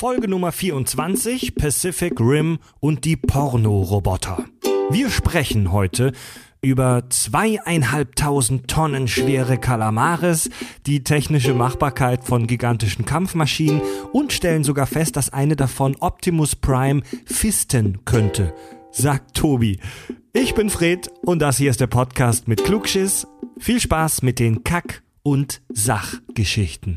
Folge Nummer 24, Pacific Rim und die Pornoroboter. Wir sprechen heute über zweieinhalbtausend Tonnen schwere Kalamares, die technische Machbarkeit von gigantischen Kampfmaschinen und stellen sogar fest, dass eine davon Optimus Prime fisten könnte, sagt Tobi. Ich bin Fred und das hier ist der Podcast mit Klugschiss. Viel Spaß mit den Kack- und Sachgeschichten.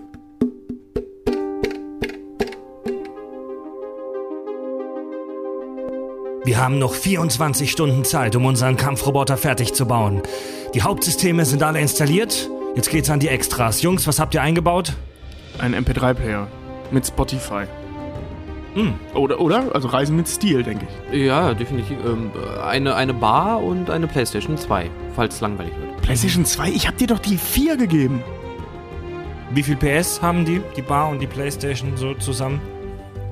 Wir haben noch 24 Stunden Zeit, um unseren Kampfroboter fertig zu bauen. Die Hauptsysteme sind alle installiert. Jetzt geht's an die Extras. Jungs, was habt ihr eingebaut? Ein MP3-Player mit Spotify. Hm. Oder, oder? Also Reisen mit Stil, denke ich. Ja, definitiv. Ähm, eine, eine Bar und eine Playstation 2, falls es langweilig wird. PlayStation 2, ich hab dir doch die 4 gegeben. Wie viel PS haben die, die Bar und die Playstation so zusammen?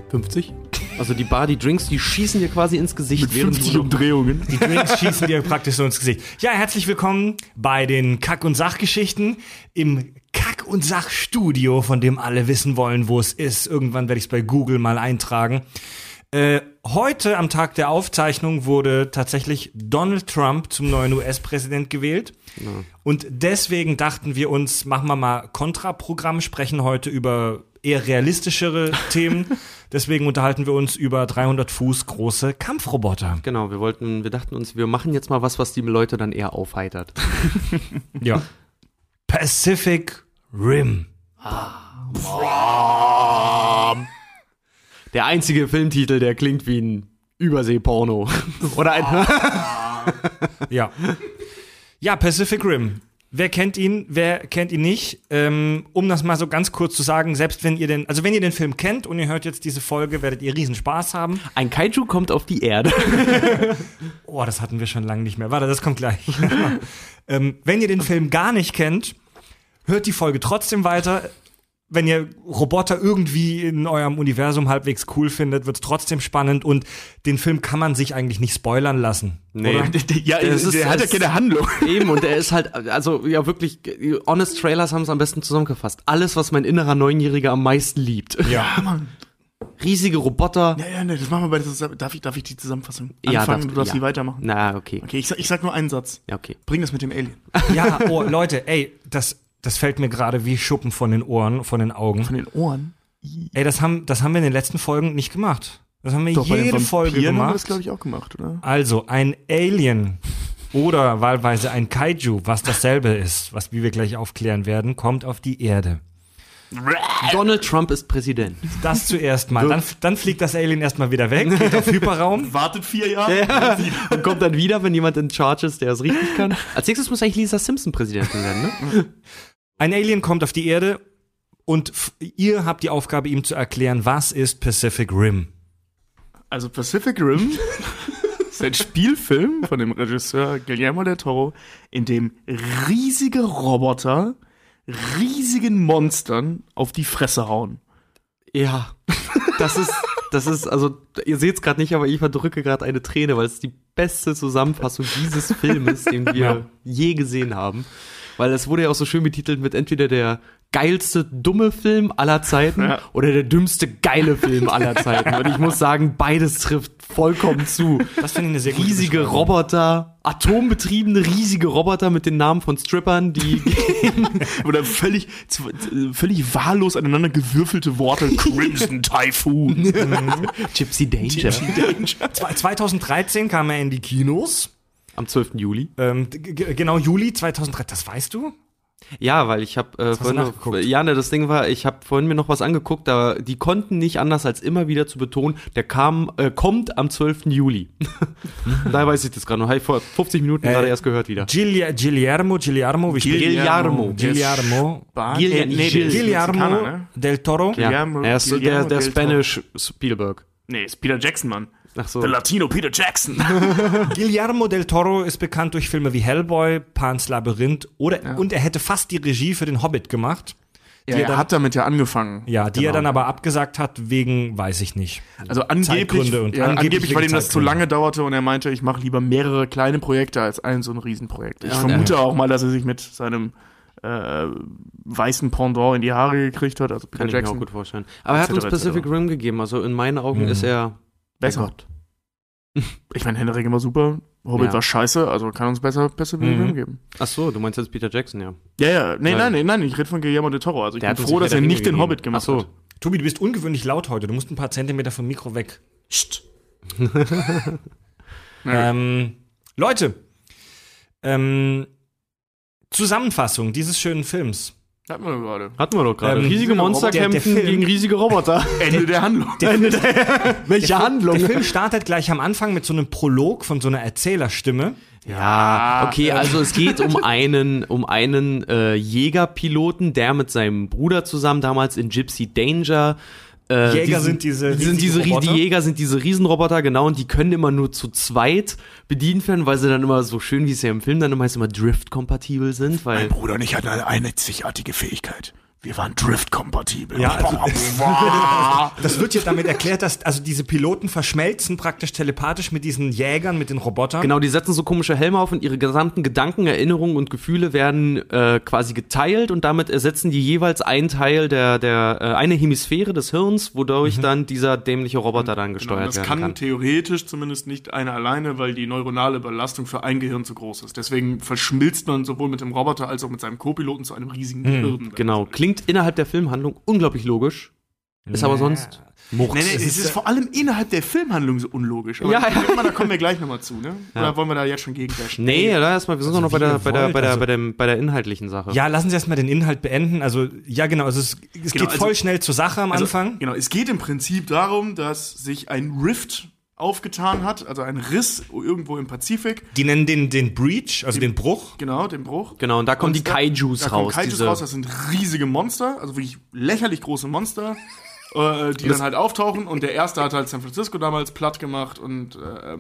50? Also die Bar, die Drinks, die schießen dir quasi ins Gesicht. Mit während 50 du- Umdrehungen. Die Drinks schießen dir praktisch so ins Gesicht. Ja, herzlich willkommen bei den Kack- und Sachgeschichten im Kack- und Sachstudio, von dem alle wissen wollen, wo es ist. Irgendwann werde ich es bei Google mal eintragen. Äh, heute am Tag der Aufzeichnung wurde tatsächlich Donald Trump zum neuen US-Präsident gewählt. Und deswegen dachten wir uns, machen wir mal Kontraprogramm, sprechen heute über eher realistischere Themen. Deswegen unterhalten wir uns über 300 Fuß große Kampfroboter. Genau, wir wollten, wir dachten uns, wir machen jetzt mal was, was die Leute dann eher aufheitert. Ja. Pacific Rim. Der einzige Filmtitel, der klingt wie ein Überseeporno. Oder ein. Ja. Ja, Pacific Rim. Wer kennt ihn, wer kennt ihn nicht? Ähm, um das mal so ganz kurz zu sagen, selbst wenn ihr den, also wenn ihr den Film kennt und ihr hört jetzt diese Folge, werdet ihr riesen Spaß haben. Ein Kaiju kommt auf die Erde. Oh, das hatten wir schon lange nicht mehr. Warte, das kommt gleich. ähm, wenn ihr den Film gar nicht kennt, hört die Folge trotzdem weiter. Wenn ihr Roboter irgendwie in eurem Universum halbwegs cool findet, wird es trotzdem spannend und den Film kann man sich eigentlich nicht spoilern lassen. Nee. Oder? Ja, der ist- hat ja keine Handlung. Eben, und er ist halt, also ja wirklich, Honest Trailers haben es am besten zusammengefasst. Alles, was mein innerer Neunjähriger am meisten liebt. Ja. Mann. Riesige Roboter. Ja, ja, nee, das machen wir bei der Darf ich, darf ich die Zusammenfassung Ja, anfangen? darf- du darfst ja. nie weitermachen. Na, okay. Okay, ich sag, ich sag nur einen Satz. Ja, okay. Bring das mit dem Alien. Ja, oh, Leute, ey, das, das fällt mir gerade wie Schuppen von den Ohren, von den Augen. Von den Ohren. Ey, das haben, das haben wir in den letzten Folgen nicht gemacht. Das haben wir Doch, bei den jede Folge Vampiren haben wir gemacht. das, glaube ich, auch gemacht, oder? Also, ein Alien oder wahlweise ein Kaiju, was dasselbe ist, was wie wir gleich aufklären werden, kommt auf die Erde. Donald Trump ist Präsident. Das zuerst mal. Dann, dann fliegt das Alien erstmal wieder weg, geht auf Hyperraum. Wartet vier Jahre. Und kommt dann wieder, wenn jemand in Charge ist, der es richtig kann. Als nächstes muss eigentlich Lisa Simpson Präsidentin werden, ne? Ein Alien kommt auf die Erde und ihr habt die Aufgabe, ihm zu erklären, was ist Pacific Rim. Also Pacific Rim ist ein Spielfilm von dem Regisseur Guillermo del Toro, in dem riesige Roboter riesigen Monstern auf die Fresse hauen. Ja. Das ist, das ist, also, ihr seht es gerade nicht, aber ich verdrücke gerade eine Träne, weil es die beste Zusammenfassung dieses Filmes, den wir Ja. je gesehen haben. Weil es wurde ja auch so schön betitelt mit entweder der geilste dumme Film aller Zeiten Ja. oder der dümmste geile Film aller Zeiten. Und ich muss sagen, beides trifft vollkommen zu. Das finde ich eine sehr gute Riesige. Roboter, atombetriebene riesige Roboter mit den Namen von Strippern, die Oder völlig, völlig wahllos aneinander gewürfelte Worte. Crimson Typhoon. Gypsy Danger. Zwei- 2013 kam er in die Kinos. Am 12. Juli. Ähm, genau, Juli 2013. Das weißt du? Ja, weil ich habe äh, vorhin noch, ja, ne, das Ding war, ich habe vorhin mir noch was angeguckt, da die konnten nicht anders als immer wieder zu betonen, der kam äh, kommt am 12. Juli. Daher weiß ich das gerade noch, habe ich vor 50 Minuten Äh, gerade erst gehört wieder. Gillia, Guillermo, Guillermo, wie Guillermo Mexikaner, ne? del Toro. Ja, er ist der, der Spanish Spielberg. Nee, ist Peter Jackson, Mann. Ach so. Der Latino Peter Jackson. Guillermo del Toro ist bekannt durch Filme wie Hellboy, Pan's Labyrinth oder und er hätte fast die Regie für den Hobbit gemacht. ja, er er dann- hat damit ja angefangen. Ja, die er Genau. dann aber abgesagt hat wegen, weiß ich nicht. Also angeblich, und ja, angeblich angeblich, weil ihm das zu lange dauerte und er meinte, ich mache lieber mehrere kleine Projekte als ein so ein Riesenprojekt. Ich Ja, vermute auch mal, dass er sich mit seinem äh, weißen Pendant in die Haare gekriegt hat, also Peter Kann ich mir auch Jackson. gut vorstellen. Aber er hat uns Pacific. Rim gegeben. Also in meinen Augen Mhm. ist er Besser. Gott. Ich meine, Henrik war super, Hobbit Ja. war scheiße, also kann uns besser Pacific Mhm. Rim geben. Ach so, du meinst jetzt Peter Jackson, ja. Ja, ja, nee, nein, nee, nein, ich rede von Guillermo del Toro. Also ich Der bin froh, dass er nicht Ringe den gegeben. Hobbit gemacht Ach so. hat. Tobi, du bist ungewöhnlich laut heute. Du musst ein paar Zentimeter vom Mikro weg. Psst. Ähm, Leute, ähm, Zusammenfassung dieses schönen Films. Hatten wir gerade. Hatten wir doch gerade. Ähm, riesige Monster der- der kämpfen Film- gegen riesige Roboter. Ende der Handlung. Welche Handlung? Der Film startet gleich am Anfang mit so einem Prolog von so einer Erzählerstimme. Ja, okay, also es geht um einen, um einen äh, Jägerpiloten, der mit seinem Bruder zusammen damals in Gypsy Danger äh, Jäger sind diese die sind diese die? Jäger sind diese Riesenroboter, genau, und die können immer nur zu zweit bedient werden, weil sie dann immer so schön, wie es ja im Film dann immer heißt, immer Drift-kompatibel sind, weil Bruder und ich hatten eine einzigartige Fähigkeit. Wir waren Drift-kompatibel. Ja, also-. Das wird ja damit erklärt, dass also diese Piloten verschmelzen praktisch telepathisch mit diesen Jägern, mit den Robotern. Genau, die setzen so komische Helme auf und ihre gesamten Gedanken, Erinnerungen und Gefühle werden äh, quasi geteilt und damit ersetzen die jeweils einen Teil der, der äh, eine Hemisphäre des Hirns, wodurch dann dieser dämliche Roboter dann Genau, gesteuert das werden kann, kann. theoretisch zumindest nicht einer alleine, weil die neuronale Belastung für ein Gehirn zu groß ist. Deswegen verschmilzt man sowohl mit dem Roboter als auch mit seinem Co-Piloten zu einem riesigen Gehirn. Genau, klingt innerhalb der Filmhandlung unglaublich logisch, ist aber sonst Murks. Nee, nee, es ist vor allem innerhalb der Filmhandlung so unlogisch. Aber Ja, ja, ja. ja. da kommen wir gleich nochmal zu, ne? Oder wollen wir da jetzt schon gegen bashen? Nee, da erstmal, wir sind doch noch bei der, bei der, bei der, also- bei der, bei der inhaltlichen Sache. Ja, lassen Sie erstmal den Inhalt beenden. Also, ja, genau. Also, es, es Genau, geht voll also- schnell zur Sache am Also, Anfang. Genau, es geht im Prinzip darum, dass sich ein Rift aufgetan hat, also ein Riss irgendwo im Pazifik. Die nennen den, den Breach, also den Bruch. Genau, den Bruch. Genau, und da kommen Und die da- Kaijus da kommen raus. Kaijus raus, das sind riesige Monster, also wirklich lächerlich große Monster, äh, die dann halt auftauchen. Und der erste hat halt San Francisco damals platt gemacht und äh,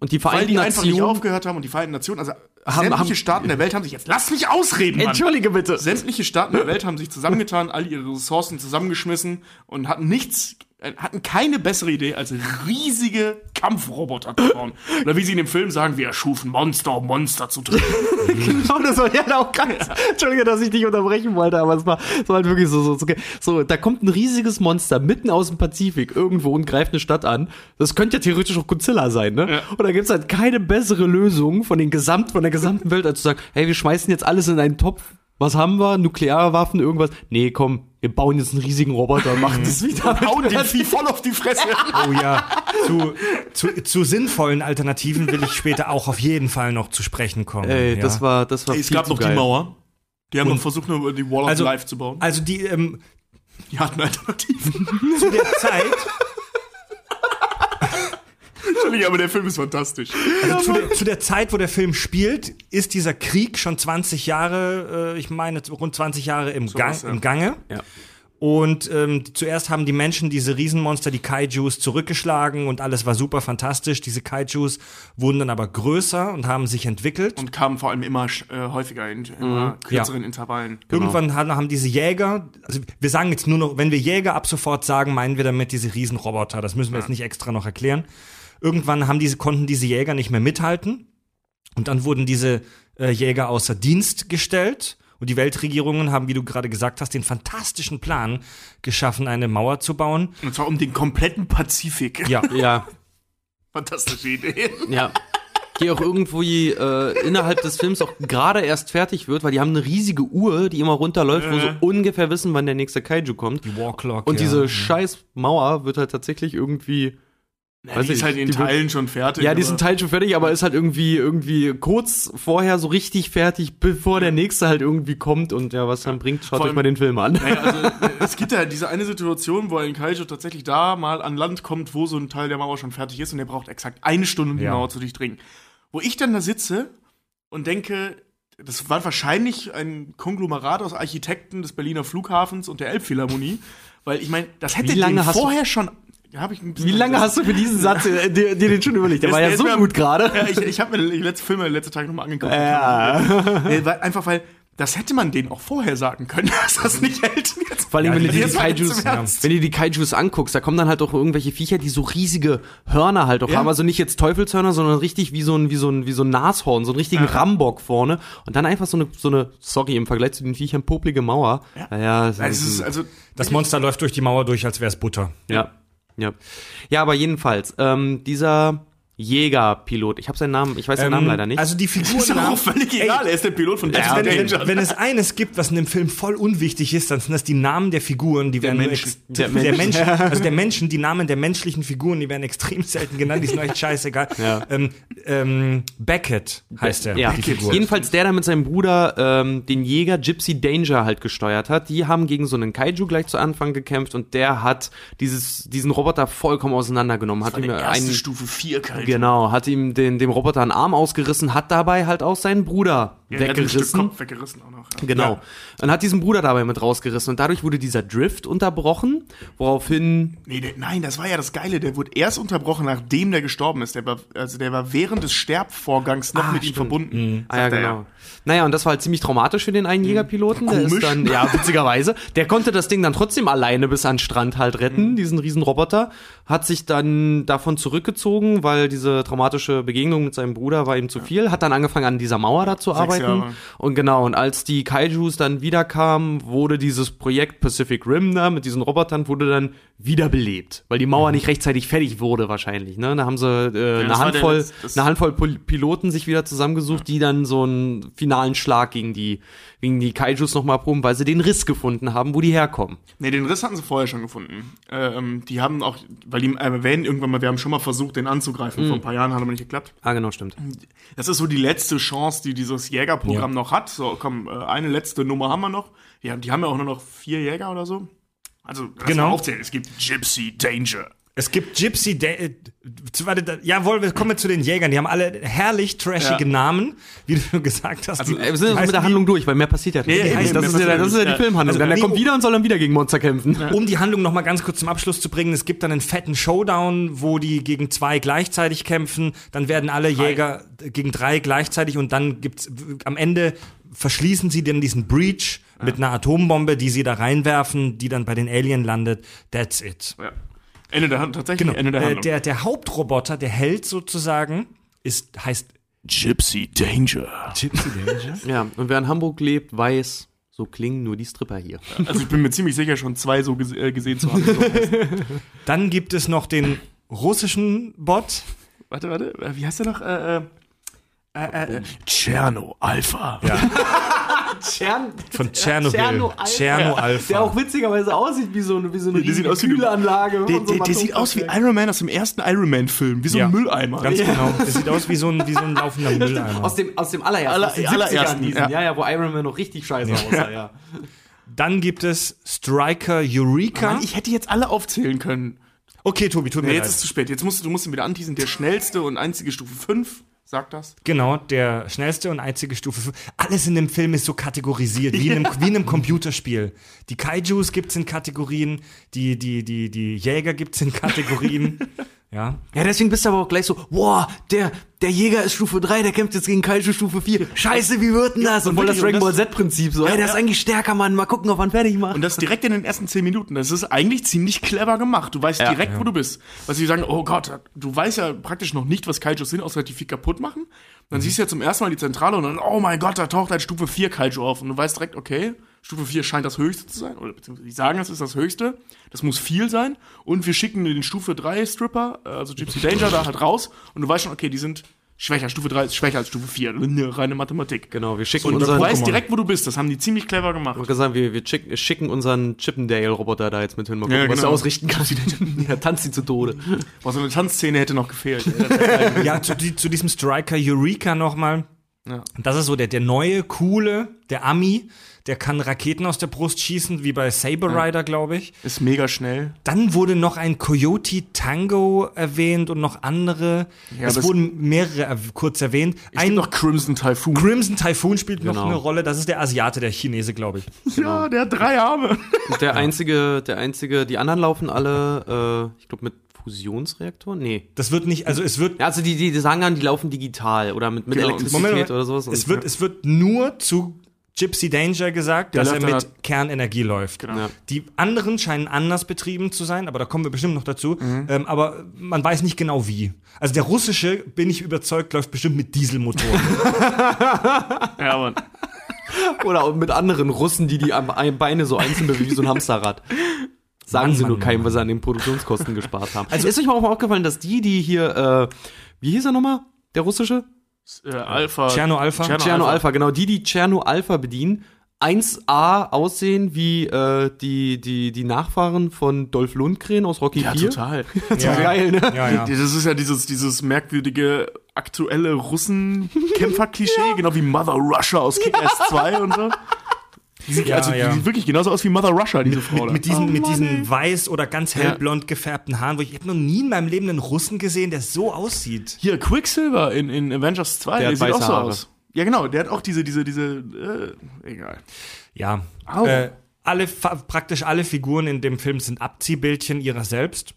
und die weil Vereinten die einfach nicht Nationen. aufgehört haben und die Vereinten Nationen, also Haben- sämtliche haben- Staaten der Welt haben sich jetzt, lass mich ausreden, Mann. Entschuldige bitte. Sämtliche Staaten der Welt haben sich zusammengetan, all ihre Ressourcen zusammengeschmissen und hatten nichts, äh, hatten keine bessere Idee, als riesige Kampfroboter zu bauen. Oder wie sie in dem Film sagen, wir erschufen Monster, um Monster zu töten. Genau, das war ja auch ganz. Entschuldige, dass ich dich unterbrechen wollte, aber es war, es war halt wirklich so, so, so, so. Da kommt ein riesiges Monster mitten aus dem Pazifik irgendwo und greift eine Stadt an. Das könnte ja theoretisch auch Godzilla sein, ne? Ja. Und da gibt's halt keine bessere Lösung von den Gesamt, von der gesamten Welt, als zu sagen, hey, wir schmeißen jetzt alles in einen Topf. Was haben wir? Nuklearwaffen, irgendwas? Nee, komm, wir bauen jetzt einen riesigen Roboter und machen das wieder. Hauen den Vieh voll auf die Fresse. Oh ja, zu, zu, zu sinnvollen Alternativen will ich später auch auf jeden Fall noch zu sprechen kommen. Ey, ja. das war, das war Es viel gab zu noch geil. die Mauer. Die haben Und- noch versucht, nur die Wall of Also- Life zu bauen. Also die, ähm, Die hatten Alternativen. zu der Zeit, Entschuldigung, aber der Film ist fantastisch. also zu der, zu der Zeit, wo der Film spielt, ist dieser Krieg schon 20 Jahre, äh, ich meine rund 20 Jahre im, Gang, was, ja. im Gange. Ja. Und ähm, zuerst haben die Menschen diese Riesenmonster, die Kaijus, zurückgeschlagen und alles war super fantastisch. Diese Kaijus wurden dann aber größer und haben sich entwickelt. Und kamen vor allem immer äh, häufiger in immer kürzeren Intervallen. Irgendwann haben, haben diese Jäger, also wir sagen jetzt nur noch, wenn wir Jäger ab sofort sagen, meinen wir damit diese Riesenroboter. Das müssen wir jetzt nicht extra noch erklären. Irgendwann haben diese, konnten diese Jäger nicht mehr mithalten. Und dann wurden diese äh, Jäger außer Dienst gestellt. Und die Weltregierungen haben, wie du gerade gesagt hast, den fantastischen Plan geschaffen, eine Mauer zu bauen. Und zwar um den kompletten Pazifik. Ja, Ja, Fantastische Idee. Ja. Die auch irgendwo äh, innerhalb des Films auch gerade erst fertig wird, weil die haben eine riesige Uhr, die immer runterläuft, wo sie ungefähr wissen, wann der nächste Kaiju kommt. die Warclock. Und ja. diese scheiß Mauer wird halt tatsächlich irgendwie. Ja, die ist halt in wird- Teilen schon fertig. Ja, die aber- sind Teil schon fertig, aber ist halt irgendwie irgendwie kurz vorher so richtig fertig, bevor der nächste halt irgendwie kommt und ja, was dann bringt, schaut Vor euch mal den Film an. Naja, also äh, es gibt ja diese eine Situation, wo ein Kaiju tatsächlich da mal an Land kommt, wo so ein Teil der Mauer schon fertig ist und der braucht exakt eine Stunde, um die Ja. Mauer zu durchdringen. Wo ich dann da sitze und denke, das war wahrscheinlich ein Konglomerat aus Architekten des Berliner Flughafens und der Elbphilharmonie, weil ich meine, das hätte du- vorher schon Ja, hab ich ein bisschen Wie lange hast du für diesen Satz äh, dir, dir den schon überlegt? Der war ja Der so mir- gut gerade. Ja, ich ich habe mir die letzten Filme letzte Tage nochmal angeguckt. Ja. Nee, weil, einfach weil, das hätte man denen auch vorher sagen können, dass das nicht hält. Jetzt, Vor allem, wenn du die jetzt Kaijus, wenn du die Kaijus anguckst, da kommen dann halt auch irgendwelche Viecher, die so riesige Hörner halt auch Ja. haben. Also nicht jetzt Teufelshörner, sondern richtig wie so ein, wie so ein, wie so ein Nashorn, so einen richtigen Rambock vorne. Und dann einfach so eine, so eine, sorry, im Vergleich zu den Viechern, poplige Mauer. Ja, ja, das Es ist also, Das Monster läuft durch die Mauer durch, als wäre es Butter. ja, ja. Ja, aber jedenfalls, ähm, dieser Jägerpilot, ich habe seinen Namen, ich weiß den Namen leider nicht. Also die Figuren. ist auch völlig egal. er ist der Pilot von Also Dexter wenn, Danger. wenn, wenn es eines gibt, was in dem Film voll unwichtig ist, dann sind das die Namen der Figuren, die werden nur Menschen. ex- Der der, Menschen. Menschen, also der Menschen, die Namen der menschlichen Figuren, die werden extrem selten genannt, die sind echt scheißegal. Ja. Ähm, ähm, Beckett heißt der, Ja, die Figur. jedenfalls der, der mit seinem Bruder ähm, den Jäger Gypsy Danger halt gesteuert hat. Die haben gegen so einen Kaiju gleich zu Anfang gekämpft und der hat dieses, diesen Roboter vollkommen auseinandergenommen. Hat ihm einen, Stufe 4 kalt. Genau, hat ihm den, dem Roboter einen Arm ausgerissen, hat dabei halt auch seinen Bruder Ja, er weggerissen. Kopf weggerissen auch noch. Ja. Genau. Und hat diesen Bruder dabei mit rausgerissen. Und dadurch wurde dieser Drift unterbrochen, woraufhin Nee, der, nein, das war ja das Geile. Der wurde erst unterbrochen, nachdem der gestorben ist. Der war, also der war während des Sterbvorgangs noch Ah, mit ihm stimmt. verbunden. Ah ja, genau. Naja, und das war halt ziemlich traumatisch für den einen Jägerpiloten. Der ist Komisch. dann, ja, witzigerweise, der konnte das Ding dann trotzdem alleine bis an den Strand halt retten, Mhm. diesen riesen Roboter, hat sich dann davon zurückgezogen, weil diese traumatische Begegnung mit seinem Bruder war ihm zu viel, hat dann angefangen an dieser Mauer da zu arbeiten. Jahre. Und genau, und als die Kaijus dann wiederkamen, wurde dieses Projekt Pacific Rim da mit diesen Robotern wurde dann wiederbelebt, weil die Mauer nicht rechtzeitig fertig wurde wahrscheinlich, ne? Da haben sie äh, eine war der Handvoll eine Handvoll Piloten sich wieder zusammengesucht, die dann so einen finalen Schlag gegen die, gegen die Kaijus nochmal proben, weil sie den Riss gefunden haben, wo die herkommen. Nee, den Riss hatten sie vorher schon gefunden. Ähm, die haben auch, weil die äh, erwähnen irgendwann mal, wir haben schon mal versucht, den anzugreifen. Mhm. Vor ein paar Jahren hat aber nicht geklappt. Ah, genau, stimmt. Das ist so die letzte Chance, die dieses Jägerprogramm Ja. noch hat. So, komm, äh, eine letzte Nummer haben wir noch. Die haben, die haben ja auch nur noch vier Jäger oder so. Also, Genau. aufzählen. Es gibt Gypsy Danger. Es gibt Gypsy, da äh, warte, jawohl, wir kommen zu den Jägern. Die haben alle herrlich trashige Ja. Namen, wie du gesagt hast. Also, Äh, wir sind jetzt mit der Handlung durch, weil mehr passiert ja nicht. Nee, nee, das, ist ja, das ist ja die Filmhandlung. Also, dann der nee, kommt wieder und soll dann wieder gegen Monster kämpfen. Um die Handlung noch mal ganz kurz zum Abschluss zu bringen, es gibt dann einen fetten Showdown, wo die gegen zwei gleichzeitig kämpfen, dann werden alle Jäger gegen drei gleichzeitig und dann gibt's am Ende verschließen sie dann diesen Breach mit einer Atombombe, die sie da reinwerfen, die dann bei den Alien landet. That's it. Ja. Ende der Hand, tatsächlich Ende der Äh, Handlung. der, der Hauptroboter, der Held sozusagen, ist, heißt Gypsy Danger. Gypsy Danger. Ja, und wer in Hamburg lebt, weiß, so klingen nur die Stripper hier. Also ich bin mir ziemlich sicher, schon zwei so gese äh, gesehen zu haben. Dann gibt es noch den russischen Bot. warte, warte, äh, wie heißt der noch? Äh, äh, äh, äh, Cherno Alpha. Ja. Tscherno, Von Tschernobyl. Tscherno Alpha. Der auch witzigerweise aussieht wie so eine, wie so eine Der aus Kühlanlage. Der, von so der, der sieht aus wie. Iron Man aus dem ersten Iron Man Film, wie so Ja. ein Mülleimer. Ganz genau. Das sieht aus wie so ein, wie so ein laufender Mülleimer. Aus dem, aus dem allerersten, Aller- aus den allerersten, 70ern diesen, ja. ja. ja, wo Iron Man noch richtig scheiße aussah, ja. Dann gibt es Striker Eureka. Mann, ich hätte jetzt alle aufzählen können. okay, Tobi, tut mir Nee, leid. jetzt ist es zu spät. Jetzt musst du, du musst ihn wieder anteasen. Der schnellste und einzige Stufe 5, sagt das. Genau, der schnellste und einzige Stufe 5. Alles in dem Film ist so kategorisiert, wie in einem, wie in einem Computerspiel. Die Kaijus gibt's in Kategorien, die, die, die, die Jäger gibt's in Kategorien. ja. Ja, deswegen bist du aber auch gleich so, boah, der, der Jäger ist Stufe 3, der kämpft jetzt gegen Kaiju Stufe 4. Scheiße, wie wird denn das? Und voll das Dragon Ball das- Z-Prinzip. So, ey, der ist ja. eigentlich stärker, Mann. Mal gucken, ob man fertig macht. Und das direkt in den ersten 10 Minuten. Das ist eigentlich ziemlich clever gemacht. Du weißt Ja. direkt, wo du bist. Weil sie sagen, oh Gott, du weißt ja praktisch noch nicht, was Kaijus sind, außer die viel kaputt machen. Dann siehst du ja zum ersten Mal die Zentrale und dann, oh mein Gott, da taucht ein Stufe 4 Kaiju auf. Und du weißt direkt, okay, Stufe 4 scheint das höchste zu sein. Oder beziehungsweise die sagen, es ist das höchste. Das muss viel sein. Und wir schicken den Stufe 3 Stripper, äh, also Gypsy Danger, da halt raus. Und du weißt schon, okay, die sind schwächer. Stufe 3 ist schwächer als Stufe 4. Eine reine Mathematik. genau, wir schicken Und du unseren, weißt mal. direkt, wo du bist. Das haben die ziemlich clever gemacht. Ich sagen, wir, wir schick, schicken unseren Chippendale-Roboter da jetzt mit hin. Mal gucken, Ja, was genau. er ausrichten kann. ja, tanzt sie zu Tode. Boah, so eine Tanzszene hätte noch gefehlt. Ja, zu, die, zu diesem Striker Eureka nochmal. Ja. Das ist so der, der neue, coole, der Ami, der kann Raketen aus der Brust schießen, wie bei Saber Rider, glaube ich. Ist mega schnell. Dann wurde noch ein Coyote Tango erwähnt und noch andere. Ja, es wurden mehrere kurz erwähnt. Es gibt noch Crimson Typhoon. Crimson Typhoon spielt noch Genau. eine Rolle. Das ist der Asiate, der Chinese, glaube ich. Ja, der hat drei Arme. Und der einzige, der einzige, die anderen laufen alle, äh, ich glaube, mit Fusionsreaktor? Nee. Das wird nicht, also es wird, Ja, also die, die, die sagen dann, die laufen digital oder mit, mit Genau, Elektrizität Moment, Moment. oder sowas. es wird, es wird nur zu Gypsy Danger gesagt, Der dass er mit halt- Kernenergie läuft. Genau. Ja. Die anderen scheinen anders betrieben zu sein, aber da kommen wir bestimmt noch dazu. Mhm. Ähm, aber man weiß nicht genau wie. Also der russische, bin ich überzeugt, läuft bestimmt mit Dieselmotoren. Ja, aber Oder auch mit anderen Russen, die die Beine so einzeln bewegen wie so ein Hamsterrad. Sagen Mann, sie Mann, nur keinem, Mann. was sie an den Produktionskosten gespart haben. Also ist euch mal auch mal aufgefallen, dass die, die hier, äh, wie hieß er nochmal? Der russische? Äh, Alpha. Tscherno Alpha? Tscherno Tscherno Alpha. Alpha, genau. Die, die Tscherno Alpha bedienen, 1A aussehen wie äh, die, die, die Nachfahren von Dolph Lundgren aus Rocky Ja, 4. total. Ja. Geil, ne? Ja, ja. Das ist ja dieses, dieses merkwürdige aktuelle Russen-Kämpfer-Klischee, genau wie Mother Russia aus Kick-Ass 2 und so. Die sieht, Ja, also, ja. die sieht wirklich genauso aus wie Mother Russia, diese Frau. Mit, mit diesen, Oh mit diesen weiß oder ganz hellblond gefärbten Haaren, wo ich, ich habe noch nie in meinem Leben einen Russen gesehen, der so aussieht. Hier, Quicksilver in, in Avengers 2, Der der, sieht auch so Haare. aus. Ja, genau, der hat auch diese, diese, diese, äh, egal. Ja. Au. Äh, alle, praktisch alle Figuren in dem Film sind Abziehbildchen ihrer selbst.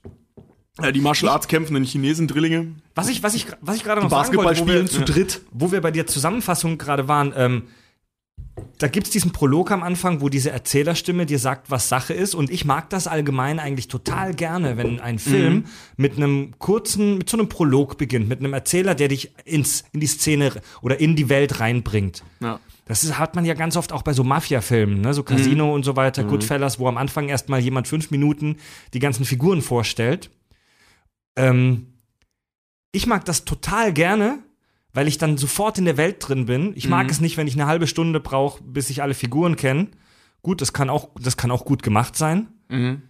Ja, die Martial Arts kämpfenden Chinesen-Drillinge. Was ich, was ich, was ich gerade noch sagen Basketball wollte, wo wir, spielen zu dritt. wo wir bei der Zusammenfassung gerade waren, ähm, da gibt's diesen Prolog am Anfang, wo diese Erzählerstimme dir sagt, was Sache ist. Und ich mag das allgemein eigentlich total gerne, wenn ein Film mit einem kurzen, mit so einem Prolog beginnt, mit einem Erzähler, der dich ins, in die Szene oder in die Welt reinbringt. Ja. Das ist, hat man ja ganz oft auch bei so Mafia-Filmen, ne? so Casino und so weiter, Goodfellas, wo am Anfang erstmal jemand fünf Minuten die ganzen Figuren vorstellt. Ähm, ich mag das total gerne, weil ich dann sofort in der Welt drin bin. Ich mag es nicht, wenn ich eine halbe Stunde brauche, bis ich alle Figuren kenne. Gut, das kann auch, das kann auch gut gemacht sein. Mhm.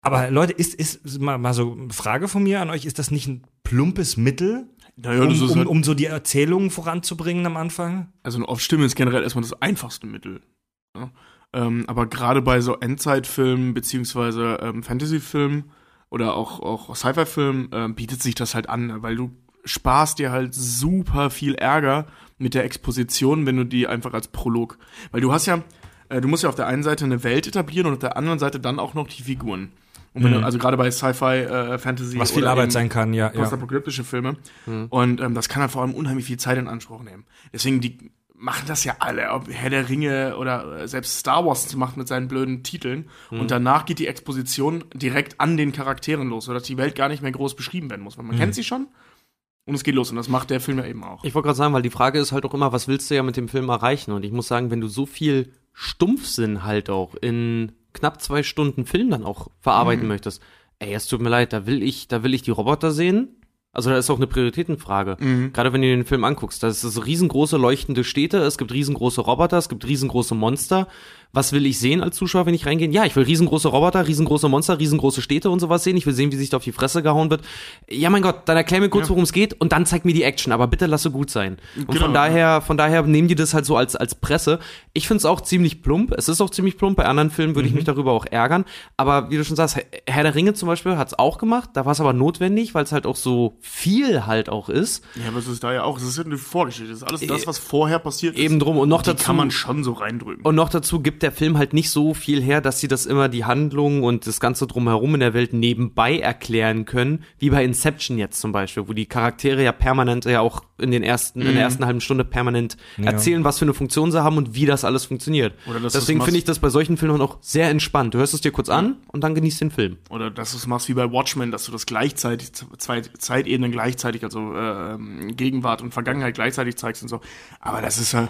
Aber Leute, ist, ist mal, mal so eine Frage von mir an euch, ist das nicht ein plumpes Mittel, Naja, um, um, halt, um so die Erzählung voranzubringen am Anfang? also eine Off-Stimme ist generell erstmal das einfachste Mittel. Ja. Ähm, aber gerade bei so Endzeitfilmen beziehungsweise ähm, Fantasy-Filmen oder auch, auch Sci-Fi-Filmen ähm, bietet sich das halt an, weil du sparst dir halt super viel Ärger mit der Exposition, wenn du die einfach als Prolog, weil du hast ja, äh, du musst ja auf der einen Seite eine Welt etablieren und auf der anderen Seite dann auch noch die Figuren. Und wenn du, also gerade bei Sci-Fi, äh, Fantasy Was viel oder Arbeit sein kann, ja. ja. postapokalyptische Filme. Und ähm, das kann halt vor allem unheimlich viel Zeit in Anspruch nehmen. Deswegen, die machen das ja alle, ob Herr der Ringe oder äh, selbst Star Wars macht mit seinen blöden Titeln. Und danach geht die Exposition direkt an den Charakteren los, sodass die Welt gar nicht mehr groß beschrieben werden muss. Weil man kennt sie schon und es geht los. Und das macht der Film ja eben auch. Ich wollte gerade sagen, weil die Frage ist halt auch immer, was willst du ja mit dem Film erreichen? Und ich muss sagen, wenn du so viel Stumpfsinn halt auch in knapp zwei Stunden Film dann auch verarbeiten möchtest, ey, es tut mir leid, da will ich, da will ich die Roboter sehen. Also da ist auch eine Prioritätenfrage. Gerade wenn du den Film anguckst, da ist es riesengroße leuchtende Städte, es gibt riesengroße Roboter, es gibt riesengroße Monster. Was will ich sehen als Zuschauer, wenn ich reingehe? Ja, ich will riesengroße Roboter, riesengroße Monster, riesengroße Städte und sowas sehen. Ich will sehen, wie sich da auf die Fresse gehauen wird. Ja, mein Gott, dann erklär mir kurz, worum es geht und dann zeig mir die Action. Aber bitte lasse gut sein. Und Genau. von daher, von daher nehmen die das halt so als, als Presse. Ich finde es auch ziemlich plump. Es ist auch ziemlich plump. Bei anderen Filmen würde ich mich darüber auch ärgern. Aber wie du schon sagst, Herr der Ringe zum Beispiel hat es auch gemacht. Da war es aber notwendig, weil es halt auch so viel halt auch ist. Ja, aber es ist da ja auch, es ist ja eine Vorgeschichte. Das ist alles das, was vorher passiert ist. Eben drum. Und noch Die dazu kann man schon so reindrücken. Und noch dazu gibt der Film halt nicht so viel her, dass sie das immer die Handlung und das Ganze drumherum in der Welt nebenbei erklären können, wie bei Inception jetzt zum Beispiel, wo die Charaktere ja permanent ja auch in den ersten, Mhm. in der ersten halben Stunde permanent erzählen, was für eine Funktion sie haben und wie das alles funktioniert. Deswegen finde ich das bei solchen Filmen auch sehr entspannt. Du hörst es dir kurz an und dann genießt den Film. Oder dass du es machst wie bei Watchmen, dass du das gleichzeitig, zwei Zeitebenen gleichzeitig, also äh, ähm, Gegenwart und Vergangenheit gleichzeitig zeigst und so. Aber das ist ja,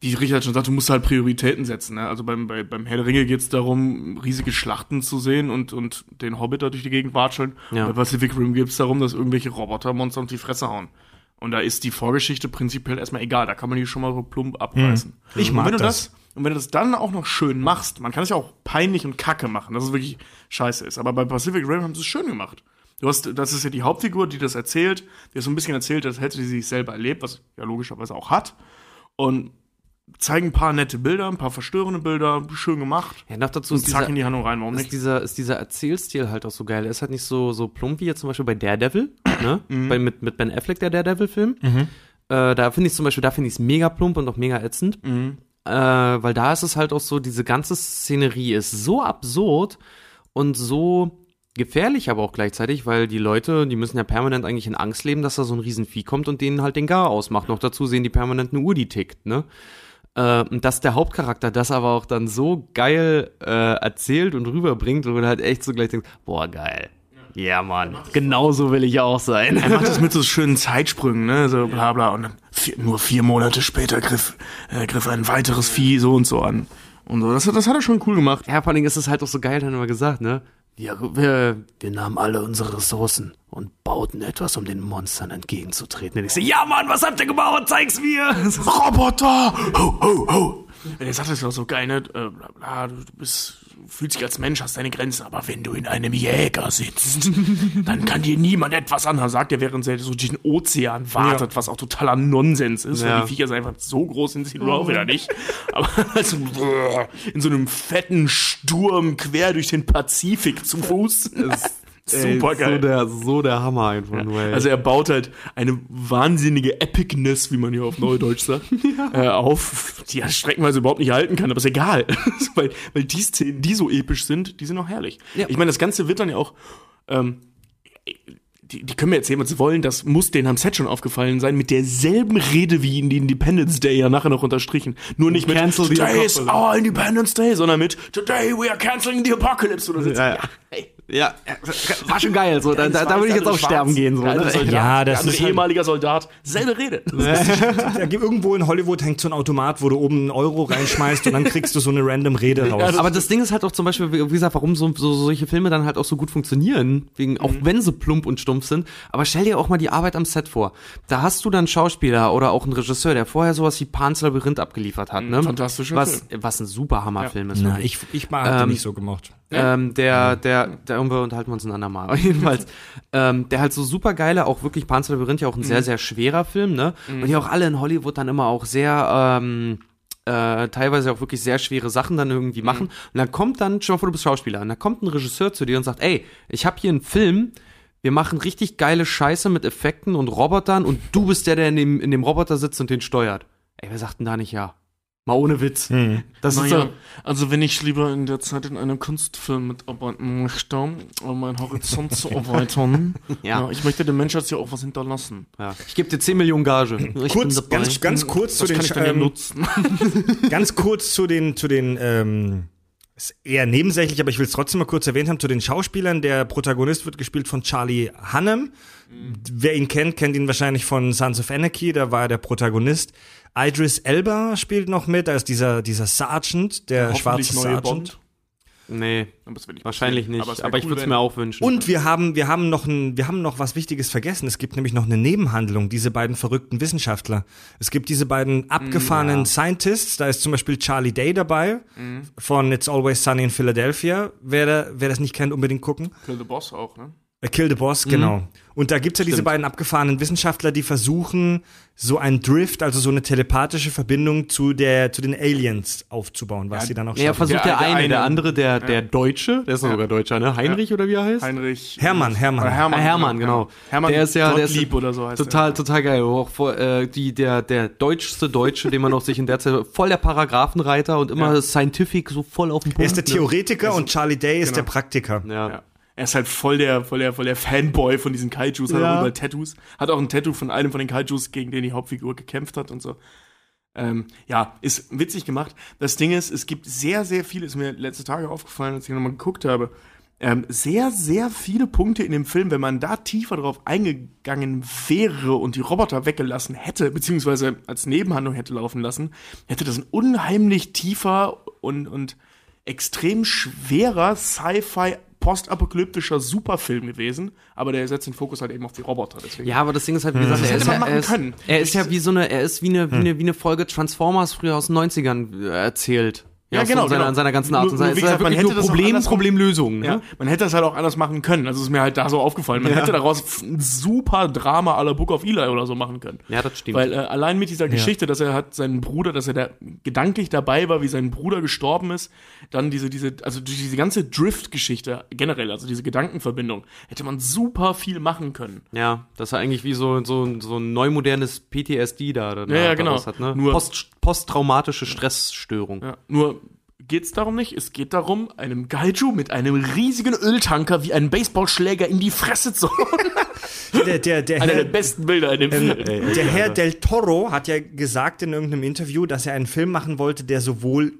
wie Richard schon sagt, du musst halt Prioritäten setzen. Ne? Also beim, bei, beim Herr der Ringe geht es darum, riesige Schlachten zu sehen und, und den Hobbit da durch die Gegend watscheln. Ja. Bei Pacific Rim geht es darum, dass irgendwelche Robotermonster auf die Fresse hauen. Und da ist die Vorgeschichte prinzipiell erstmal egal. Da kann man die schon mal so plump abreißen. Ich mag und wenn du das. das. Und wenn du das dann auch noch schön machst, man kann es ja auch peinlich und kacke machen, dass es wirklich scheiße ist. Aber bei Pacific Rim haben sie es schön gemacht. Du hast, das ist ja die Hauptfigur, die das erzählt, die so ein bisschen erzählt, als hätte sie sich selber erlebt, was ja logischerweise auch hat. Und zeigen ein paar nette Bilder, ein paar verstörende Bilder, schön gemacht. Ja, noch dazu Und ist zack dieser, in die Handlung rein, warum ist nicht? dieser, ist dieser Erzählstil halt auch so geil. Er ist halt nicht so, so plump wie jetzt zum Beispiel bei Daredevil, ne? Mhm. bei, mit, mit Ben Affleck, der Daredevil-Film. Äh, da finde ich zum Beispiel, da finde ich es mega plump und auch mega ätzend. Mhm. Äh, weil da ist es halt auch so, diese ganze Szenerie ist so absurd und so gefährlich aber auch gleichzeitig, weil die Leute, die müssen ja permanent eigentlich in Angst leben, dass da so ein Riesenvieh kommt und denen halt den Gar ausmacht. Noch dazu sehen die permanent eine Uhr, die tickt, ne? Äh, und dass der Hauptcharakter das aber auch dann so geil äh, erzählt und rüberbringt, wo du halt echt so gleich denkst, boah, geil. Ja, Mann, genau so will ich auch sein. Er macht das mit so schönen Zeitsprüngen, ne? So bla bla. Und dann vier, nur vier Monate später griff, äh, griff ein weiteres Vieh so und so an. Und so. Das, das hat er schon cool gemacht. Ja, vor allen Dingen ist es halt auch so geil, dann immer gesagt, ne? Wir, wir, wir nahmen alle unsere Ressourcen und bauten etwas, um den Monstern entgegenzutreten. Und ich so, ja Mann, was habt ihr gebaut? Zeig's mir! Roboter! Ho, ho, ho! Er sagt das doch so geil, ne? Äh, bla, bla, du bist, fühlst dich als Mensch, hast deine Grenzen, aber wenn du in einem Jäger sitzt, dann kann dir niemand etwas anhaben, sagt er, während er so durch den Ozean wartet, was auch totaler Nonsens ist, Ja. weil die Viecher sind einfach so groß sind sie nur auch wieder nicht. Aber also, in so einem fetten Sturm quer durch den Pazifik zu Fuß. Super Ey, geil. So der, so der Hammer einfach nur, ey. Also er baut halt eine wahnsinnige Epicness, wie man hier auf Neudeutsch sagt, äh, auf, die er streckenweise überhaupt nicht halten kann, aber ist egal. weil, weil die Szenen, die so episch sind, die sind auch herrlich. Ja. Ich meine, das Ganze wird dann ja auch, ähm, die, die können mir erzählen, was sie wollen, das muss denen am Set schon aufgefallen sein, mit derselben Rede wie in die Independence Day ja nachher noch unterstrichen. Nur nicht mit Cancel Today is apocalypse." our Independence Day, sondern mit Today we are canceling the apocalypse. Oder so. Ja, ja. hey. Ja, war schon geil. So, da, da, da würde ich jetzt auch sterben gehen. So, ne? Soldat, Ja, das ist halt- ehemaliger Soldat, selbe Rede. Da gibt- irgendwo in Hollywood hängt so ein Automat, wo du oben einen Euro reinschmeißt und dann kriegst du so eine random Rede raus. Aber das Ding ist halt auch zum Beispiel, wie gesagt, warum so, so solche Filme dann halt auch so gut funktionieren, wegen, auch wenn sie plump und stumpf sind. Aber stell dir auch mal die Arbeit am Set vor. Da hast du dann einen Schauspieler oder auch einen Regisseur, der vorher sowas wie Pan's Labyrinth abgeliefert hat. Ne? fantastischer was, was ein super Hammerfilm ist. Na, ich, ich mag Ähm, nicht so Ähm, der, der, der, wir unterhalten wir uns ein andermal. Jedenfalls, ähm, der halt so super geile, auch wirklich Panzer Labyrinth, ja auch ein sehr, sehr schwerer Film, ne? Und die auch alle in Hollywood dann immer auch sehr, ähm, äh, teilweise auch wirklich sehr schwere Sachen dann irgendwie machen. Und dann kommt dann, stell dir mal vor, du bist Schauspieler, und dann kommt ein Regisseur zu dir und sagt, ey, ich habe hier einen Film, wir machen richtig geile Scheiße mit Effekten und Robotern und du bist der, der in dem, in dem Roboter sitzt und den steuert. Ey, wer sagt denn da nicht ja? Mal ohne Witz. Das ist Naja, so, also wenn ich lieber in der Zeit in einem Kunstfilm mitarbeiten möchte, um meinen Horizont zu erweitern, Ja. ja. ich möchte der Menschheit ja auch was hinterlassen. ja. Ich gebe dir 10 Millionen Gage. Ich Kurz, ganz, ganz kurz zu Das den, kann ich dann ähm, nutzen. ganz kurz zu den, zu den, ähm, ist eher nebensächlich, aber ich will es trotzdem mal kurz erwähnt haben, zu den Schauspielern. Der Protagonist wird gespielt von Charlie Hunnam. Wer ihn kennt, kennt ihn wahrscheinlich von Sons of Anarchy, da war er der Protagonist. Idris Elba spielt noch mit, als dieser, dieser Sergeant, der schwarze neue Sergeant. Bond. Nee, Aber das wird nicht wahrscheinlich nicht. es Aber, ich cool, würde es mir auch wünschen. Und wir haben, wir haben noch ein, wir haben noch was Wichtiges vergessen. Es gibt nämlich noch eine Nebenhandlung, diese beiden verrückten Wissenschaftler. Es gibt diese beiden abgefahrenen Scientists, da ist zum Beispiel Charlie Day dabei, von It's Always Sunny in Philadelphia. Wer, da, wer das nicht kennt, unbedingt gucken. Kill the Boss auch, ne? A Kill the Boss, genau. Und da gibt's ja diese beiden abgefahrenen Wissenschaftler, die versuchen, so ein Drift, also so eine telepathische Verbindung zu der, zu den Aliens aufzubauen, was sie dann auch er schaffen. versucht der, Der- der eine, eine. der andere, der, der Deutsche, der ist doch sogar Deutscher, ne? Heinrich oder wie er heißt? Heinrich. Hermann, Hermann. Oder Hermann, Ah, Hermann, genau. Hermann der ist ja, der ist oder so heißt total, total geil. Auch vor, äh, die, der, der deutschste Deutsche, den man auch sich in der Zeit, voll der Paragraphenreiter und immer Ja. scientific, so voll auf den Punkt. Er ist der ne? Theoretiker und Charlie Day ist genau. der Praktiker. Ja. Er ist halt voll der, voll der, voll der Fanboy von diesen Kaijus, hat Ja. auch überall Tattoos. Hat auch ein Tattoo von einem von den Kaijus, gegen den die Hauptfigur gekämpft hat und so. Ähm, ja, ist witzig gemacht. Das Ding ist, es gibt sehr, sehr viele, ist mir letzte Tage aufgefallen, als ich nochmal geguckt habe, ähm, sehr, sehr viele Punkte in dem Film, wenn man da tiefer drauf eingegangen wäre und die Roboter weggelassen hätte, beziehungsweise als Nebenhandlung hätte laufen lassen, hätte das ein unheimlich tiefer und, und extrem schwerer Sci-Fi postapokalyptischer Superfilm gewesen, aber der setzt den Fokus halt eben auf die Roboter. Deswegen. Ja, aber das Ding ist halt, wie gesagt, er hätte ist, ja, machen er, ist, können. er ist ja wie so eine, er ist wie eine, wie eine, wie eine Folge Transformers früher aus den 90ern äh, erzählt. Ja, genau, in seiner, genau. in seiner ganzen Art Nur- und Weise. ja gesagt, man hätte nur Problem, Problemlösung. Ne? Ja, man hätte das halt auch anders machen können. Also ist mir halt da so aufgefallen. Man Ja. hätte daraus ein super Drama à la Book of Eli oder so machen können. Ja, das stimmt. Weil äh, allein mit dieser Geschichte, dass er hat seinen Bruder, dass er da gedanklich dabei war, wie sein Bruder gestorben ist, dann diese, diese, also durch diese ganze Drift-Geschichte generell, also diese Gedankenverbindung, hätte man super viel machen können. Ja, das ist ja eigentlich wie so, so, so ein neumodernes PTSD da. da Ja, ja, genau. Hat, ne? Nur- Post, posttraumatische Stressstörung. Ja, nur geht's darum nicht. Es geht darum, einem Gaiju mit einem riesigen Öltanker wie einen Baseballschläger in die Fresse zu hauen. Der, der, der, Einer Herr, der besten Bilder in dem ähm, Film. der Herr Del Toro hat ja gesagt in irgendeinem Interview, dass er einen Film machen wollte, der sowohl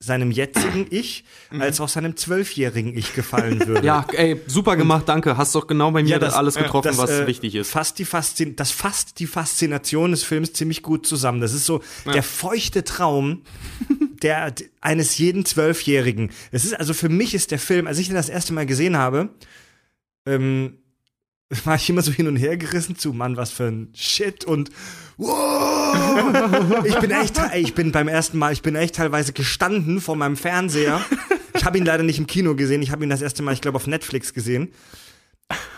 seinem jetzigen Ich als auch seinem zwölfjährigen Ich gefallen würde. Ja, ey, super gemacht, danke. Hast doch genau bei mir Ja, das- alles getroffen, das, was äh, wichtig ist. Fasst die Faszin das fasst die Faszination des Films ziemlich gut zusammen. Das ist so der feuchte Traum der, eines jeden Zwölfjährigen. Es ist also für mich ist der Film, als ich den das erste Mal gesehen habe, ähm, war ich immer so hin und her gerissen zu, Mann, was für ein Shit und ich bin echt, ich bin beim ersten Mal, ich bin echt teilweise gestanden vor meinem Fernseher. Ich habe ihn leider nicht im Kino gesehen, ich habe ihn das erste Mal, ich glaube, auf Netflix gesehen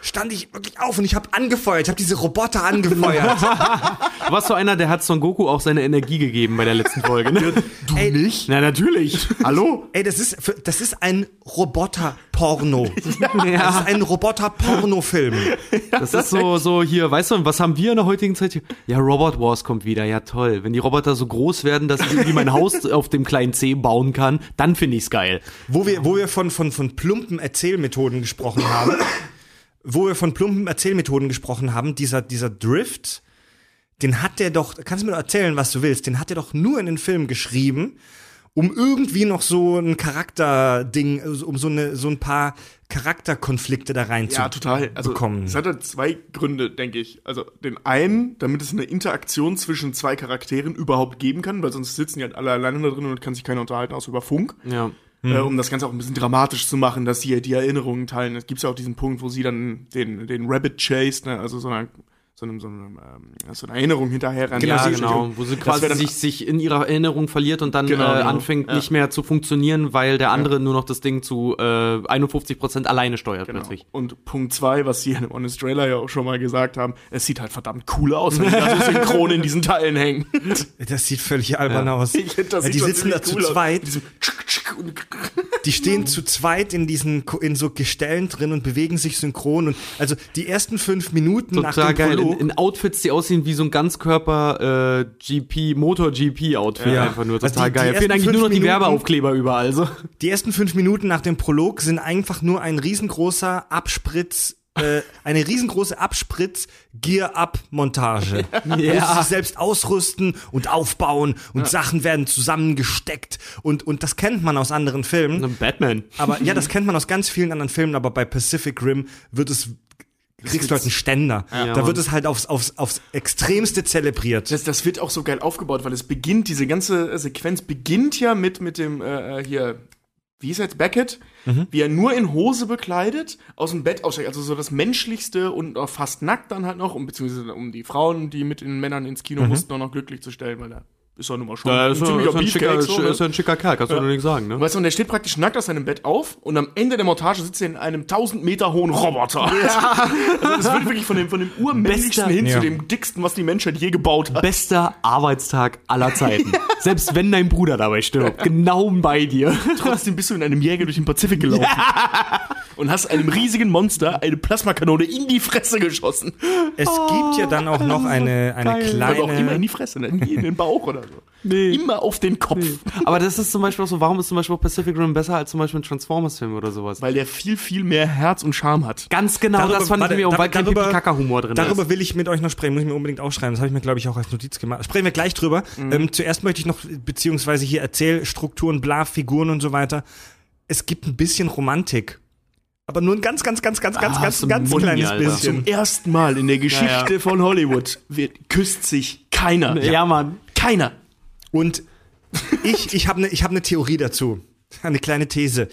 stand ich wirklich auf und ich habe angefeuert. Ich habe diese Roboter angefeuert. Du warst so einer, der hat Son Goku auch seine Energie gegeben bei der letzten Folge, ne? du Ey, nicht? Na, natürlich. Hallo? Ey, das ist, das ist ein Roboter-Porno. Das Ja, ist ein Roboter-Porno-Film. das ist so, so hier, weißt du, was haben wir in der heutigen Zeit? hier? Ja, Robot Wars kommt wieder, ja toll. Wenn die Roboter so groß werden, dass ich irgendwie mein Haus auf dem kleinen C bauen kann, dann finde ich's geil. Wo wir, wo wir von, von, von plumpen Erzählmethoden gesprochen haben, wo wir von plumpen Erzählmethoden gesprochen haben, dieser, dieser Drift, den hat der doch, kannst du mir doch erzählen, was du willst, den hat er doch nur in den Film geschrieben, um irgendwie noch so ein Charakterding, um so, eine, so ein paar Charakterkonflikte da rein Ja, total. Also, bekommen. es hat halt zwei Gründe, denke ich. Also, den einen, damit es eine Interaktion zwischen zwei Charakteren überhaupt geben kann, weil sonst sitzen die halt alle alleine da drin und kann sich keiner unterhalten, außer über Funk. Ja. Äh, um das Ganze auch ein bisschen dramatisch zu machen, dass sie die Erinnerungen teilen. Es gibt ja auch diesen Punkt, wo sie dann den, den Rabbit chase, ne? also so eine, so eine, so eine, ähm, so eine Erinnerung hinterher ran. Ja, sie- genau. Wo sie quasi sich, sich in ihrer Erinnerung verliert und dann Genau, äh, genau. anfängt Ja. nicht mehr zu funktionieren, weil der andere nur noch das Ding zu äh, 51% alleine steuert Genau. plötzlich. Und Punkt zwei, was sie in dem Honest Trailer ja auch schon mal gesagt haben, es sieht halt verdammt cool aus, wenn die da so synchron in diesen Teilen hängen. Das sieht völlig albern Ja. aus. Ja, sieht die sitzen da zu cool zweit. Die stehen zu zweit in diesen in so Gestellen drin und bewegen sich synchron und also die ersten fünf Minuten nach Total dem geil. In, in Outfits, die aussehen wie so ein Ganzkörper äh, GP, Motor-GP-Outfit. Ja. Einfach nur Also total die- die geil. ersten Fehlen eigentlich nur noch die Minuten- Werbeaufkleber überall. So. die ersten fünf Minuten nach dem Prolog sind einfach nur ein riesengroßer Abspritz, äh, eine riesengroße Abspritz-Gear-Up-Montage. Wo sie sich selbst ausrüsten und aufbauen und Sachen werden zusammengesteckt und und das kennt man aus anderen Filmen. Batman. Aber ja, das kennt man aus ganz vielen anderen Filmen, aber bei Pacific Rim wird es kriegst du halt einen Ständer. Ja, da wird es halt aufs, aufs, aufs Extremste zelebriert. Das, das wird auch so geil aufgebaut, weil es beginnt, diese ganze Sequenz beginnt ja mit, mit dem, äh, äh, hier, wie ist jetzt, Beckett, wie er nur in Hose bekleidet aus dem Bett aussteigt, also so das Menschlichste und fast nackt dann halt noch, um, beziehungsweise um die Frauen, die mit den Männern ins Kino mussten, auch noch glücklich zu stellen, weil er ist doch nun mal schon Da ist, er- ist, er ein schicker, so, ne? ist ein schicker Kerl, kannst du nur nichts sagen, ne? Weißt du, und der steht praktisch nackt aus seinem Bett auf und am Ende der Montage sitzt er in einem 1000 Meter hohen Roboter. also das wird wirklich von dem, von dem urmännlichsten Bester- hin Ja. zu dem dicksten, was die Menschheit je gebaut hat. Bester Arbeitstag aller Zeiten. Selbst wenn dein Bruder dabei stirbt. Genau bei dir. Trotzdem bist du in einem Jäger durch den Pazifik gelaufen. Und hast einem riesigen Monster eine Plasmakanone in die Fresse geschossen. Es gibt ja dann auch noch eine, eine geil. Aber auch immer in kleine. die Fresse, ne? nie in den Bauch oder so. Nee. Immer auf den Kopf. Aber das ist zum Beispiel auch so, warum ist zum Beispiel auch Pacific Rim besser als zum Beispiel ein Transformers-Film oder sowas? Weil der viel, viel mehr Herz und Charme hat. Ganz genau, Darüber- das fand warte, ich mir, auch, weil kein darüber- Pipi-Kaka-Humor drin Darüber ist. will ich mit euch noch sprechen, muss ich mir unbedingt aufschreiben. Das habe ich mir, glaube ich, auch als Notiz gemacht. Sprechen wir gleich drüber. Mhm. Ähm, zuerst möchte ich noch, beziehungsweise hier Erzählstrukturen, bla, Figuren und so weiter. Es gibt ein bisschen Romantik. Aber nur ein ganz, ganz, ganz, ganz, ganz, Ah, ganz, zum ganz Mund, kleines Alter. bisschen. Zum ersten Mal in der Geschichte Ja, ja. von Hollywood wird, küsst sich keiner. Ja, Mann. Keiner. Und ich, ich habe eine hab ne Theorie dazu. Eine kleine These.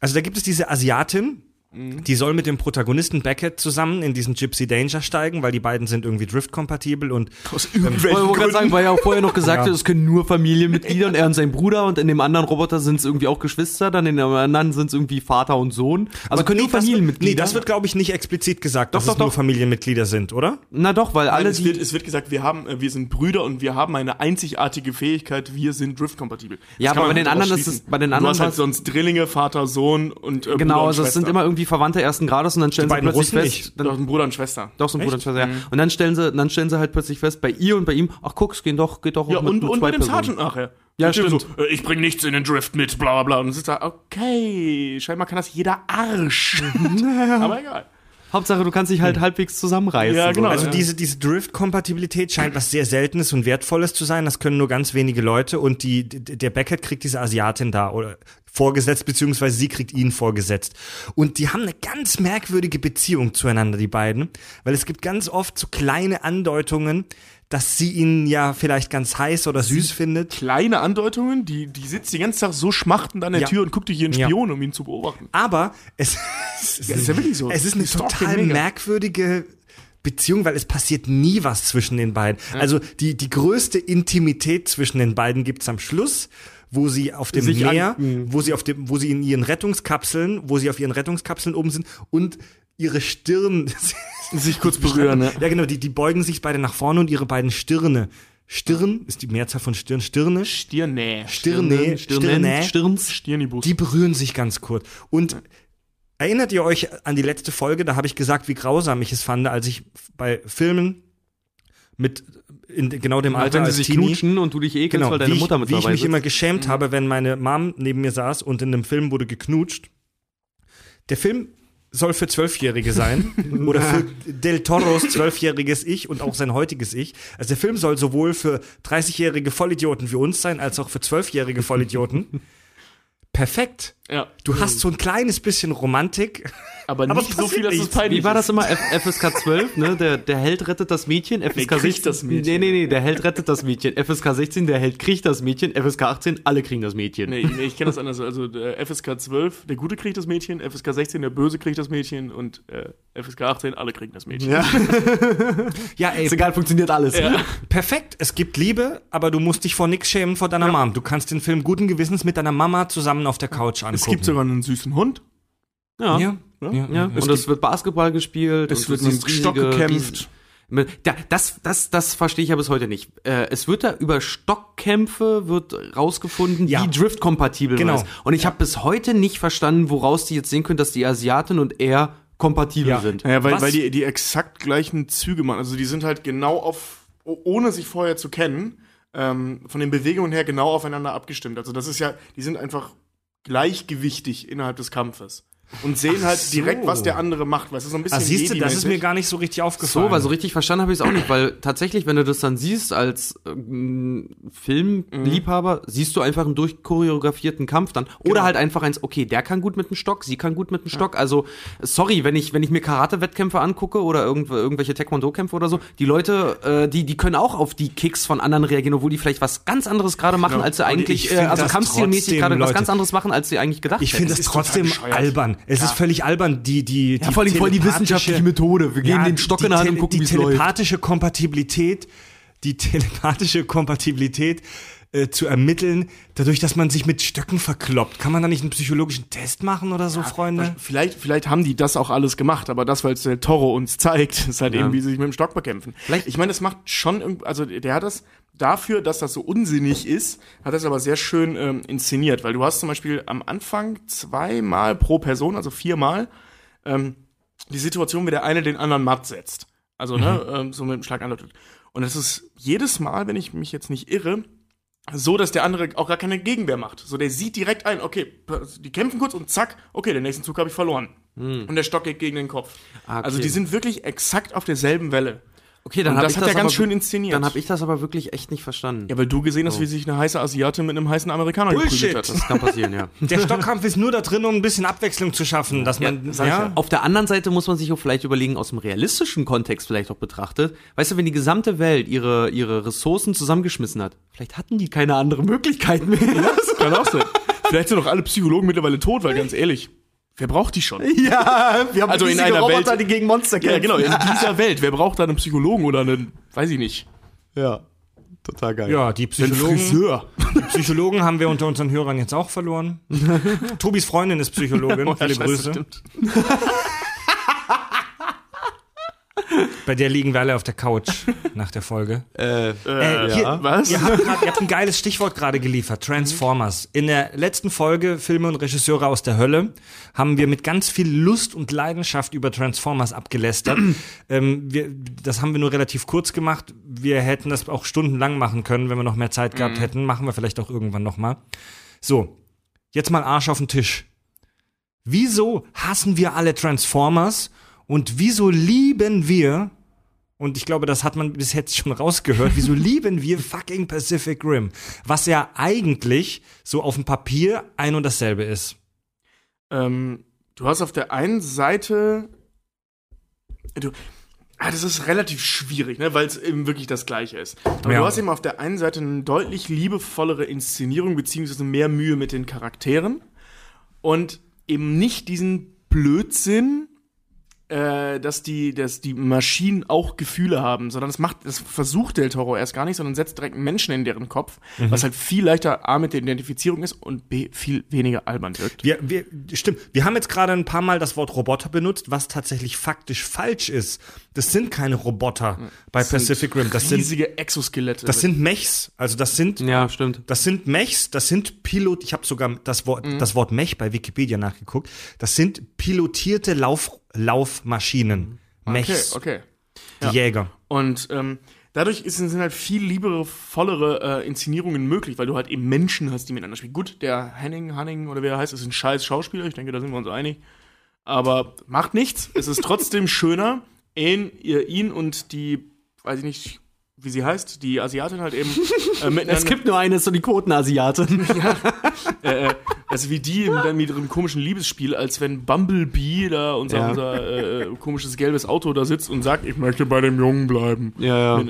Also da gibt es diese Asiatin, die soll mit dem Protagonisten Beckett zusammen in diesen Gypsy Danger steigen, weil die beiden sind irgendwie driftkompatibel und Aus Ich irgendwelchen wollte gerade sagen, Gründen. weil er auch vorher noch gesagt Ja. hat, es können nur Familienmitglieder und er und sein Bruder und in dem anderen Roboter sind es irgendwie auch Geschwister, dann in dem anderen sind es irgendwie Vater und Sohn. Also können nur Familienmitglieder. Nee, das wird, glaube ich, nicht explizit gesagt, dass Doch, es doch, nur doch. Familienmitglieder sind, oder? Na doch, weil Nein, alle es, wird, es wird gesagt, wir haben, äh, wir sind Brüder und wir haben eine einzigartige Fähigkeit, wir sind driftkompatibel. Ja, aber bei den anderen ist es- bei den Du anderen hast halt sonst Drillinge, Vater, Sohn und äh, Bruder Genau, und also es sind immer irgendwie irgendwie Verwandte ersten Grades und dann stellen Die sie plötzlich Russen fest, nicht. dann, Doch, ein Bruder und Schwester. Doch, so ein Bruder und? Mhm. Schwester, ja. Und dann stellen sie, dann stellen sie halt plötzlich fest, bei ihr und bei ihm, ach guck, es gehen doch, geht doch auch Ja, mit, und, mit und zwei bei dem. Sergeant nachher. Ja, dem stimmt. So, äh, ich bring nichts in den Drift mit, bla bla bla. Und dann sitzt da, okay, scheinbar kann das jeder Arsch. Aber egal. Hauptsache, du kannst dich halt halbwegs zusammenreißen. Ja, genau. Also ja. diese, diese Drift-Kompatibilität scheint was sehr Seltenes und Wertvolles zu sein. Das können nur ganz wenige Leute. Und die, der Beckett kriegt diese Asiatin da oder vorgesetzt, beziehungsweise sie kriegt ihn vorgesetzt. Und die haben eine ganz merkwürdige Beziehung zueinander, die beiden. Weil es gibt ganz oft so kleine Andeutungen, dass sie ihn ja vielleicht ganz heiß oder süß findet. Kleine Andeutungen, die, die sitzt den ganzen Tag so schmachtend an der Ja. Tür und guckt durch ihren Ja. Spion, um ihn zu beobachten. Aber es, es, Ja, ist ja wirklich so. es ist eine total merkwürdige Beziehung, weil es passiert nie was zwischen den beiden. Also die, die größte Intimität zwischen den beiden gibt's am Schluss, wo sie auf dem Sich Meer, an- wo sie auf dem, wo sie in ihren Rettungskapseln, wo sie auf ihren Rettungskapseln oben sind und ihre Stirn Sich kurz berühren, ne? Ja, genau, die, die beugen sich beide nach vorne und ihre beiden Stirne. Stirn ist die Mehrzahl von Stirn, Stirne. Stirne, Stirnen, Stirne, Stirns. Stirnibus. die berühren sich ganz kurz. Und erinnert ihr euch an die letzte Folge? Da habe ich gesagt, wie grausam ich es fand, als ich bei Filmen mit in genau dem Alter wenn sie als sich Teenie, knutschen und du dich ekelst, genau, weil deine Mutter ich, mit wie ich dabei mich sitzt. immer geschämt habe, wenn meine Mom neben mir saß und in einem Film wurde geknutscht. Der Film soll für Zwölfjährige sein oder für Del Toros zwölfjähriges Ich und auch sein heutiges Ich. Also der Film soll sowohl für 30-jährige Vollidioten wie uns sein, als auch für zwölfjährige Vollidioten. Perfekt. Ja. Du hast so ein kleines bisschen Romantik. Aber Aber nicht so viel, dass es nichts. peinlich Wie war das ist. immer? F FSK 12, ne? Der, der Held rettet das Mädchen, FSK kriegt 16. das Mädchen. Nee, nee, nee, der Held rettet das Mädchen. FSK 16, der Held kriegt das Mädchen, FSK 18, alle kriegen das Mädchen. Nee, nee ich kenne das anders. Also äh, FSK 12, der Gute kriegt das Mädchen, FSK 16, der Böse kriegt das Mädchen und äh, FSK 18, alle kriegen das Mädchen. Ja. Ja, ey, Ist egal, funktioniert alles. perfekt. Es gibt Liebe, aber du musst dich vor nix schämen vor deiner Mom. Du kannst den Film guten Gewissens mit deiner Mama zusammen auf der Couch angucken. Es gibt sogar einen süßen Hund. Ja. ja. Ja. Ja, Ja, Es und es wird Basketball gespielt. Es und wird mit Stock gekämpft. riesen- Da, das, das, das verstehe ich ja bis heute nicht. Äh, es wird da über Stockkämpfe wird rausgefunden, Ja. wie Drift-kompatibel Genau. man ist. Und ich habe bis heute nicht verstanden, woraus die jetzt sehen können, dass die Asiatin und er kompatibel Ja. sind. Naja, weil, Was- weil die, die exakt gleichen Züge machen. Also die sind halt genau auf, oh- ohne sich vorher zu kennen, ähm, von den Bewegungen her genau aufeinander abgestimmt. Also das ist ja, die sind einfach gleichgewichtig innerhalb des Kampfes. Und sehen Ach halt so. direkt, was der andere macht. Weißt du, so ein bisschen Ah, siehst du, das ist mir gar nicht so richtig aufgefallen. So, weil so richtig verstanden habe ich es auch nicht, weil tatsächlich, wenn du das dann siehst als ähm, Filmliebhaber, siehst du einfach einen durchchoreografierten Kampf dann. Oder Genau. halt einfach eins, okay, der kann gut mit dem Stock, sie kann gut mit dem Stock. Also, sorry, wenn ich, wenn ich mir Karate-Wettkämpfe angucke oder irgendw irgendwelche Taekwondo-Kämpfe oder so, die Leute, äh, die, die können auch auf die Kicks von anderen reagieren, obwohl die vielleicht was ganz anderes gerade machen, Genau. als sie eigentlich, ich äh, also das kampfstilmäßig gerade was ganz anderes machen, als sie eigentlich gedacht Ich hätten. finde das ist total trotzdem albern. Es ist völlig albern, die, die, Ja, vor allem voll die wissenschaftliche Methode. Wir geben den Stock in der Hand und gucken, die wie es läuft. telepathische Kompatibilität, die telepathische Kompatibilität äh, zu ermitteln, dadurch, dass man sich mit Stöcken verkloppt. Kann man da nicht einen psychologischen Test machen oder so, Freunde? Vielleicht, vielleicht haben die das auch alles gemacht, aber das, weil es der Toro uns zeigt, ist halt Ja. eben, wie sie sich mit dem Stock bekämpfen. Vielleicht- ich meine, das macht schon, also der hat das dafür, dass das so unsinnig ist, hat das aber sehr schön ähm, inszeniert, weil du hast zum Beispiel am Anfang zweimal pro Person, also viermal, ähm, die Situation, wie der eine den anderen matt setzt. Also, ne, ähm, so mit dem Schlag andeutet. Und das ist jedes Mal, wenn ich mich jetzt nicht irre, so, dass der andere auch gar keine Gegenwehr macht. So, der sieht direkt ein, okay, die kämpfen kurz und zack, okay, den nächsten Zug habe ich verloren. Und der Stock geht gegen den Kopf. Ah, okay. Also die sind wirklich exakt auf derselben Welle. Okay, dann Und hab das ich hat er ganz schön inszeniert. Dann habe ich das aber wirklich echt nicht verstanden. Ja, weil du gesehen hast, wie sich eine heiße Asiatin mit einem heißen Amerikaner Bullshit. geprügelt hat. Das kann passieren, ja. Der Stockkampf ist nur da drin, um ein bisschen Abwechslung zu schaffen, dass man, ja, sag ich ja. Auf der anderen Seite muss man sich auch vielleicht überlegen, aus dem realistischen Kontext vielleicht auch betrachtet, weißt du, wenn die gesamte Welt ihre, ihre Ressourcen zusammengeschmissen hat, vielleicht hatten die keine andere Möglichkeit mehr. Das kann auch sein. Vielleicht sind doch alle Psychologen mittlerweile tot, weil ganz ehrlich, wer braucht die schon? ja, wir haben Also in einer Welt- die gegen Monster Ja, genau, in dieser Welt. Wer braucht da einen Psychologen oder einen, weiß ich nicht, Ja, total geil. ja, die Psychologen, Friseur? die Psychologen haben wir unter unseren Hörern jetzt auch verloren. Tobis Freundin ist Psychologin, Oh, ja, viele scheiße, Grüße. Bei der liegen wir alle auf der Couch. nach der Folge. Äh, Äh, Äh, hier, was? Ihr habt, grad, ihr habt ein geiles Stichwort gerade geliefert, Transformers. In der letzten Folge Filme und Regisseure aus der Hölle haben wir mit ganz viel Lust und Leidenschaft über Transformers abgelästert. ähm, wir, das haben wir nur relativ kurz gemacht. Wir hätten das auch stundenlang machen können, wenn wir noch mehr Zeit gehabt hätten. Machen wir vielleicht auch irgendwann noch mal. So, jetzt mal Arsch auf den Tisch. Wieso hassen wir alle Transformers und wieso lieben wir und ich glaube, das hat man bis jetzt schon rausgehört. Wieso lieben wir fucking Pacific Rim? Was ja eigentlich so auf dem Papier ein und dasselbe ist. Ähm, du hast auf der einen Seite. Du, ah, das ist relativ schwierig, ne, weil es eben wirklich das Gleiche ist. Aber Ja. du hast eben auf der einen Seite eine deutlich liebevollere Inszenierung, beziehungsweise mehr Mühe mit den Charakteren. Und eben nicht diesen Blödsinn, äh, dass die, dass die Maschinen auch Gefühle haben, sondern das macht, das versucht Del Toro erst gar nicht, sondern setzt direkt Menschen in deren Kopf, was halt viel leichter A mit der Identifizierung ist und B viel weniger albern wirkt. Wir, wir, stimmt, wir haben jetzt gerade ein paar Mal das Wort Roboter benutzt, was tatsächlich faktisch falsch ist. Das sind keine Roboter bei Pacific Rim. Das sind, riesige Exoskelette. das sind Mechs. Also das sind ja, stimmt. Das sind Mechs, das sind Pilot, ich habe sogar das Wort, das Wort Mech bei Wikipedia nachgeguckt. Das sind pilotierte Lauf, Laufmaschinen. Mechs, okay, okay. die Jäger. Und ähm, dadurch ist, sind halt viel liebere, vollere äh, Inszenierungen möglich, weil du halt eben Menschen hast, die miteinander spielen. Gut, der Henning, Hanning oder wie er heißt, ist ein scheiß Schauspieler, ich denke, da sind wir uns einig. Aber macht nichts. Es ist trotzdem schöner, ihn, ihn und die, weiß ich nicht, wie sie heißt, die Asiatin halt eben äh. Es gibt nur eine, so die Quotenasiatin. äh, äh, also wie die dann mit ihrem komischen Liebesspiel, als wenn Bumblebee da unser, Ja. unser äh, äh, komisches gelbes Auto da sitzt und sagt, ich möchte bei dem Jungen bleiben. Ja, ja.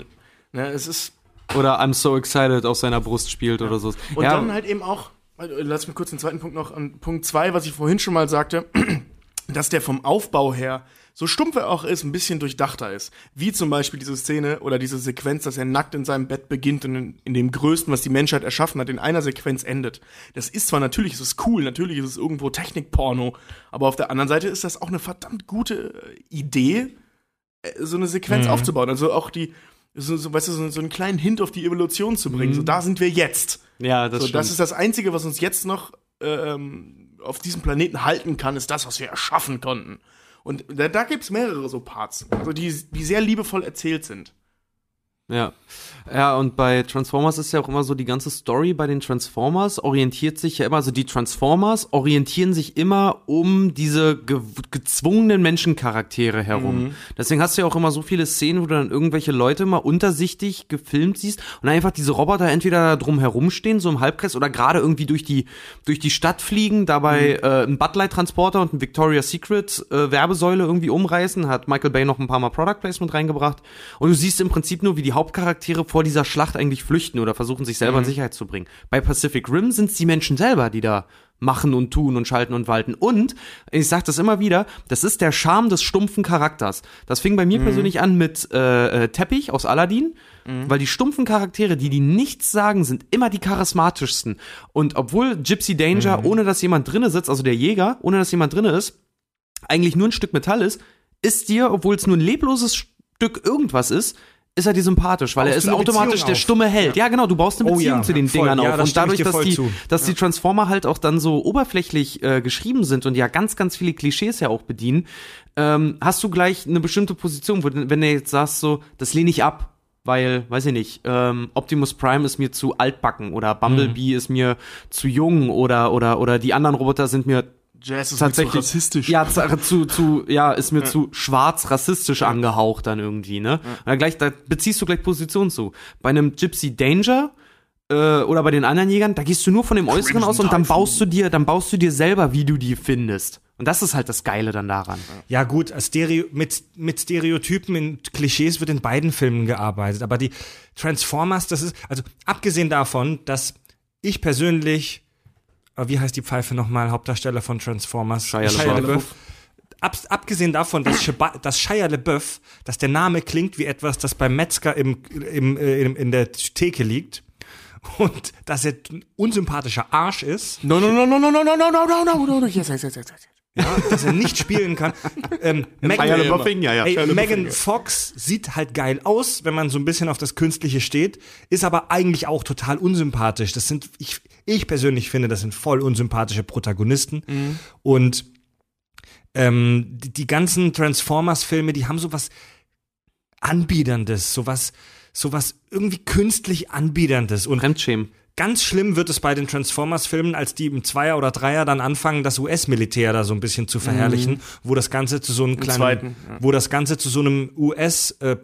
Ne, es ist Oder I'm so excited auf seiner Brust spielt oder so. und ja, dann halt eben auch, also, lass mich kurz den zweiten Punkt noch an Punkt zwei, was ich vorhin schon mal sagte, dass der vom Aufbau her so stumpf er auch ist, ein bisschen durchdachter ist. Wie zum Beispiel diese Szene oder diese Sequenz, dass er nackt in seinem Bett beginnt und in, in dem Größten, was die Menschheit erschaffen hat, in einer Sequenz endet. Das ist zwar natürlich, es ist cool, natürlich ist es irgendwo Technikporno, aber auf der anderen Seite ist das auch eine verdammt gute äh, Idee, äh, so eine Sequenz aufzubauen. Also auch die, so, so, weißt du, so, so einen kleinen Hint auf die Evolution zu bringen. So, da sind wir jetzt. ja, das So, stimmt. das ist das Einzige, was uns jetzt noch ähm, auf diesem Planeten halten kann, ist das, was wir erschaffen konnten. Und da, da gibt es mehrere so Parts, also die, die sehr liebevoll erzählt sind. Ja. Ja, und bei Transformers ist ja auch immer so, die ganze Story bei den Transformers orientiert sich ja immer, also die Transformers orientieren sich immer um diese ge gezwungenen Menschencharaktere herum. Deswegen hast du ja auch immer so viele Szenen, wo du dann irgendwelche Leute mal untersichtig gefilmt siehst und einfach diese Roboter entweder da drum herumstehen, so im Halbkreis, oder gerade irgendwie durch die, durch die Stadt fliegen, dabei äh, einen Bud Light Transporter und ein Victoria's Secret äh, Werbesäule irgendwie umreißen, hat Michael Bay noch ein paar Mal Product Placement reingebracht. Und du siehst im Prinzip nur, wie die Hauptcharaktere vor dieser Schlacht eigentlich flüchten oder versuchen, sich selber in Sicherheit zu bringen. Bei Pacific Rim sind es die Menschen selber, die da machen und tun und schalten und walten. Und, ich sag das immer wieder, das ist der Charme des stumpfen Charakters. Das fing bei mir persönlich an mit äh, äh, Teppich aus Aladdin, weil die stumpfen Charaktere, die die nichts sagen, sind immer die charismatischsten. Und obwohl Gypsy Danger, ohne dass jemand drinne sitzt, also der Jäger, ohne dass jemand drinne ist, eigentlich nur ein Stück Metall ist, ist dir, obwohl es nur ein lebloses Stück irgendwas ist, ist er dir sympathisch, weil er Baust ist du eine automatisch Beziehung der stumme Held. Ja, genau, du baust eine Oh Beziehung ja, zu den voll. Dingern Ja, auf. Und dadurch, dass die, zu. dass die Transformer halt auch dann so oberflächlich äh, geschrieben sind und ja ganz, ganz viele Klischees ja auch bedienen, ähm, hast du gleich eine bestimmte Position, wo, wenn du jetzt sagst so, das lehne ich ab, weil, weiß ich nicht, ähm, Optimus Prime ist mir zu altbacken oder Bumblebee Mhm. ist mir zu jung oder, oder, oder die anderen Roboter sind mir Jazz ist tatsächlich so rassistisch. Ja, zu, zu, zu ja, ist mir zu schwarz rassistisch angehaucht dann irgendwie, ne? Und dann gleich da beziehst du gleich Position zu. Bei einem Gypsy Danger äh, oder bei den anderen Jägern, da gehst du nur von dem Äußeren aus und dann baust du dir, dann baust du dir selber, wie du die findest. Und das ist halt das Geile dann daran. Ja, gut, Stereo, mit, mit Stereotypen in Klischees wird in beiden Filmen gearbeitet. Aber die Transformers, das ist, also abgesehen davon, dass ich persönlich, äh, wie heißt die Pfeife nochmal, Hauptdarsteller von Transformers? Shia LaBeouf. Ab, abgesehen davon, dass, Sheba, dass Shia LaBeouf, dass der Name klingt wie etwas, das beim Metzger im, im, äh, im, in der Theke liegt und dass er ein unsympathischer Arsch ist. No, no, no, no, no, no, no, no, no, no, no, no, no, yes, yes, yes, yes. Ja, dass er nicht spielen kann. Ähm, Megan, Shia ja, ja. Ey, Shia Megan. Fox sieht halt geil aus, wenn man so ein bisschen auf das Künstliche steht, ist aber eigentlich auch total unsympathisch. Das sind, ich, ich persönlich finde, das sind voll unsympathische Protagonisten. Mhm. Und ähm, die, die ganzen Transformers-Filme, die haben sowas Anbiederndes, sowas, sowas irgendwie künstlich Anbiederndes. Und Fremdschämen. Ganz schlimm wird es bei den Transformers-Filmen, als die im Zweier oder Dreier dann anfangen, das US-Militär da so ein bisschen zu verherrlichen, wo das Ganze zu so einem kleinen, zweiten, ja. wo das Ganze zu so einem US- äh,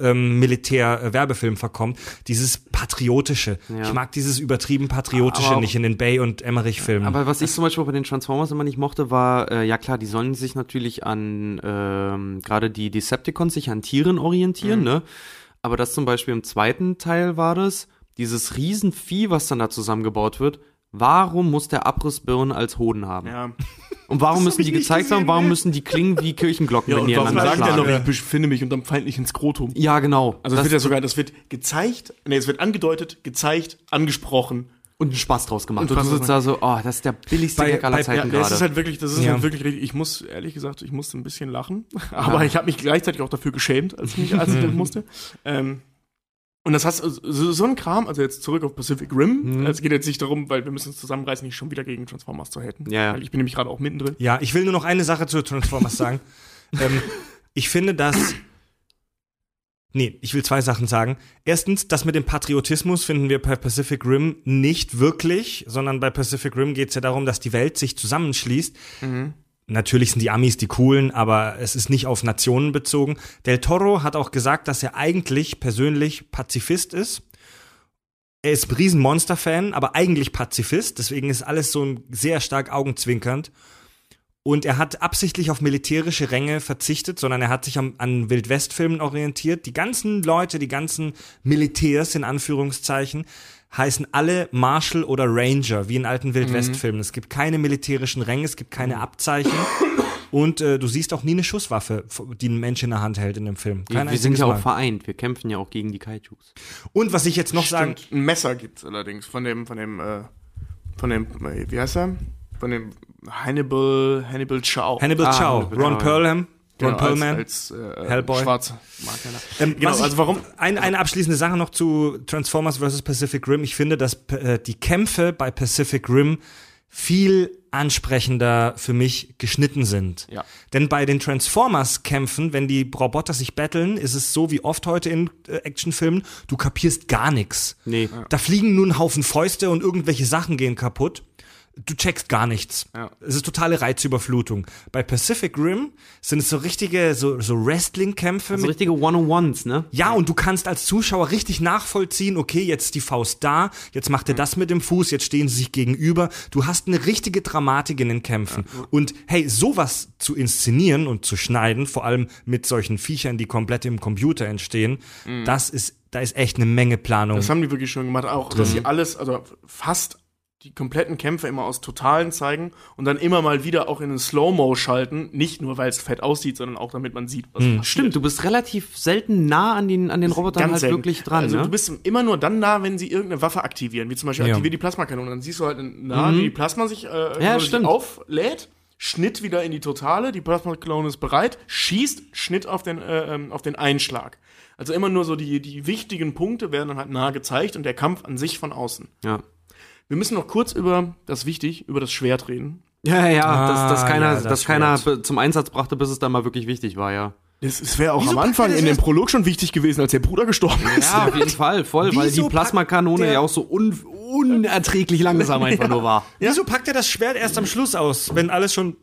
ähm, Militär-Werbefilm verkommt, dieses Patriotische. Ja. Ich mag dieses übertrieben Patriotische auch- nicht in den Bay- und Emmerich-Filmen. Aber was ich zum Beispiel bei den Transformers immer nicht mochte, war, äh, ja klar, die sollen sich natürlich an, ähm, gerade die Decepticons sich an Tieren orientieren, Mhm. ne? Aber das zum Beispiel im zweiten Teil war das, dieses Riesenvieh, was dann da zusammengebaut wird, warum muss der Abrissbirnen als Hoden haben? Ja. Und warum müssen die gezeigt gesehen, haben, warum ne? müssen die klingen wie Kirchenglocken, Ja, wenn die warum sagt er noch, ich befinde mich unterm feindlichen Skrotum? Ja, genau. Also es Das- wird ja sogar, das wird gezeigt, nee, es wird angedeutet, gezeigt, angesprochen. und einen Spaß draus gemacht. Und Und, du sitzt da so, oh, das ist der billigste Bei- Gag aller bei- Zeiten Ja, das ist halt wirklich, das ist Ja. halt wirklich richtig. Ich muss, ehrlich gesagt, ich musste ein bisschen lachen. Aber ich habe mich gleichzeitig auch dafür geschämt, als ich, als ich das musste. Ähm, und das heißt, so, so ein Kram, also jetzt zurück auf Pacific Rim. Es geht jetzt nicht darum, weil wir müssen uns zusammenreißen, nicht schon wieder gegen Transformers zu haten. Ja, ja. Weil ich bin nämlich gerade auch mittendrin. Ja, ich will nur noch eine Sache zu Transformers sagen. ähm, ich finde, dass. Nee, ich will zwei Sachen sagen. Erstens, das mit dem Patriotismus finden wir bei Pacific Rim nicht wirklich, sondern bei Pacific Rim geht es ja darum, dass die Welt sich zusammenschließt. Natürlich sind die Amis die coolen, aber es ist nicht auf Nationen bezogen. Del Toro hat auch gesagt, dass er eigentlich persönlich Pazifist ist. Er ist ein riesen Monster-Fan, aber eigentlich Pazifist. Deswegen ist alles so sehr stark augenzwinkernd. Und er hat absichtlich auf militärische Ränge verzichtet, sondern er hat sich am, an Wildwestfilmen orientiert. Die ganzen Leute, die ganzen Militärs in Anführungszeichen, heißen alle Marshal oder Ranger, wie in alten Wildwestfilmen. Es gibt keine militärischen Ränge, es gibt keine Abzeichen. Und äh, du siehst auch nie eine Schusswaffe, die ein Mensch in der Hand hält in dem Film. Kein wir sind ja auch Mal. vereint. Wir kämpfen ja auch gegen die Kaijus. Und was ich jetzt noch sagen, Stimmt, ein Messer gibt's allerdings von dem, von dem, äh, von dem, äh, wie heißt er? Von dem Hannibal, Hannibal Chow. Hannibal Ah, Chow, Hannibal Ron Chow, Perlman, Genau, Ron Perlman. Als, als äh, Hellboy. Schwarzer Makler. Ähm, Genau, ich, also warum? Ein, eine abschließende Sache noch zu Transformers vs. Pacific Rim. Ich finde, dass äh, die Kämpfe bei Pacific Rim viel ansprechender für mich geschnitten sind. Ja. Denn bei den Transformers-Kämpfen, wenn die Roboter sich betteln, ist es so wie oft heute in äh, Actionfilmen, du kapierst gar nichts. Nee. Da fliegen nur ein Haufen Fäuste und irgendwelche Sachen gehen kaputt. Du checkst gar nichts. Ja. Es ist totale Reizüberflutung. Bei Pacific Rim sind es so richtige, so, so Wrestling-Kämpfe So mit richtige One-on-Ones, ne? ja, und du kannst als Zuschauer richtig nachvollziehen, okay, jetzt ist die Faust da, jetzt macht er das mit dem Fuß, jetzt stehen sie sich gegenüber. Du hast eine richtige Dramatik in den Kämpfen. Und hey, sowas zu inszenieren und zu schneiden, vor allem mit solchen Viechern, die komplett im Computer entstehen, das ist, da ist echt eine Menge Planung. Das haben die wirklich schon gemacht. Auch, dass sie alles, also fast die kompletten Kämpfe immer aus Totalen zeigen und dann immer mal wieder auch in den Slow-Mo schalten. Nicht nur, weil es fett aussieht, sondern auch, damit man sieht, was passiert. Stimmt, du bist relativ selten nah an den, an den Robotern halt selten. wirklich dran, Also ne? du bist immer nur dann da, wenn sie irgendeine Waffe aktivieren, wie zum Beispiel Ja. aktiviert die Plasmakanone. Dann siehst du halt nah, wie die Plasma sich, äh, Ja, sich auflädt. Schnitt wieder in die Totale, die Plasmakanone ist bereit, schießt, Schnitt auf den, äh, ähm, auf den Einschlag. Also immer nur so die, die wichtigen Punkte werden dann halt nah gezeigt und der Kampf an sich von außen. ja. Wir müssen noch kurz über, das ist wichtig, über das Schwert reden. Ja, ja, Ah, dass, dass keiner, ja, das dass keiner zum Einsatz brachte, bis es dann mal wirklich wichtig war, ja. Es, es wäre auch Wieso am Anfang in dem Prolog schon wichtig gewesen, als der Bruder gestorben ist. Ja, auf jeden Fall, voll, weil die Wieso Plasmakanone ja auch so un unerträglich langsam einfach nur war. Wieso packt er das Schwert erst am Schluss aus, wenn alles schon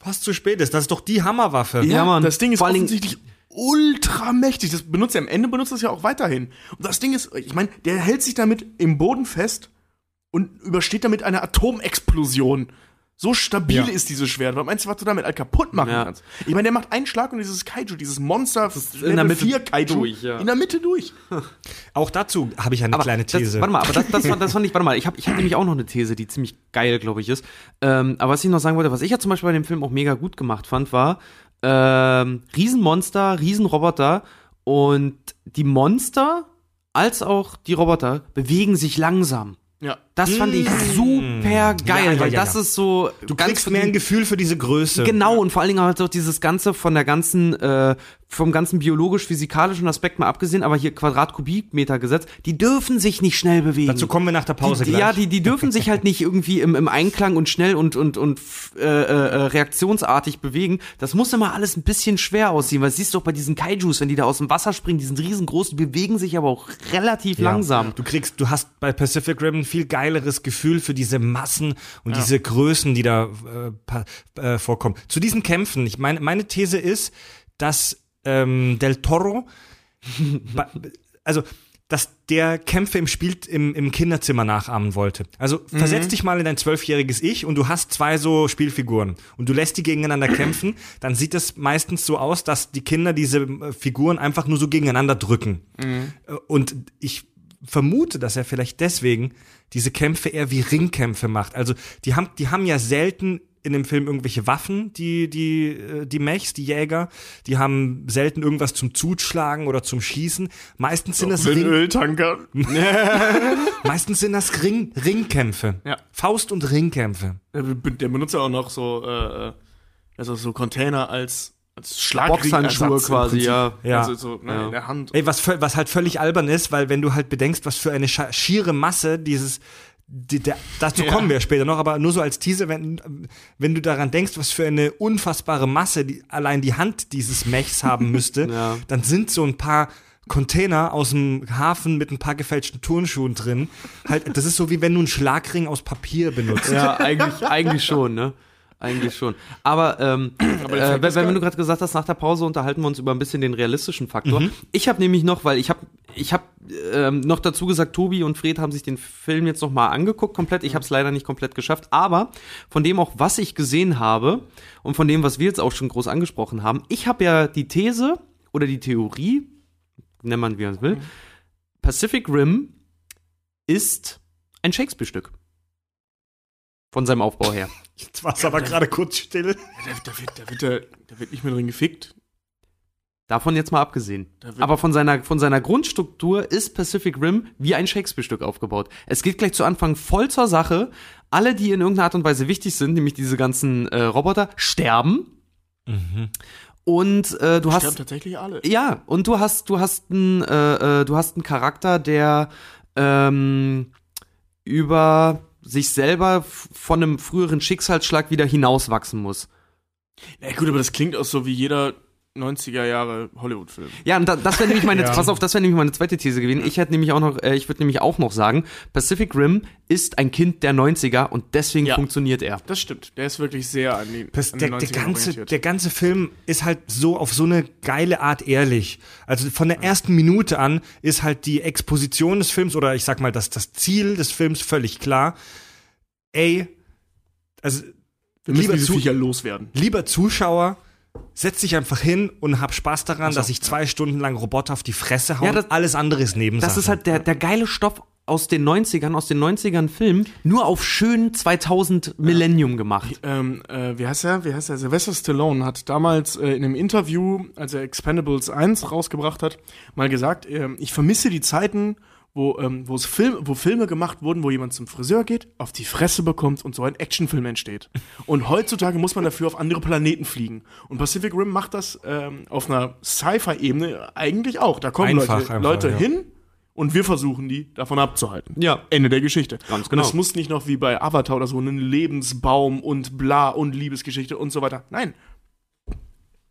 fast zu spät ist? Das ist doch die Hammerwaffe. Ja, Mann. Das Ding ist Vor allen Dingen- offensichtlich ultra mächtig. Das benutzt er am Ende, benutzt es ja auch weiterhin. Und das Ding ist, ich meine, der hält sich damit im Boden fest und übersteht damit eine Atomexplosion. So stabil Ja. ist dieses Schwert. Was meinst du, was du damit all kaputt machen Ja. kannst? Ich meine, der macht einen Schlag und dieses Kaiju, dieses Monster, in der Mitte 4 Kaiju, durch, ja. in der Mitte durch. Auch dazu habe ich eine Aber kleine These. Das, warte mal, aber das, das, fand- das fand ich, warte mal, ich habe ich hab nämlich auch noch eine These, die ziemlich geil, glaube ich, ist. Ähm, aber was ich noch sagen wollte, was ich ja zum Beispiel bei dem Film auch mega gut gemacht fand, war ähm, Riesenmonster, Riesenroboter und die Monster als auch die Roboter bewegen sich langsam. Ja. Das fand ich super geil, Ja, ja, weil ja, das ist so Du kriegst mehr ein Gefühl für diese Größe. Genau, und vor allen Dingen halt auch dieses Ganze von der ganzen, äh, vom ganzen biologisch-physikalischen Aspekt mal abgesehen, aber hier Quadratkubikmeter-Gesetz, die dürfen sich nicht schnell bewegen. Dazu kommen wir nach der Pause die, gleich. Ja, die, die dürfen sich halt nicht irgendwie im, im Einklang und schnell und, und, und f- äh, äh, reaktionsartig bewegen. Das muss immer alles ein bisschen schwer aussehen, weil siehst du auch bei diesen Kaijus, wenn die da aus dem Wasser springen, die sind riesengroß, die bewegen sich aber auch relativ langsam. Du kriegst, du hast bei Pacific Rim viel geileres Gefühl für diese Massen und diese Größen, die da äh, äh, vorkommen. Zu diesen Kämpfen, ich meine, meine These ist, dass ähm, Del Toro, also dass der Kämpfe im Spiel im, im Kinderzimmer nachahmen wollte. Also versetz dich mal in dein zwölfjähriges Ich und du hast zwei so Spielfiguren und du lässt die gegeneinander kämpfen, dann sieht es meistens so aus, dass die Kinder diese äh, Figuren einfach nur so gegeneinander drücken. Äh, Und ich vermute, dass er vielleicht deswegen diese Kämpfe eher wie Ringkämpfe macht. Also die haben, die haben ja selten in dem Film irgendwelche Waffen, die, die, äh, die Mechs, die Jäger, die haben selten irgendwas zum Zuschlagen oder zum Schießen. Meistens sind das Ring, Öltanker. meistens sind das Ring, Ringkämpfe. Ja. Faust- und Ringkämpfe. Der, be- der benutzt ja auch noch so, äh, äh, also so Container als, Boxhandschuhe Ersatz quasi, ja. Ja. Also so ne, Ja. in der Hand. Ey, was, was halt völlig albern ist, weil wenn du halt bedenkst, was für eine schiere Masse dieses, die, der, dazu Ja. kommen wir später noch, aber nur so als Teaser, wenn, wenn du daran denkst, was für eine unfassbare Masse die, allein die Hand dieses Mechs haben müsste, Ja. dann sind so ein paar Container aus dem Hafen mit ein paar gefälschten Turnschuhen drin. Halt, das ist so wie wenn du einen Schlagring aus Papier benutzt. Ja, eigentlich, eigentlich schon, ne? Eigentlich schon. Aber, ähm, der äh, wenn, wenn du gerade gesagt hast, nach der Pause unterhalten wir uns über ein bisschen den realistischen Faktor. Mhm. Ich habe nämlich noch, weil ich habe ich hab, ähm, noch dazu gesagt, Tobi und Fred haben sich den Film jetzt noch mal angeguckt komplett. Ich habe es leider nicht komplett geschafft. Aber von dem auch, was ich gesehen habe und von dem, was wir jetzt auch schon groß angesprochen haben, ich habe ja die These oder die Theorie, nennt man wie man es will, Pacific Rim ist ein Shakespeare-Stück. Von seinem Aufbau her. Jetzt war es aber gerade kurz still. Ja, da, da, wird, da, wird der, da wird nicht mehr drin gefickt. Davon jetzt mal abgesehen. Aber von seiner, von seiner Grundstruktur ist Pacific Rim wie ein Shakespeare-Stück aufgebaut. Es geht gleich zu Anfang voll zur Sache. Alle, die in irgendeiner Art und Weise wichtig sind, nämlich diese ganzen äh, Roboter, sterben. Und äh, du Sterben hast tatsächlich alle. ja, und du hast, du hast einen, äh, äh, du hast einen Charakter, der ähm, über sich selber von einem früheren Schicksalsschlag wieder hinauswachsen muss. Ja gut, aber das klingt auch so wie jeder 90er Jahre Hollywood-Film. Ja, und da, das wäre nämlich meine, Ja. pass auf, das wäre nämlich meine zweite These gewesen. Ich hätte nämlich auch noch, äh, ich würde nämlich auch noch sagen, Pacific Rim ist ein Kind der 90er und deswegen Ja. funktioniert er. Das stimmt. Der ist wirklich sehr an die Das, an der, die der, 90er ganze, orientiert. der ganze Film ist halt so auf so eine geile Art ehrlich. Also von der ersten Minute an ist halt die Exposition des Films oder ich sag mal das, das Ziel des Films völlig klar. Ey, also Wir müssen lieber, diese Viecher loswerden. lieber Zuschauer, setz dich einfach hin und hab Spaß daran, so, dass ich zwei Stunden lang Roboter auf die Fresse hauen. Ja, das- Alles andere ist Nebensache. Das ist halt der, der geile Stoff aus den 90ern, aus den 90ern Filmen, nur auf schön 2000 Millennium gemacht. Ähm, äh, wie heißt er? Wie heißt er? Sylvester Stallone hat damals äh, in einem Interview, als er Expendables 1 rausgebracht hat, mal gesagt, ähm, ich vermisse die Zeiten, wo, ähm, Film, wo Filme gemacht wurden, wo jemand zum Friseur geht, auf die Fresse bekommt und so ein Actionfilm entsteht. Und heutzutage muss man dafür auf andere Planeten fliegen. Und Pacific Rim macht das ähm, auf einer Sci-Fi-Ebene eigentlich auch. Da kommen Einfach, Leute, einfach, Leute ja. hin und wir versuchen die davon abzuhalten. Ja. Ende der Geschichte. Ganz Und genau. es muss nicht noch wie bei Avatar oder so einen Lebensbaum und bla und Liebesgeschichte und so weiter. Nein.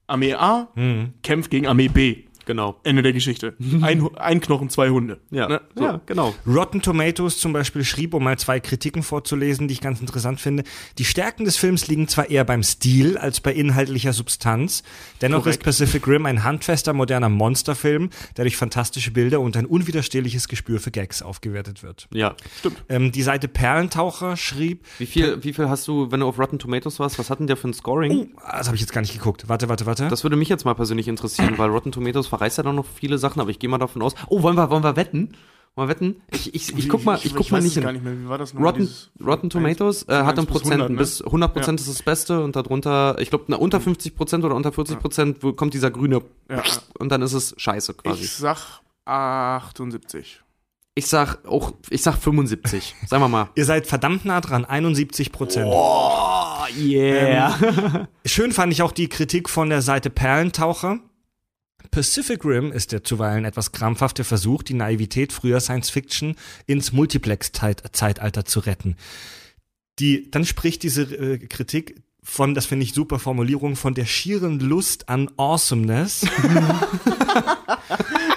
Armee A Mhm. kämpft gegen Armee B. Genau. Ende der Geschichte. Ein, ein Knochen, zwei Hunde. Ja, Ne? So. ja genau. Rotten Tomatoes zum Beispiel schrieb, um mal zwei Kritiken vorzulesen, die ich ganz interessant finde. Die Stärken des Films liegen zwar eher beim Stil als bei inhaltlicher Substanz. Dennoch Korrekt. ist Pacific Rim ein handfester, moderner Monsterfilm, der durch fantastische Bilder und ein unwiderstehliches Gespür für Gags aufgewertet wird. Ja. Stimmt. Ähm, die Seite Perlentaucher schrieb, Wie viel, wie viel hast du, wenn du auf Rotten Tomatoes warst, was hat denn der für ein Scoring? oh, das habe ich jetzt gar nicht geguckt. Warte, warte, warte. Das würde mich jetzt mal persönlich interessieren, weil Rotten Tomatoes verreißt ja dann noch viele Sachen, aber ich gehe mal davon aus. Oh, wollen wir, wollen wir wetten? Wollen wir wetten? Ich, ich, ich guck mal, ich, guck mal weiß nicht es hin. gar nicht mehr. Wie war das nochmal, Rotten, Rotten Tomatoes äh, hat 1 ein bis Prozent, 100, ne? bis 100 Prozent ist das Beste und darunter, ich glaube, unter 50 Prozent oder unter 40 Prozent wo kommt dieser grüne Ja. und dann ist es scheiße quasi. Ich sag 78. Ich sag auch, ich sag 75. Sagen wir mal. Ihr seid verdammt nah dran, 71 Prozent. Oh, yeah. Schön fand ich auch die Kritik von der Seite Perlentaucher. Pacific Rim ist der zuweilen etwas krampfhafte Versuch, die Naivität früher Science Fiction ins Multiplex-Zeitalter zu retten. Die, dann spricht diese äh, Kritik von, das finde ich super Formulierung, von der schieren Lust an Awesomeness.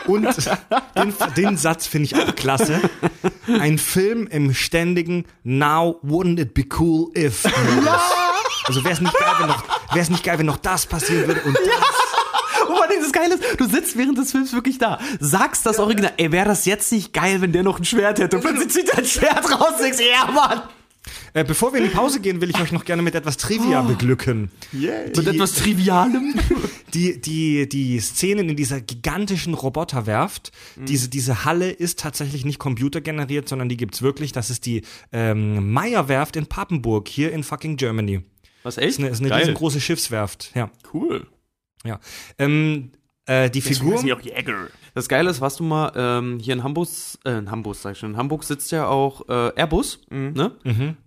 Und den, den Satz finde ich auch klasse. Ein Film im ständigen Now wouldn't it be cool if. Also wäre es nicht geil, wenn noch, wäre es nicht geil, wenn noch das passieren würde und das. Vor allem das Geile ist, du sitzt während des Films wirklich da, sagst das Original, ey, wäre das jetzt nicht geil, wenn der noch ein Schwert hätte? Und plötzlich zieht er ein Schwert raus und denkst, ja, Mann. Äh, bevor wir in die Pause gehen, will ich euch noch gerne mit etwas Trivia beglücken. Mit etwas Trivialem. Die, die, die Szenen in dieser gigantischen Roboterwerft, diese, diese Halle ist tatsächlich nicht computergeneriert, sondern die gibt's wirklich. Das ist die ähm, Meyer-Werft in Papenburg, hier in fucking Germany. Was, Ist echt? eine, ist eine riesengroße Schiffswerft. Ja. Cool. Ja. Ähm, äh, die Figur. Deswegen heißen die auch Jäger. Das Geile ist, warst du mal ähm, hier in Hamburg, äh, in Hamburg sag ich schon, in Hamburg sitzt ja auch äh, Airbus, ne?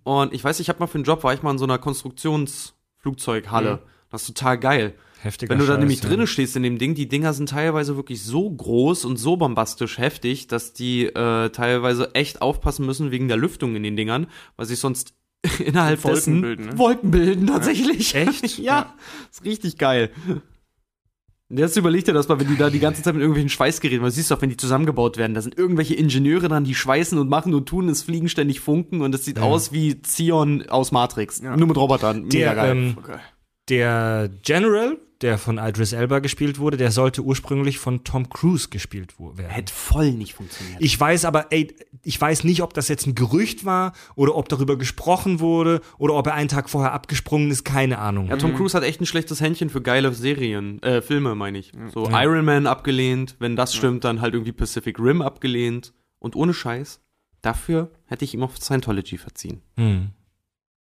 Und ich weiß, ich habe mal für einen Job, war ich mal in so einer Konstruktionsflugzeughalle. Das ist total geil. Heftiger Wenn du da nämlich ja. drinnen stehst in dem Ding, die Dinger sind teilweise wirklich so groß und so bombastisch heftig, dass die äh, teilweise echt aufpassen müssen wegen der Lüftung in den Dingern, weil sich sonst innerhalb Wolken dessen bilden, ne? Wolken bilden tatsächlich. Echt? ja, ist richtig geil. Jetzt überleg dir das mal, wenn die da die ganze Zeit mit irgendwelchen Schweißgeräten, weil du siehst doch, wenn die zusammengebaut werden, da sind irgendwelche Ingenieure dran, die schweißen und machen und tun, es fliegen ständig Funken und es sieht aus wie Zion aus Matrix. Nur mit Robotern. Mega Der, geil. ähm, Okay. der General, der von Idris Elba gespielt wurde, der sollte ursprünglich von Tom Cruise gespielt werden. Hätte voll nicht funktioniert. Ich weiß aber, ey, ich weiß nicht, ob das jetzt ein Gerücht war oder ob darüber gesprochen wurde oder ob er einen Tag vorher abgesprungen ist, keine Ahnung. Ja, Tom Cruise hat echt ein schlechtes Händchen für geile Serien, äh, Filme, meine ich. So Iron Man abgelehnt, wenn das stimmt, dann halt irgendwie Pacific Rim abgelehnt. Und ohne Scheiß, dafür hätte ich ihm auf Scientology verziehen. Hm.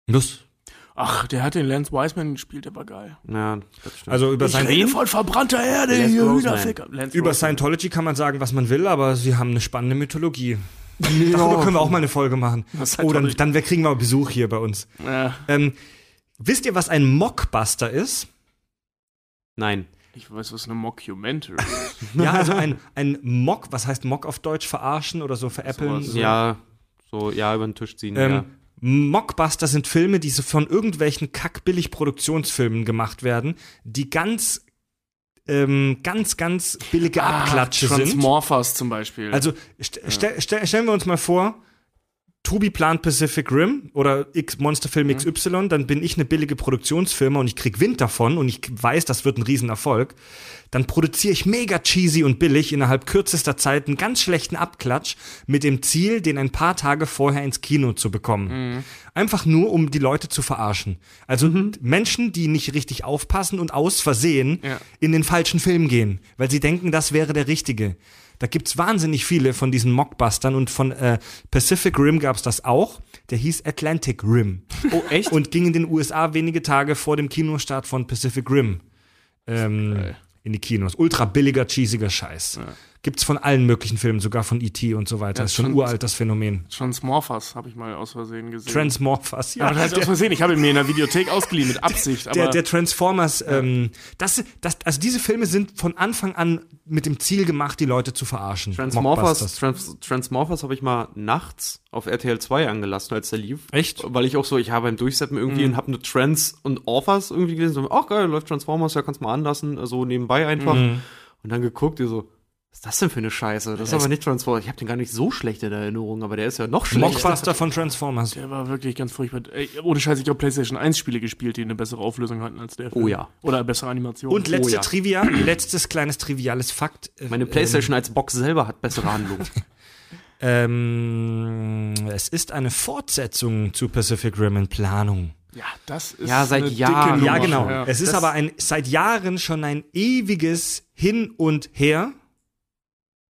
Lust. Ach, der hat den Lance Wiseman gespielt, der war geil. Ja, das stimmt. Also über, Ich sein, rede von verbrannter Erde, Lance. Hühnerficker. Lance über. Scientology kann man sagen, was man will, aber sie haben eine spannende Mythologie. Darüber können wir auch mal eine Folge machen. Was Oh, dann, dann kriegen wir Besuch hier bei uns. Ja, Ähm, wisst ihr, was ein Mockbuster ist? Nein. ich weiß, was eine Mockumentary ist. Ja, also ein, ein Mock, was heißt Mock auf Deutsch? Verarschen oder so veräppeln? Sowas, So. Ja, so, ja, über den Tisch ziehen, Ähm, ja. Mockbuster sind Filme, die so von irgendwelchen kackbillig Produktionsfilmen gemacht werden, die ganz, ähm, ganz, ganz billige Abklatsche sind. Transmorphers zum Beispiel. Also st stell- stell- stellen wir uns mal vor, Tobi plant Pacific Rim oder X Monsterfilm XY, dann bin ich eine billige Produktionsfirma und ich krieg Wind davon und ich weiß, das wird ein Riesenerfolg. Dann produziere ich mega cheesy und billig innerhalb kürzester Zeit einen ganz schlechten Abklatsch mit dem Ziel, den ein paar Tage vorher ins Kino zu bekommen. Einfach nur, um die Leute zu verarschen. Also Menschen, die nicht richtig aufpassen und aus Versehen Ja. in den falschen Film gehen, weil sie denken, das wäre der richtige. Da gibt's wahnsinnig viele von diesen Mockbustern und von äh, Pacific Rim gab's das auch. Der hieß Atlantic Rim Oh, echt? und ging in den USA wenige Tage vor dem Kinostart von Pacific Rim ähm, in die Kinos. Ultra billiger, cheesiger Scheiß. Gibt's von allen möglichen Filmen, sogar von E.T. und so weiter. Ja, ist schon uralt, das Phänomen. Transmorphers habe ich mal aus Versehen gesehen. Transmorphers, ja. ja, das heißt aus Versehen, ich habe ihn mir in der Videothek ausgeliehen mit Absicht, aber der, der Transformers, ähm, das, das, also diese Filme sind von Anfang an mit dem Ziel gemacht, die Leute zu verarschen. Transmorphers. Trans Transmorphers habe ich mal nachts auf RTL 2 angelassen, als der lief. Echt? Weil ich auch so, ich habe beim Durchseppen irgendwie und habe nur Trans und Orphers irgendwie gelesen. So, ach geil, läuft Transformers, ja, kannst mal anlassen, so nebenbei einfach. Und dann geguckt, die so, was ist das denn für eine Scheiße? Das ist aber nicht Transformers. Ich habe den gar nicht so schlecht in Erinnerung, aber der ist ja noch schlechter. Mockbuster von Transformers. der war wirklich ganz furchtbar. Ey, ohne Scheiß, ich habe PlayStation 1 Spiele gespielt, die eine bessere Auflösung hatten als der Film. Oh ja. Oder bessere Animation. Und letzte Oh ja. Trivia, letztes kleines triviales Fakt. Äh, Meine Playstation als Box selber hat bessere Handlung. Ähm, es ist eine Fortsetzung zu Pacific Rim in Planung. ja, das ist Ja, seit eine Jahren. dicke Ja, genau. Ja. es ist Das- aber ein seit Jahren schon ein ewiges Hin und Her.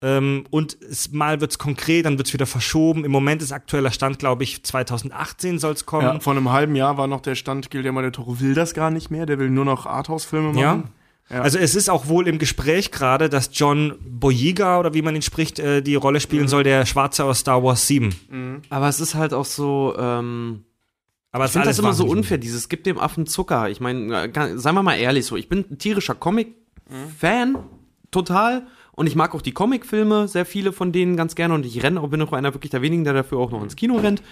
Ähm, und es, mal wird's konkret, dann wird's wieder verschoben. Im Moment ist aktueller Stand, glaube ich, 2018 soll's kommen. Ja, vor einem halben Jahr war noch der Stand, Guillermo del Toro will das gar nicht mehr, der will nur noch Arthouse-Filme machen. Ja. Also es ist auch wohl im Gespräch gerade, dass John Boyega oder wie man ihn spricht, äh, die Rolle spielen soll, der Schwarze aus Star Wars 7. Aber es ist halt auch so, ähm, Aber ich es ist finde das immer so unfair, dieses gibt dem Affen Zucker. Ich meine, äh, seien wir mal ehrlich so, ich bin ein tierischer Comic-Fan, total. Und ich mag auch die Comicfilme, sehr viele von denen ganz gerne. Und ich renne auch, bin auch einer wirklich der wenigen, der dafür auch noch ins Kino rennt.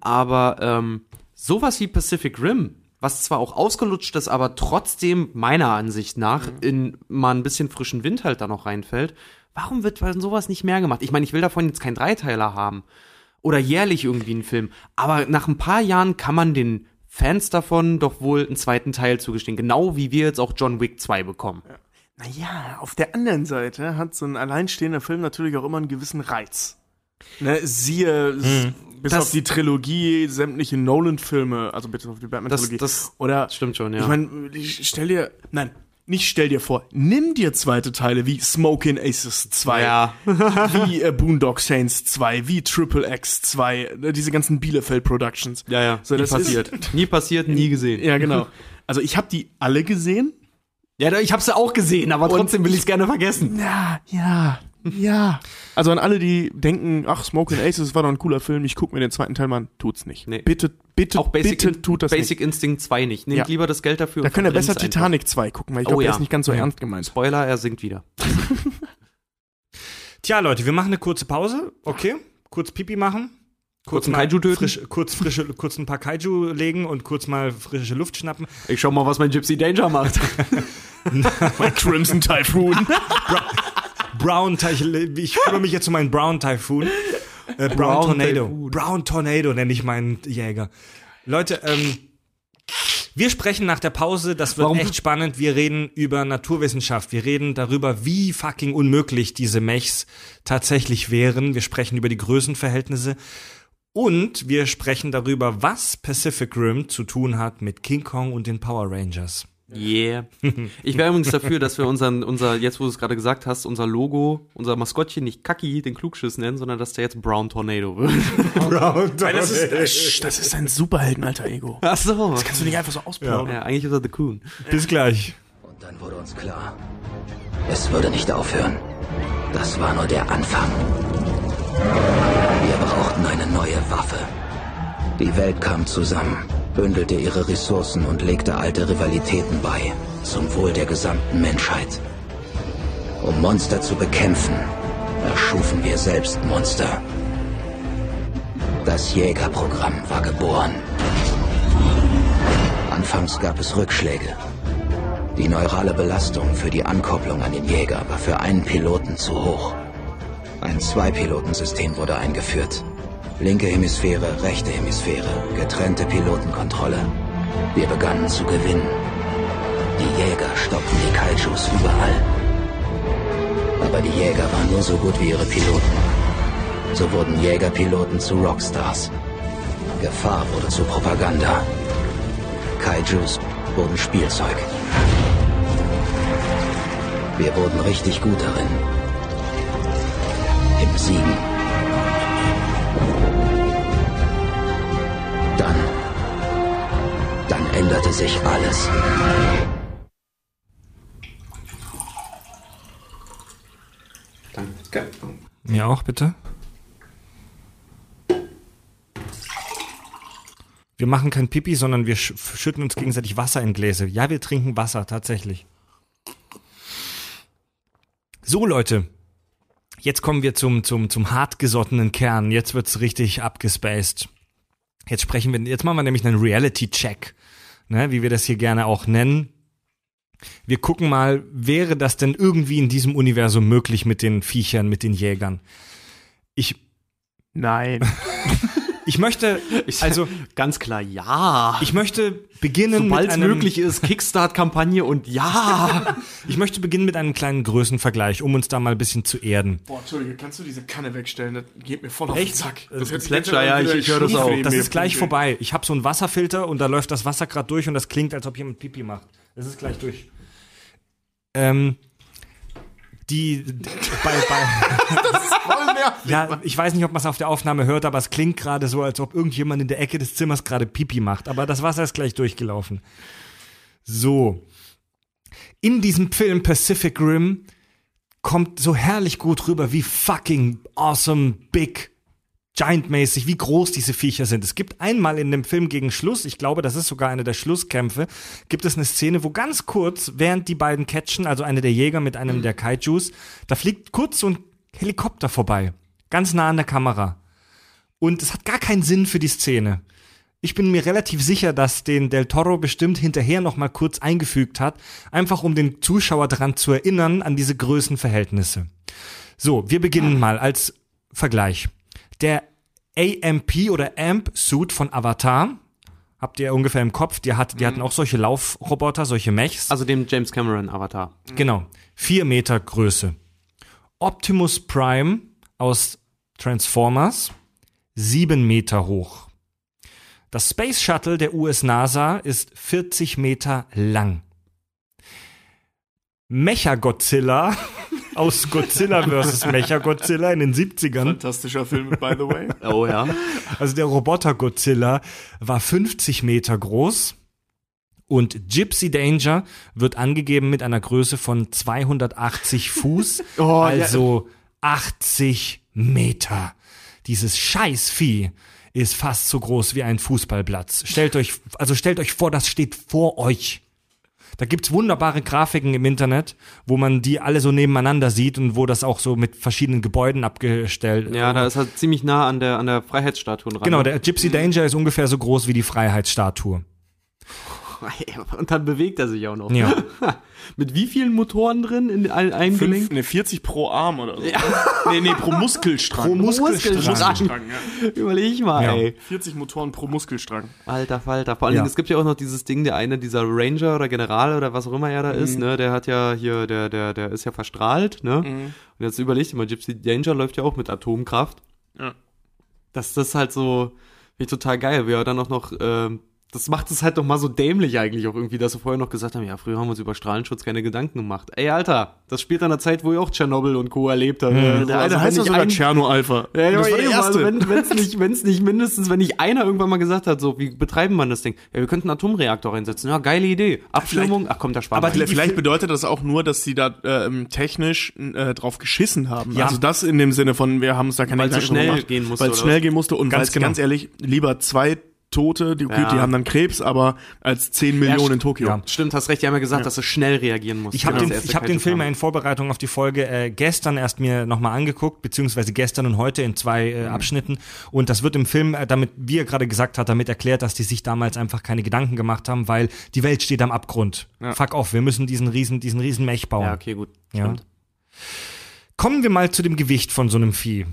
Aber ähm, sowas wie Pacific Rim, was zwar auch ausgelutscht ist, aber trotzdem meiner Ansicht nach in mal ein bisschen frischen Wind halt da noch reinfällt. Warum wird sowas nicht mehr gemacht? Ich meine, ich will davon jetzt keinen Dreiteiler haben oder jährlich irgendwie einen Film. Aber nach ein paar Jahren kann man den Fans davon doch wohl einen zweiten Teil zugestehen. Genau wie wir jetzt auch John Wick 2 bekommen. Naja, auf der anderen Seite hat so ein alleinstehender Film natürlich auch immer einen gewissen Reiz. Ne, siehe, s- bis Das- auf die Trilogie, sämtliche Nolan-Filme, also bitte auf die Batman-Trilogie. Das- das Oder, stimmt schon, ja. Ich meine, stell dir, nein, nicht stell dir vor, nimm dir zweite Teile wie Smoking Aces 2, Ja. wie äh, Boondock Saints 2, wie Triple X 2, ne, diese ganzen Bielefeld Productions. Ja, ja. So, nie das passiert. Ist, nie passiert, nie gesehen. ja, genau. Also ich habe die alle gesehen. Ja, ich hab's ja auch gesehen, aber trotzdem will ich's gerne vergessen. Ja, ja, ja. Also an alle, die denken, ach, Smoking Aces war doch ein cooler Film, ich guck mir den zweiten Teil mal an, tut's nicht. Nee. Bitte, bitte, Auch Basic, bitte tut das Basic nicht. Instinct 2 nicht. Nehmt Ja. lieber das Geld dafür. Da und könnt ihr besser verbrennt's Titanic 2 gucken, weil ich Oh glaube, der ja. ist nicht ganz so Ja. ernst einfach. gemeint. Spoiler, er singt wieder. Tja, Leute, wir machen eine kurze Pause. Okay. Kurz Pipi machen. Kurz mal Kaiju töten? Frisch, kurz, frische, kurz ein paar Kaiju legen und kurz mal frische Luft schnappen. Ich schau mal, was mein Gypsy Danger macht. Mein Crimson Typhoon. Brown Typhoon. Ich kümmere mich jetzt um meinen Brown Typhoon. Äh, Brown, Brown Tornado. Typhoon. Brown Tornado nenne ich meinen Jäger. Leute, ähm, wir sprechen nach der Pause, das wird Warum- echt spannend. Wir reden über Naturwissenschaft. Wir reden darüber, wie fucking unmöglich diese Mechs tatsächlich wären. Wir sprechen über die Größenverhältnisse. Und wir sprechen darüber, was Pacific Rim zu tun hat mit King Kong und den Power Rangers. Yeah. Ich wäre übrigens dafür, dass wir unseren, unser, jetzt wo du es gerade gesagt hast, unser Logo, unser Maskottchen nicht Kaki, den Klugschiss nennen, sondern dass der jetzt Brown Tornado wird. Brown Das ist, das ist ein Superhelden-Alter-Ego. Ach so. Kannst du nicht einfach so ausplaudern. Ja, eigentlich ist er The Coon. Bis gleich. Und dann wurde uns klar, es würde nicht aufhören. Das war nur der Anfang. Wir brauchten eine neue Waffe. Die Welt kam zusammen, bündelte ihre Ressourcen und legte alte Rivalitäten bei, zum Wohl der gesamten Menschheit. Um Monster zu bekämpfen, erschufen wir selbst Monster. Das Jägerprogramm war geboren. Anfangs gab es Rückschläge. Die neurale Belastung für die Ankopplung an den Jäger war für einen Piloten zu hoch. Ein Zwei-Piloten-System wurde eingeführt. Linke Hemisphäre, rechte Hemisphäre, getrennte Pilotenkontrolle. Wir begannen zu gewinnen. Die Jäger stoppten die Kaijus überall. Aber die Jäger waren nur so gut wie ihre Piloten. So wurden Jägerpiloten zu Rockstars. Gefahr wurde zu Propaganda. Kaijus wurden Spielzeug. Wir wurden richtig gut darin. Im Siegen. Dann. Dann änderte sich alles. Danke. Mir auch, bitte. Wir machen kein Pipi, sondern wir sch schütten uns gegenseitig Wasser in Gläser. Ja, wir trinken Wasser, tatsächlich. So, Leute. Jetzt kommen wir zum, zum, zum hartgesottenen Kern. Jetzt wird's richtig abgespaced. Jetzt sprechen wir, jetzt machen wir nämlich einen Reality-Check. Ne, wie wir das hier gerne auch nennen. Wir gucken mal, wäre das denn irgendwie in diesem Universum möglich mit den Viechern, mit den Jägern? Ich, Nein. ich möchte, also, Ganz klar, ja. ich möchte beginnen Sobald mit es möglich ist, Kickstart-Kampagne und ja. ich möchte beginnen mit einem kleinen Größenvergleich, um uns da mal ein bisschen zu erden. Boah, Entschuldige, kannst du diese Kanne wegstellen? Das geht mir voll auf Echt? den Zack. Das hört ist sich Plätscher, ja, ich- ich hör das auch. Das ist gleich vorbei. Ich habe so einen Wasserfilter und da läuft das Wasser gerade durch und das klingt, als ob jemand Pipi macht. Das ist gleich durch. Ähm, die, bei, bei, Voll nervig. ja, ich weiß nicht, ob man es auf der Aufnahme hört, aber es klingt gerade so, als ob irgendjemand in der Ecke des Zimmers gerade Pipi macht. Aber das Wasser ist gleich durchgelaufen. So. in diesem Film Pacific Rim kommt so herrlich gut rüber, wie fucking awesome, big, giant-mäßig, wie groß diese Viecher sind. Es gibt einmal in dem Film gegen Schluss, ich glaube, das ist sogar eine der Schlusskämpfe, gibt es eine Szene, wo ganz kurz, während die beiden catchen, also eine der Jäger mit einem der Kaijus, da fliegt kurz so ein Helikopter vorbei. Ganz nah an der Kamera. Und es hat gar keinen Sinn für die Szene. Ich bin mir relativ sicher, dass den Del Toro bestimmt hinterher noch mal kurz eingefügt hat, einfach um den Zuschauer daran zu erinnern an diese Größenverhältnisse. So, wir beginnen mal als Vergleich. Der AMP oder AMP-Suit von Avatar, habt ihr ungefähr im Kopf, die, hat, die hatten auch solche Laufroboter, solche Mechs. Also dem James Cameron Avatar. Genau. Vier Meter Größe. Optimus Prime aus Transformers, sieben Meter hoch. Das Space Shuttle der US-NASA ist 40 Meter lang. Mechagodzilla aus Godzilla vs. Mechagodzilla in den 70ern, Fantastischer Film, by the way. Oh ja. also der Roboter Godzilla, war 50 Meter groß. Und Gypsy Danger wird angegeben mit einer Größe von 280 Fuß, Oh, ja. also 80 Meter. Dieses Scheißvieh ist fast so groß wie ein Fußballplatz. Stellt euch, also stellt euch vor, das steht vor euch. Da gibt's wunderbare Grafiken im Internet, wo man die alle so nebeneinander sieht und wo das auch so mit verschiedenen Gebäuden abgestellt Ja, da ist halt ziemlich nah an der, an der Freiheitsstatue dran. Genau, der Gypsy Danger ist ungefähr so groß wie die Freiheitsstatue. Und dann bewegt er sich auch noch. Ja. Mit wie vielen Motoren drin in ein, einem Fünf, Gelenk? ne, 40 pro Arm oder so. Nee, nee, pro Muskelstrang. Pro Muskelstrang. Muskelstrang, ja. Überleg ich mal, Ja. ey. 40 Motoren pro Muskelstrang. Alter Falter. Vor allen Ja. Dingen, es gibt ja auch noch dieses Ding, der eine, dieser Ranger oder General oder was auch immer er da Mhm. ist, ne, der hat ja hier, der, der, der ist ja verstrahlt, ne? Mhm. Und jetzt überlegt mal, Gypsy Danger läuft ja auch mit Atomkraft. Ja. Das, das ist halt so, finde ich total geil, wie er dann auch noch, ähm, das macht es halt doch mal so dämlich eigentlich auch irgendwie, dass wir vorher noch gesagt haben, ja, früher haben wir uns über Strahlenschutz keine Gedanken gemacht. Ey, Alter, das spielt an einer Zeit, wo ich auch Tschernobyl und Co. erlebt habe. Also, Der eine wenn heißt ja nicht sogar ein- Tscherno Alpha. ja, ja, das war der eben, also erste. wenn wenn's nicht, wenn's nicht mindestens, wenn nicht einer irgendwann mal gesagt hat, so, wie betreiben man das Ding? Ja, wir könnten einen Atomreaktor einsetzen. Ja, geile Idee. Abschirmung, ach komm, da sparen Aber die- Vielleicht, bedeutet das auch nur, dass sie da ähm, technisch äh, drauf geschissen haben. Ja. Also das in dem Sinne von, wir haben es da keine Weil es so Gedanken schnell gemacht. gehen musste, Weil es schnell gehen musste und ganz, genau. ganz ehrlich, lieber zwei Tote, die, Ja. die haben dann Krebs, aber als 10 Millionen in Tokio. Ja. Stimmt, hast recht, die haben ja gesagt, dass du schnell reagieren musst. Ich habe Genau, den, ich hab den Film in Vorbereitung auf die Folge äh, gestern erst mir nochmal angeguckt, beziehungsweise gestern und heute in zwei Mhm. äh, Abschnitten. Und das wird im Film, äh, damit, wie er gerade gesagt hat, damit erklärt, dass die sich damals einfach keine Gedanken gemacht haben, weil die Welt steht am Abgrund. Fuck off, wir müssen diesen riesen, diesen riesen Mech bauen. Ja, okay, gut. Ja. Stimmt. Kommen wir mal zu dem Gewicht von so einem Vieh.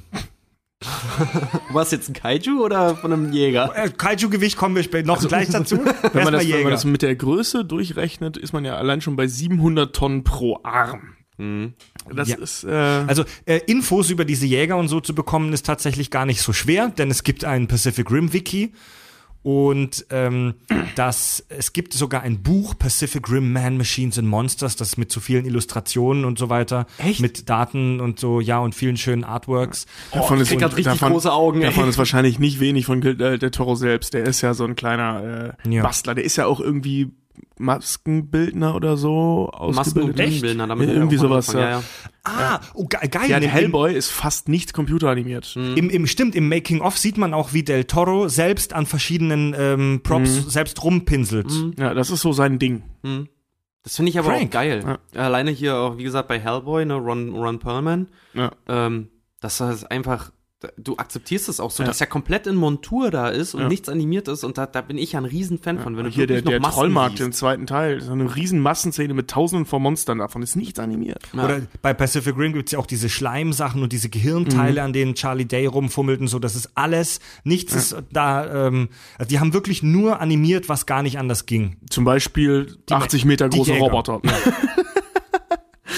War es jetzt ein Kaiju oder von einem Jäger? Äh, Kaiju-Gewicht kommen wir später noch gleich dazu. Wenn man, das, wenn man das mit der Größe durchrechnet, ist man ja allein schon bei 700 Tonnen pro Arm. Das Ja. ist, äh, Also äh, Infos über diese Jäger und so zu bekommen, ist tatsächlich gar nicht so schwer, denn es gibt ein Pacific Rim Wiki und ähm, das, es gibt sogar ein Buch Pacific Rim Man Machines and Monsters, das mit so vielen Illustrationen und so weiter, Echt? mit Daten und so, ja und vielen schönen Artworks. davon ich krieg grad richtig davon, große Augen, ey. Davon ist wahrscheinlich nicht wenig von äh, der Toro selbst. Der ist ja so ein kleiner äh, Ja. Bastler. Der ist ja auch irgendwie Maskenbildner oder so Masken- und ausgebildet. Bühnenbildner, damit er Irgendwie sowas, ja. ja. Ah, oh, ge geil. Ja, Hellboy ist fast nicht computeranimiert. Im, im, stimmt, im Making-of sieht man auch, wie Del Toro selbst an verschiedenen ähm, Props selbst rumpinselt. Ja, das ist so sein Ding. Das finde ich aber Frank. auch geil. Alleine hier auch, wie gesagt, bei Hellboy, ne, Ron, Ron Perlman, Ja. ähm, dass das einfach, du akzeptierst es auch so, dass er komplett in Montur da ist und Ja. nichts animiert ist und da, da bin ich ja ein Riesenfan von, wenn du Hier der, der Massen Trollmarkt im siehst. zweiten Teil. So eine riesen Massenszene mit tausenden von Monstern. Davon ist nichts animiert. Ja. Oder bei Pacific Rim gibt's ja auch diese Schleimsachen und diese Gehirnteile, Mhm. an denen Charlie Day rumfummelt und so. Das ist alles, nichts ist da, ähm, also die haben wirklich nur animiert, was gar nicht anders ging. Zum Beispiel 80 Meter die große. Roboter.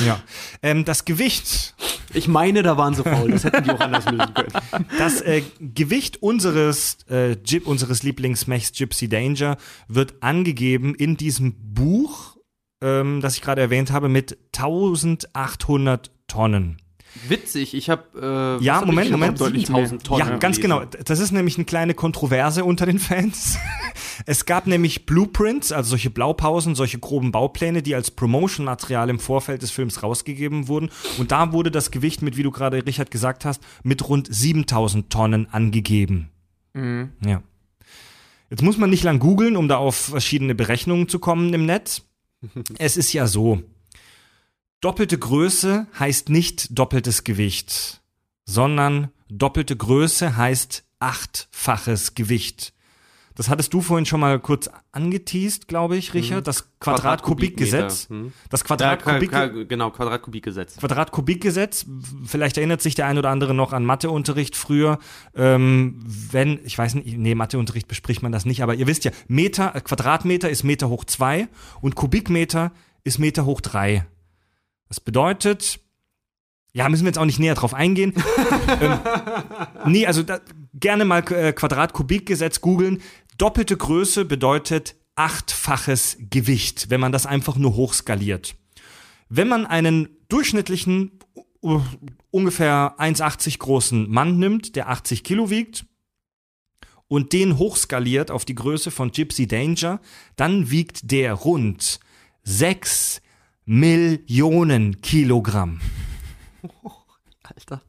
Ja. Ähm, das Gewicht, Ich meine, da waren sie faul, das hätten die auch anders lösen können. das äh, Gewicht unseres, äh, Gyp, unseres Lieblingsmechs Gypsy Danger wird angegeben in diesem Buch, ähm, das ich gerade erwähnt habe, mit 1800 Tonnen. Witzig, ich habe äh, Ja, Moment, Moment. deutlich 7000 Tonnen. Ja, ganz gelesen. genau. Das ist nämlich eine kleine Kontroverse unter den Fans. Es gab nämlich Blueprints, also solche Blaupausen, solche groben Baupläne, die als Promotion-Material im Vorfeld des Films rausgegeben wurden. Und da wurde das Gewicht mit, wie du gerade, Richard, gesagt hast, mit rund 7000 Tonnen angegeben. Ja. Jetzt muss man nicht lang googeln, um da auf verschiedene Berechnungen zu kommen im Netz. Es ist ja so. Doppelte Größe heißt nicht doppeltes Gewicht, sondern doppelte Größe heißt achtfaches Gewicht. Das hattest du vorhin schon mal kurz angeteased, glaube ich, Richard, das Quadratkubikgesetz. Hm. Das Ja, Quadratkubik genau, Quadratkubikgesetz. Quadratkubikgesetz, vielleicht erinnert sich der ein oder andere noch an Matheunterricht früher. Ähm, wenn, ich weiß nicht, nee, Matheunterricht bespricht man das nicht, aber ihr wisst ja, Meter, äh, Quadratmeter ist Meter hoch zwei und Kubikmeter ist Meter hoch drei. Das bedeutet, ja, müssen wir jetzt auch nicht näher drauf eingehen. ähm, nee, also da, gerne mal äh, Quadratkubikgesetz googeln. Doppelte Größe bedeutet achtfaches Gewicht, wenn man das einfach nur hochskaliert. Wenn man einen durchschnittlichen, uh, ungefähr 1,80 großen Mann nimmt, der 80 Kilo wiegt, und den hochskaliert auf die Größe von Gypsy Danger, dann wiegt der rund 6 Millionen Kilogramm. Alter.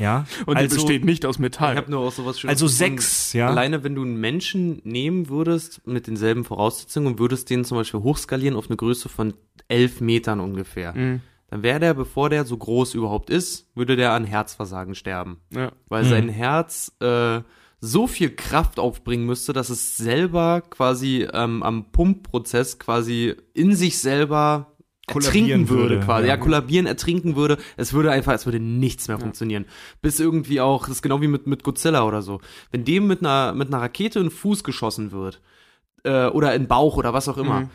Ja, Und also, die besteht nicht aus Metall. Ich habe nur auch sowas Schönes also sechs, ja. Alleine wenn du einen Menschen nehmen würdest mit denselben Voraussetzungen und würdest den zum Beispiel hochskalieren auf eine Größe von elf Metern ungefähr, Mhm. dann wäre der, bevor der so groß überhaupt ist, würde der an Herzversagen sterben. Ja. Weil Mhm. sein Herz äh, so viel Kraft aufbringen müsste, dass es selber quasi ähm, am Pumpprozess quasi in sich selber ertrinken würde, würde, quasi. Ja. ja. kollabieren, ertrinken würde. Es würde einfach, es würde nichts mehr funktionieren. Bis irgendwie auch, das ist genau wie mit, mit Godzilla oder so. Wenn dem mit einer, mit einer Rakete in den Fuß geschossen wird, äh, oder in den Bauch oder was auch immer,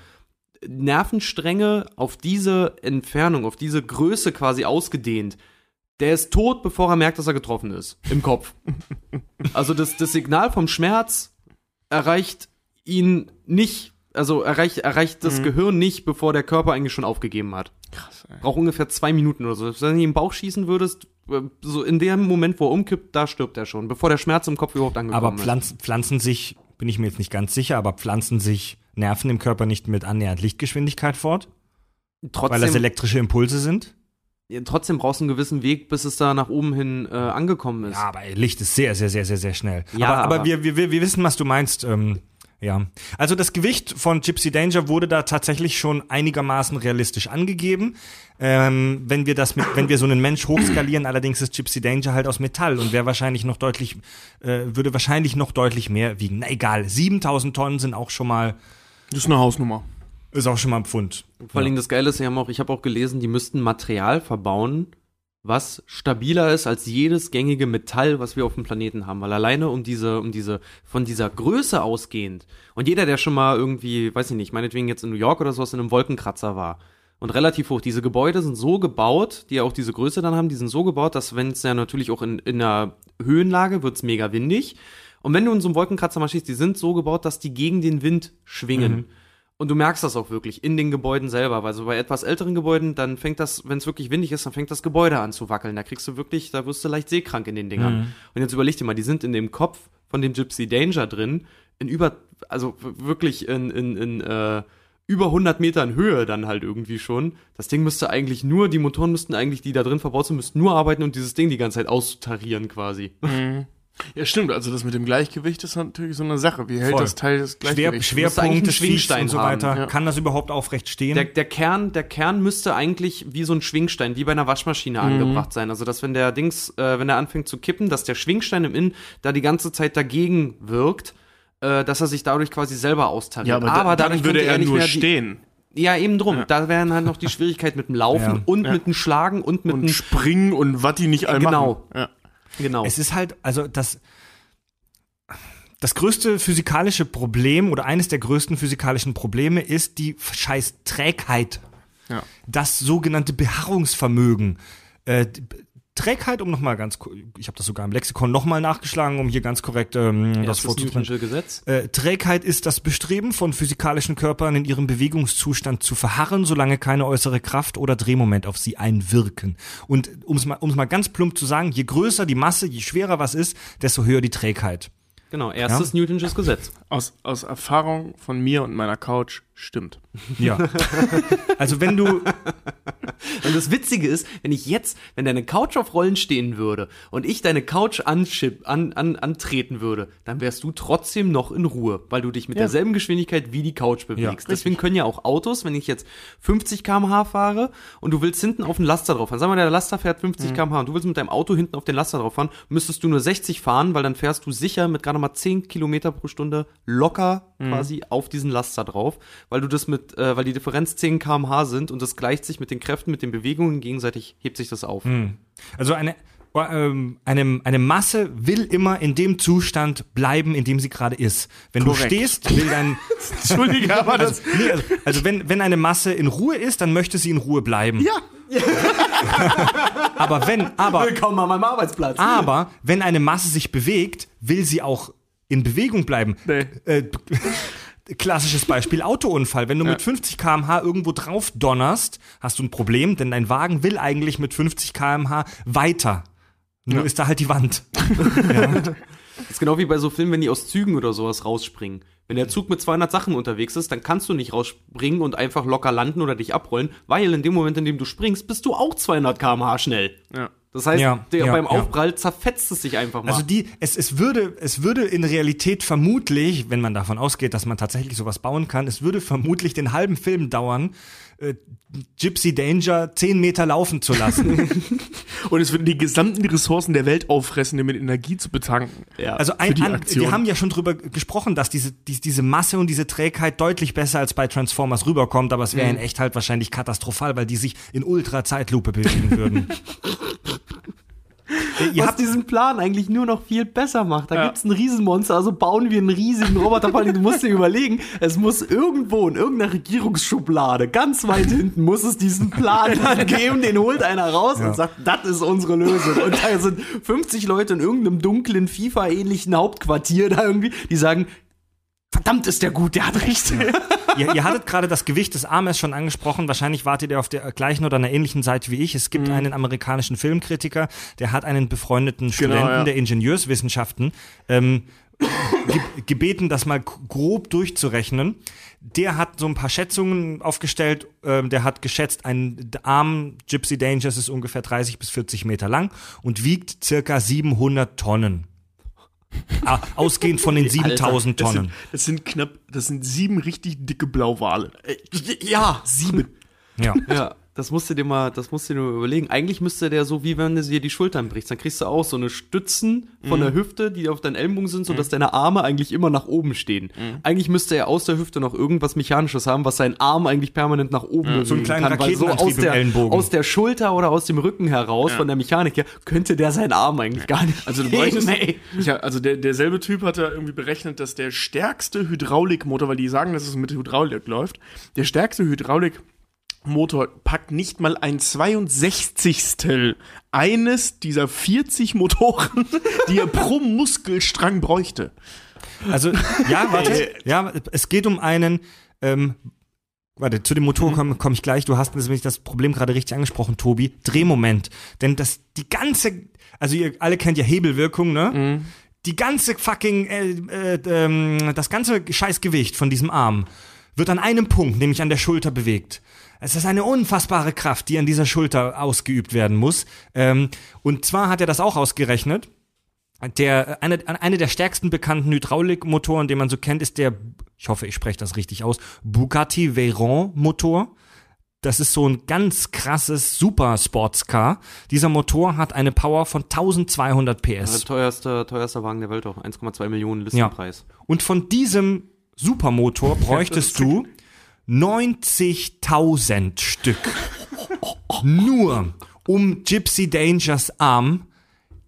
Nervenstränge auf diese Entfernung, auf diese Größe quasi ausgedehnt, der ist tot, bevor er merkt, dass er getroffen ist. Im Kopf. also das, das Signal vom Schmerz erreicht ihn nicht, also erreicht, erreicht das Gehirn nicht, bevor der Körper eigentlich schon aufgegeben hat. Krass, ey. Braucht ungefähr zwei Minuten oder so. Wenn du ihn im Bauch schießen würdest, äh, so in dem Moment, wo er umkippt, da stirbt er schon, bevor der Schmerz im Kopf überhaupt angekommen aber ist. pflanzen, pflanzen sich, bin ich mir jetzt nicht ganz sicher, aber pflanzen sich Nerven im Körper nicht mit annähernd Lichtgeschwindigkeit fort, weil das Trotzdem, elektrische Impulse sind? Trotzdem brauchst du einen gewissen Weg, bis es da nach oben hin äh, angekommen ist. Ja, aber Licht ist sehr, sehr, sehr, sehr, sehr schnell. Ja, aber, aber, aber- wir, wir, wir wissen, was du meinst. Ähm, ja. Also das Gewicht von Gypsy Danger wurde da tatsächlich schon einigermaßen realistisch angegeben. Ähm, wenn wir das mit, wenn wir so einen Mensch hochskalieren, allerdings ist Gypsy Danger halt aus Metall und wäre wahrscheinlich noch deutlich, äh, würde wahrscheinlich noch deutlich mehr wiegen. Na egal, 7000 Tonnen sind auch schon mal, Das ist eine Hausnummer. Ist auch schon mal ein Pfund. Vor allen Dingen das Geile ist, sie haben auch, ich habe auch gelesen, die müssten Material verbauen, was stabiler ist als jedes gängige Metall, was wir auf dem Planeten haben. Weil alleine um diese, um diese, von dieser Größe ausgehend, und jeder, der schon mal irgendwie, weiß ich nicht, meinetwegen jetzt in New York oder sowas in einem Wolkenkratzer war, und relativ hoch. Diese Gebäude sind so gebaut, die ja auch diese Größe dann haben, die sind so gebaut, dass wenn es ja natürlich auch in, in einer Höhenlage wird's mega windig. Und wenn du in so einem Wolkenkratzer mal schießt, die sind so gebaut, dass die gegen den Wind schwingen. Und du merkst das auch wirklich in den Gebäuden selber, weil so bei etwas älteren Gebäuden, dann fängt das, wenn es wirklich windig ist, dann fängt das Gebäude an zu wackeln. Da kriegst du wirklich, da wirst du leicht seekrank in den Dingern. Und jetzt überleg dir mal, die sind in dem Kopf von dem Gypsy Danger drin, in über, also wirklich in, in, in äh, über 100 Metern Höhe dann halt irgendwie schon. Das Ding müsste eigentlich nur, die Motoren müssten eigentlich, die da drin verbaut sind, müssten nur arbeiten und dieses Ding die ganze Zeit austarieren quasi. Ja, stimmt. Also das mit dem Gleichgewicht ist natürlich so eine Sache. Wie hält Voll. das Teil das Schwer, Gleichgewicht? Eigentlich Schwerpunkt des Schwingstein und so weiter. ja. Kann das überhaupt aufrecht stehen? Der, der Kern, der Kern müsste eigentlich wie so ein Schwingstein, wie bei einer Waschmaschine angebracht sein. Also, dass wenn der Dings, äh, wenn er anfängt zu kippen, dass der Schwingstein im Innen da die ganze Zeit dagegen wirkt, äh, dass er sich dadurch quasi selber austariert. ja, aber, da, dadurch dann würde er nicht nur stehen Ja, eben drum. Da wären halt noch die Schwierigkeit mit dem Laufen Ja. und Ja. mit dem Schlagen und mit und dem springen und was die nicht all Genau. machen. Ja. Genau. Es ist halt, also das, das größte physikalische Problem oder eines der größten physikalischen Probleme ist die scheiß Trägheit. Ja. Das sogenannte Beharrungsvermögen. Äh, Trägheit, um nochmal ganz, ich habe das sogar im Lexikon nochmal nachgeschlagen, um hier ganz korrekt ähm, das Das. Newtonsche Gesetz. Äh, Trägheit ist das Bestreben von physikalischen Körpern in ihrem Bewegungszustand zu verharren, solange keine äußere Kraft oder Drehmoment auf sie einwirken. Und um es mal, um's mal ganz plump zu sagen, je größer die Masse, je schwerer was ist, desto höher die Trägheit. Genau, erstes Newtonsches Gesetz. Aus, aus Erfahrung von mir und meiner Couch stimmt. Ja. also wenn du, Und das Witzige ist, wenn ich jetzt, wenn deine Couch auf Rollen stehen würde und ich deine Couch anschip, an, an, antreten würde, dann wärst du trotzdem noch in Ruhe, weil du dich mit derselben Geschwindigkeit wie die Couch bewegst. Deswegen können ja auch Autos, wenn ich jetzt 50 km/h fahre und du willst hinten auf den Laster drauf fahren, sag mal, der Laster fährt 50 km/h und du willst mit deinem Auto hinten auf den Laster drauf fahren, müsstest du nur 60 fahren, weil dann fährst du sicher mit gerade mal 10 Kilometer pro Stunde locker quasi auf diesen Laster drauf, weil du das mit, äh, weil die Differenz 10 km/h sind und das gleicht sich mit den Kräften, mit den Bewegungen gegenseitig, hebt sich das auf. also eine, ähm, eine, eine Masse will immer in dem Zustand bleiben, in dem sie gerade ist. Wenn Korrekt. du stehst, will dein, Entschuldige, aber das. Nee, also, also wenn, wenn eine Masse in Ruhe ist, dann möchte sie in Ruhe bleiben. Ja. Aber wenn, aber, Willkommen an meinem Arbeitsplatz. aber, wenn eine Masse sich bewegt, will sie auch in Bewegung bleiben. Nee. Äh, klassisches Beispiel Autounfall. Wenn du mit 50 km/h irgendwo drauf donnerst, hast du ein Problem, denn dein Wagen will eigentlich mit 50 km/h weiter. Nur ist da halt die Wand. Das ist genau wie bei so Filmen, wenn die aus Zügen oder sowas rausspringen. Wenn der Zug mit 200 Sachen unterwegs ist, dann kannst du nicht rausspringen und einfach locker landen oder dich abrollen, weil in dem Moment, in dem du springst, bist du auch 200 km/h schnell. Ja. Das heißt, Ja, der, ja, beim ja. Aufprall zerfetzt es sich einfach mal. Also die, es, es würde, es würde in Realität vermutlich, wenn man davon ausgeht, dass man tatsächlich sowas bauen kann, es würde vermutlich den halben Film dauern, äh, Gypsy Danger 10 Meter laufen zu lassen. Und es würden die gesamten Ressourcen der Welt auffressen, um mit Energie zu betanken. ja. Also ein, die an, wir haben ja schon drüber gesprochen, dass diese, die, diese Masse und diese Trägheit deutlich besser als bei Transformers rüberkommt, aber es wäre in echt halt wahrscheinlich katastrophal, weil die sich in Ultra-Zeitlupe bewegen würden. Ihr habt diesen Plan eigentlich nur noch viel besser macht. Da Ja. gibt's ein Riesenmonster, also bauen wir einen riesigen Roboter. Du musst dir überlegen, es muss irgendwo in irgendeiner Regierungsschublade, ganz weit hinten, muss es diesen Plan geben. Den holt einer raus und sagt, das ist unsere Lösung. Und da sind 50 Leute in irgendeinem dunklen FIFA-ähnlichen Hauptquartier da irgendwie, die sagen, verdammt ist der gut, der hat recht. Ihr, ihr hattet gerade das Gewicht des Armes schon angesprochen. Wahrscheinlich wart ihr auf der gleichen oder einer ähnlichen Seite wie ich. Es gibt einen amerikanischen Filmkritiker, der hat einen befreundeten Studenten ja. der Ingenieurswissenschaften ähm, ge gebeten, das mal grob durchzurechnen. Der hat so ein paar Schätzungen aufgestellt. Ähm, der hat geschätzt, ein Arm Gypsy Dangers ist ungefähr 30 bis 40 Meter lang und wiegt circa 700 Tonnen. Ah, Ausgehend von den 7000 Das Tonnen. sind, das sind knapp, das sind sieben richtig dicke Blauwale. ja, Sieben. Ja. Ja, das musst du dir mal, das musst du dir nur überlegen. Eigentlich müsste der so, wie wenn du dir die Schultern brichst, dann kriegst du auch so eine Stützen von der Hüfte, die auf deinen Ellbogen sind, sodass deine Arme eigentlich immer nach oben stehen. Eigentlich müsste er aus der Hüfte noch irgendwas Mechanisches haben, was seinen Arm eigentlich permanent nach oben bewegen so einen kleinen kann, weil so aus der, Ellenbogen. aus der Schulter oder aus dem Rücken heraus von der Mechanik her könnte der seinen Arm eigentlich gar nicht. Also du bräuchtest, ey. ja, also der, derselbe Typ hat da irgendwie berechnet, dass der stärkste Hydraulikmotor, weil die sagen, dass es mit Hydraulik läuft, der stärkste Hydraulikmotor packt nicht mal ein 62. eines dieser 40 Motoren, die er pro Muskelstrang bräuchte. Also, ja, warte. ja, es geht um einen, ähm, warte, zu dem Motor komme komm ich gleich. Du hast nämlich das Problem gerade richtig angesprochen, Tobi. Drehmoment. Denn das, die ganze, also ihr alle kennt ja Hebelwirkung, ne? Die ganze fucking, äh, äh, ähm, das ganze Scheißgewicht von diesem Arm wird an einem Punkt, nämlich an der Schulter bewegt. Es ist eine unfassbare Kraft, die an dieser Schulter ausgeübt werden muss. Ähm, und zwar hat er das auch ausgerechnet. Der, eine, eine der stärksten bekannten Hydraulikmotoren, den man so kennt, ist der, ich hoffe, ich spreche das richtig aus, Bugatti Veyron Motor. Das ist so ein ganz krasses Super Sportscar. Dieser Motor hat eine Power von 1200 Der PS. teuerste, teuerster Wagen der Welt auch. 1,2 Millionen Listenpreis. Und von diesem Supermotor bräuchtest du 90.000 Stück. Nur um Gypsy Dangers Arm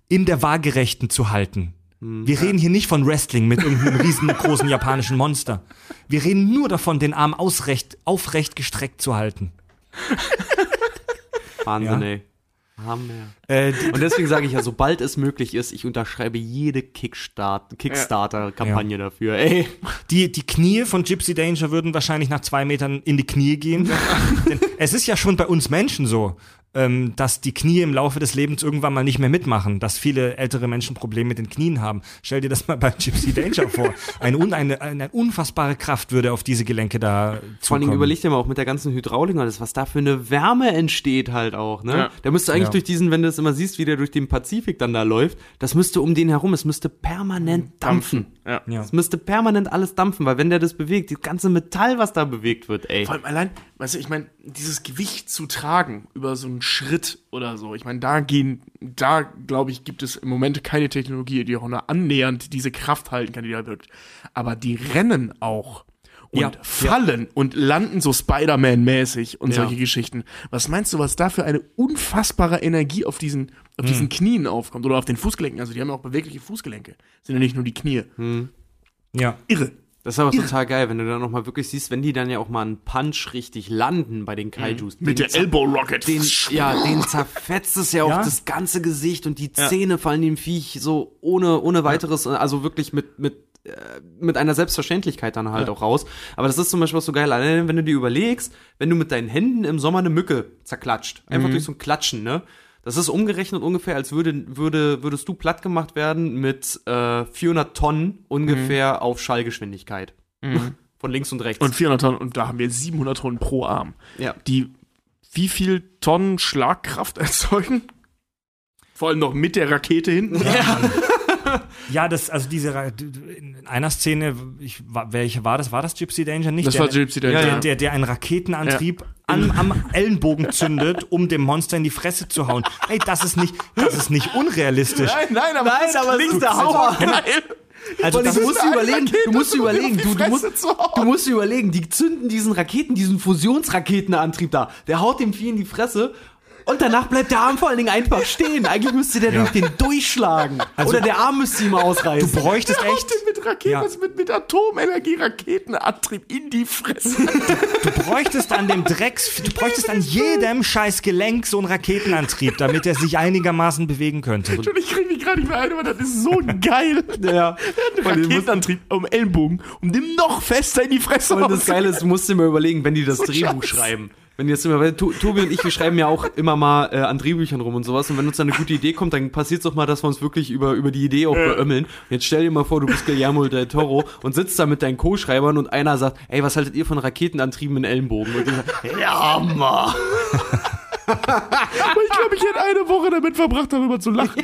in der Waagerechten zu halten. Wir reden hier nicht von Wrestling mit irgendeinem riesengroßen japanischen Monster. Wir reden nur davon, den Arm ausrecht, aufrecht gestreckt zu halten. Wahnsinn, Ja. ey. Hammer. Äh, Und deswegen sage ich ja, sobald es möglich ist, ich unterschreibe jede Kickstart, Kickstarter-Kampagne dafür. Ey, die, die Knie von Gypsy Danger würden wahrscheinlich nach zwei Metern in die Knie gehen. Denn es ist ja schon bei uns Menschen so, ähm, dass die Knie im Laufe des Lebens irgendwann mal nicht mehr mitmachen, dass viele ältere Menschen Probleme mit den Knien haben. Stell dir das mal bei Gypsy Danger vor. Eine, un, eine, eine unfassbare Kraft würde auf diese Gelenke da vor allen zukommen. Dingen überleg dir mal auch mit der ganzen Hydraulik und alles, was da für eine Wärme entsteht halt auch, ne? Ja. Der müsste eigentlich Ja. durch diesen, wenn du es immer siehst, wie der durch den Pazifik dann da läuft, das müsste um den herum, es müsste permanent dampfen. Ja. Ja. Es müsste permanent alles dampfen, weil wenn der das bewegt, das ganze Metall, was da bewegt wird, ey. Vor allem allein, weißt du, ich meine, dieses Gewicht zu tragen über so einen Schritt oder so, ich meine, da gehen, da glaube ich, gibt es im Moment keine Technologie, die auch nur annähernd diese Kraft halten kann, die da wirkt. Aber die rennen auch und Ja, fallen und landen so Spider-Man-mäßig und Ja. solche Geschichten. Was meinst du, was da für eine unfassbare Energie auf diesen, auf diesen Knien aufkommt oder auf den Fußgelenken? Also die haben ja auch bewegliche Fußgelenke, sind ja nicht nur die Knie. Ja. Irre. Das ist aber total geil, wenn du dann nochmal wirklich siehst, wenn die dann ja auch mal einen Punch richtig landen bei den Kaijus. Mit den der Elbow Rocket. Den, ja, den zerfetzt es ja auch Ja. das ganze Gesicht und die Zähne fallen dem Viech so ohne, ohne weiteres, also wirklich mit, mit, mit einer Selbstverständlichkeit dann halt auch raus. Aber das ist zum Beispiel auch so geil, wenn du dir überlegst, wenn du mit deinen Händen im Sommer eine Mücke zerklatscht, einfach durch so ein Klatschen, ne? Das ist umgerechnet ungefähr, als würde, würde, würdest du platt gemacht werden mit äh, 400 Tonnen ungefähr auf Schallgeschwindigkeit. Von links und rechts. Und 400 Tonnen, und da haben wir 700 Tonnen pro Arm. ja. Die wie viel Tonnen Schlagkraft erzeugen? Vor allem noch mit der Rakete hinten. Ja, das, also diese, in einer Szene, ich, welche war das? War das Gypsy Danger nicht? Das der, war Gypsy Danger. Der, ja. der, der einen Raketenantrieb an, am Ellenbogen zündet, um dem Monster in die Fresse zu hauen. Ey, das ist nicht, das ist nicht unrealistisch. Nein, nein, aber, Nein, das aber klingt ist der so Hammer. Geil. Also das du musst eine überlegen, Rakete, du musst überlegen, du, du, musst, du musst überlegen, die zünden diesen Raketen, diesen Fusionsraketenantrieb da. Der haut dem Vieh in die Fresse und danach bleibt der Arm vor allen Dingen einfach stehen. Eigentlich müsste der durch den durchschlagen. Oder der Arm müsste ihm du ausreißen. bräuchtest Haut echt, den mit Raketen, Ja. also mit, mit Atomenergie-Raketenantrieb in die Fresse. du bräuchtest an dem Drecks, du bräuchtest an jedem scheiß Gelenk so einen Raketenantrieb, damit er sich einigermaßen bewegen könnte. Und ich kriege mich gerade nicht mehr ein, aber das ist so geil. ja. Ein Raketenantrieb am Ellenbogen, um dem noch fester in die Fresse Und das Geile ist, du musst dir mal überlegen, wenn die das Drehbuch scheiße. schreiben. Wenn jetzt immer, weil To- Tobi und ich, wir schreiben ja auch immer mal äh, an Drehbüchern rum und sowas. Und wenn uns dann eine gute Idee kommt, dann passiert es doch mal, dass wir uns wirklich über, über die Idee auch beömmeln. Und jetzt stell dir mal vor, du bist Guillermo del Toro und sitzt da mit deinen Co-Schreibern und einer sagt, ey, was haltet ihr von Raketenantrieben in Ellenbogen? Und die sagt, ja, Hammer. Ich glaube, ich hätte eine Woche damit verbracht, darüber zu lachen.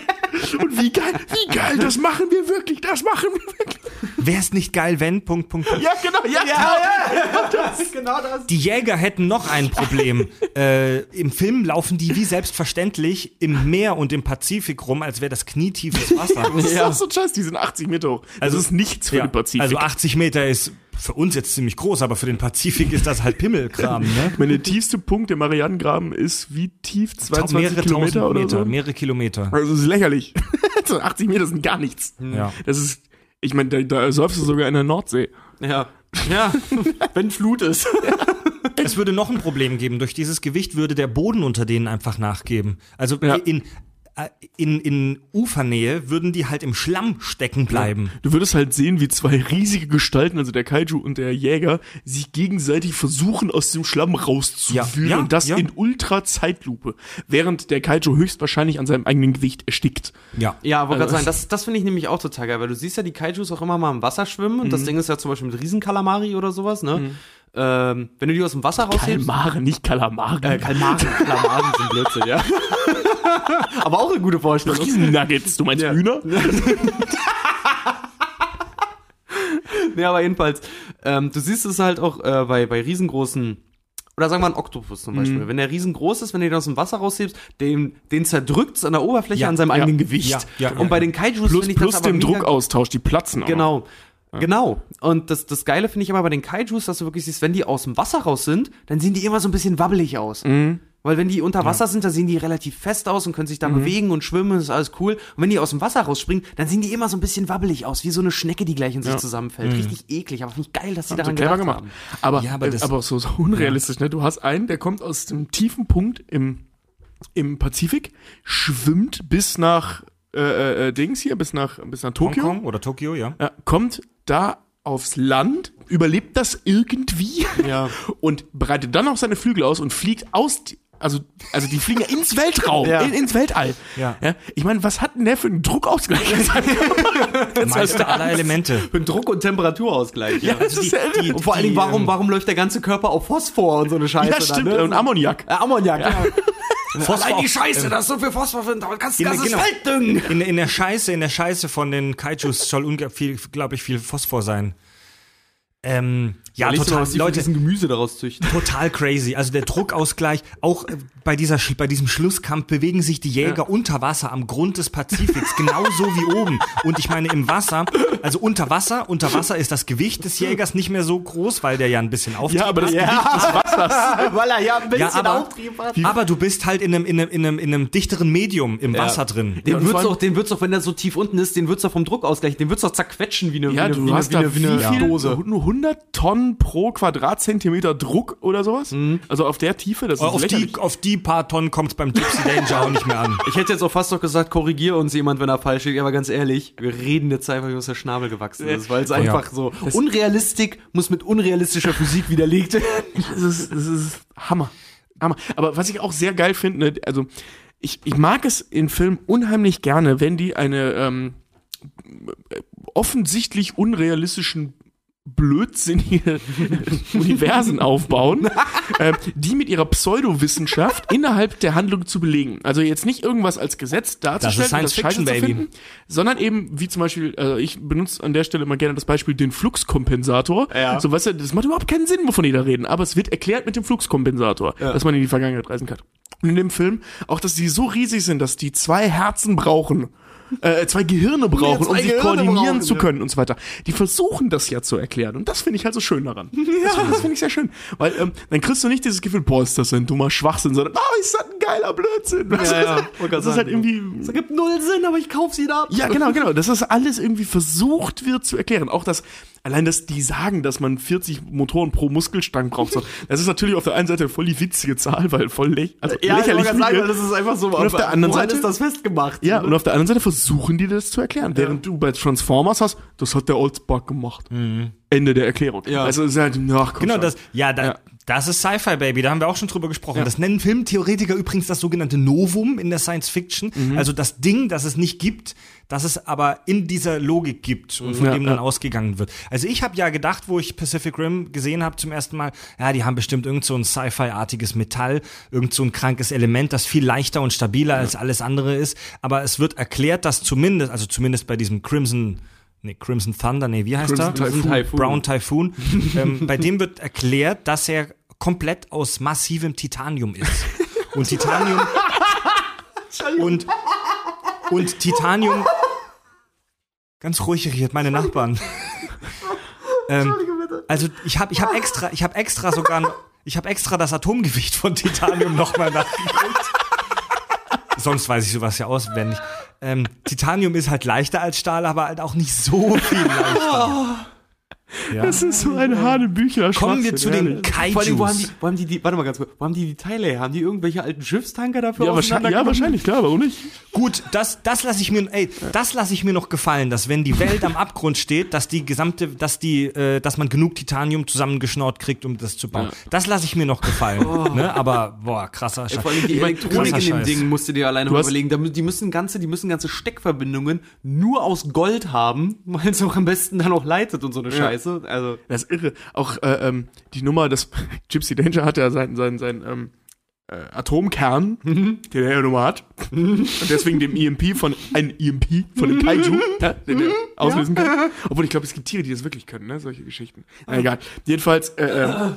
Und wie geil, wie geil, das machen wir wirklich, das machen wir wirklich. Wär's nicht geil, wenn, Punkt, Punkt, Punkt. Ja, genau, ja, ja, das, genau das. Die Jäger hätten noch ein Problem. äh, Im Film laufen die wie selbstverständlich im Meer und im Pazifik rum, als wäre das knietiefes Wasser. Das ist auch so ein scheiß, die sind 80 Meter hoch. Also, das ist nichts für Ja, den Pazifik. Also 80 Meter ist für uns jetzt ziemlich groß, aber für den Pazifik ist das halt Pimmelkram, ne? Meine tiefste Punkt der Marianengraben ist wie tief? 22 mehrere Kilometer oder Meter, so? mehrere Kilometer. Also das ist lächerlich. so 80 Meter sind gar nichts. Ja. Das ist, ich meine, da, da säufst du sogar in der Nordsee. Ja. Ja, wenn Flut ist. Es würde noch ein Problem geben. Durch dieses Gewicht würde der Boden unter denen einfach nachgeben. Also Ja. in, in, in Ufernähe würden die halt im Schlamm stecken bleiben. Du würdest halt sehen, wie zwei riesige Gestalten, also der Kaiju und der Jäger, sich gegenseitig versuchen, aus dem Schlamm rauszuwühlen. Ja, ja, und das ja. in Ultra-Zeitlupe. Während der Kaiju höchstwahrscheinlich an seinem eigenen Gewicht erstickt. Ja. Ja, wollte Also- gerade sagen, das, das finde ich nämlich auch total geil, weil du siehst ja die Kaijus auch immer mal im Wasser schwimmen und Mhm. das Ding ist ja zum Beispiel mit Riesenkalamari oder sowas, ne? Ähm, wenn du die aus dem Wasser raushebst. Kalmare, nicht Kalamari. Äh, Kalmari, Kalamari sind Blödsinn, ja. Aber auch eine gute Vorstellung. Riesennuggets, du meinst Ja. Hühner? Nee, aber jedenfalls, ähm, du siehst es halt auch äh, bei, bei riesengroßen, oder sagen wir ein Oktopus zum Mhm. Beispiel. Wenn der riesengroß ist, wenn du den aus dem Wasser raushebst, den, den zerdrückt's an der Oberfläche Ja, an seinem ja, eigenen Gewicht. ja, ja, und ja, bei ja. den Kaijus Plus, finde ich plus das aber dem Druckaustausch, die platzen auch. Genau. Genau. Und das, das Geile finde ich aber bei den Kaijus, dass du wirklich siehst, wenn die aus dem Wasser raus sind, dann sehen die immer so ein bisschen wabbelig aus. Mhm. Weil wenn die unter Wasser sind, dann sehen die relativ fest aus und können sich da Mhm. bewegen und schwimmen, das ist alles cool. Und wenn die aus dem Wasser rausspringen, dann sehen die immer so ein bisschen wabbelig aus, wie so eine Schnecke, die gleich in sich zusammenfällt. Richtig eklig, aber finde ich geil, dass sie Mhm. So daran clever gedacht gemacht. haben. Aber, Ja, aber äh, das- aber auch so, so unrealistisch, ne? Du hast einen, der kommt aus dem tiefen Punkt im im Pazifik, schwimmt bis nach äh, äh, Dings hier, bis nach, bis nach Tokio. Hongkong oder Tokio, ja. Ja, kommt da aufs Land, überlebt das irgendwie Ja. und breitet dann auch seine Flügel aus und fliegt aus, also, also die fliegen ja ins Weltraum, Ja. in, ins Weltall. Ja. Ich meine, was hat denn der für einen Druckausgleich? Meister aller Elemente. Für einen Druck- und Temperaturausgleich. ja, das ist ja irre. Und vor allen Dingen, warum, warum läuft der ganze Körper auf Phosphor und so eine Scheiße? Ja, stimmt, Dann, ne? und Ammoniak. Äh, Ammoniak, ja. Phosphor- Allein die Scheiße, da ist so viel Phosphor drin, da kannst du In, das ganze genau. Feld düngen. in, in der Scheiße, in der Scheiße von den Kaijus soll unglaublich viel Phosphor sein. Ähm, ja, Überlegst mal, total, was die für Leute, diesen Gemüse daraus züchten. total crazy. Also der Druckausgleich, auch äh, bei, dieser, bei diesem Schlusskampf bewegen sich die Jäger unter Wasser am Grund des Pazifiks, genauso wie oben. Und ich meine im Wasser, also unter Wasser, unter Wasser ist das Gewicht des Jägers nicht mehr so groß, weil der ja ein bisschen Auftrieb Ja, aber das hat. Gewicht des Wassers. Weil er ja ein bisschen Ja, aber, Auftrieb hat. aber du bist halt in einem, in einem, in einem, in einem dichteren Medium im Wasser drin. Den wird's doch, den wird's doch, wenn der so tief unten ist, den wird's doch vom Druck ausgleichen, den wird's doch zerquetschen wie eine, Ja, wie eine, du wie hast eine, wie eine, wie wie eine viel? Dose. Nur 100 Tonnen pro Quadratzentimeter Druck oder sowas? Also auf der Tiefe, das ist auf, lächerlich. die, auf die paar Tonnen kommt es beim Gypsy Danger auch nicht mehr an. Ich hätte jetzt auch fast doch gesagt, korrigier uns jemand, wenn er falsch liegt, aber ganz ehrlich, wir reden jetzt einfach, wie uns der Schnabel gewachsen ist, weil es einfach so, Unrealistik muss mit unrealistischer Physik widerlegt werden. Das ist, das ist Hammer. Hammer. Aber was ich auch sehr geil finde, ne, also ich, ich mag es in Filmen unheimlich gerne, wenn die eine ähm, offensichtlich unrealistischen blödsinnige Universen aufbauen, ähm, die mit ihrer Pseudowissenschaft innerhalb der Handlung zu belegen. Also jetzt nicht irgendwas als Gesetz darzustellen, Science das Fiction, scheiße zu Baby. finden, sondern eben, wie zum Beispiel, äh, ich benutze an der Stelle immer gerne das Beispiel den Fluxkompensator. Ja. So, weißt du, das macht überhaupt keinen Sinn, wovon die da reden, aber es wird erklärt mit dem Fluxkompensator, dass man in die Vergangenheit reisen kann. Und in dem Film auch, dass die so riesig sind, dass die zwei Herzen brauchen. Äh, zwei Gehirne brauchen, um zwei sich Gehirne koordinieren brauchen, zu ja. können und so weiter. Die versuchen das ja zu erklären und das finde ich halt so schön daran. Das, finde- das finde ich sehr schön. Weil ähm, dann kriegst du nicht dieses Gefühl, boah, ist das ein dummer Schwachsinn, sondern, oh, ist das ein geiler Blödsinn. Du, Ja, ja, das, wollte das ist halt irgendwie Das ergibt null Sinn, aber ich kauf sie da ab. ja, genau, genau. Dass das alles irgendwie versucht wird zu erklären. Auch das, allein, dass die sagen, dass man 40 Motoren pro Muskelstang braucht. So. Das ist natürlich auf der einen Seite voll die witzige Zahl, weil voll lä also Ja, ich lächerlich. wollte grad sagen, das ist einfach so, Und auf der anderen Seite- ist das festgemacht? ja, und auf der anderen Seite versuchen die das zu erklären. Während du bei Transformers hast, das hat der Oldsbug gemacht. Ende der Erklärung. Ja. Also, es ist halt, ach, komm Genau, schon. das, ja, da, Ja. Das ist Sci-Fi, Baby, da haben wir auch schon drüber gesprochen. Das nennen Filmtheoretiker übrigens das sogenannte Novum in der Science Fiction. Mhm. Also das Ding, das es nicht gibt, das es aber in dieser Logik gibt und von Ja, dem dann ja. ausgegangen wird. Also ich habe ja gedacht, wo ich Pacific Rim gesehen habe zum ersten Mal, ja, die haben bestimmt irgend so ein Sci-Fi-artiges Metall, irgend so ein krankes Element, das viel leichter und stabiler als alles andere ist. Aber es wird erklärt, dass zumindest, also zumindest bei diesem Crimson Nee, Crimson Thunder, nee, wie heißt Crimson er? Typhoon. Brown Typhoon. ähm, bei dem wird erklärt, dass er komplett aus massivem Titanium ist. Und Titanium. und, und Titanium. Ganz ruhig hier, meine Nachbarn. ähm, also ich habe ich hab extra, ich habe extra sogar, ich habe extra das Atomgewicht von Titanium nochmal nachgeguckt. Sonst weiß ich sowas ja auswendig. Ähm, Titanium ist halt leichter als Stahl, aber halt auch nicht so viel leichter. Ja. Das ist so ein Hanebüchler Kommen wir zu den. Kaijus. Vor allem, wo haben, die, wo haben die, die, warte mal ganz kurz, wo haben die die Teile her? Haben die irgendwelche alten Schiffstanker dafür ja, wahrscheinlich, ja, wahrscheinlich, klar, warum nicht? Gut, das, das lasse ich mir, ey, das lasse ich mir noch gefallen, dass wenn die Welt am Abgrund steht, dass die gesamte, dass die, äh, dass man genug Titanium zusammengeschnort kriegt, um das zu bauen. Das lasse ich mir noch gefallen. Ne? Aber boah, krasser Scheiß. Vor allem die Elektronik in dem. Ding musst du dir alleine Du überlegen. Die müssen ganze, die müssen ganze Steckverbindungen nur aus Gold haben, weil es auch am besten dann auch leitet und so eine Scheiße. Also, Das ist irre. Auch äh, ähm, die Nummer, das Gypsy Danger hat ja seinen, seinen, seinen ähm, äh, Atomkern, den er ja nun mal hat. Und deswegen dem EMP von, ein EMP von dem Kaiju, ja, den er auslösen kann. Obwohl ich glaube, es gibt Tiere, die das wirklich können, ne, solche Geschichten. Na egal. Jedenfalls äh, äh, hat-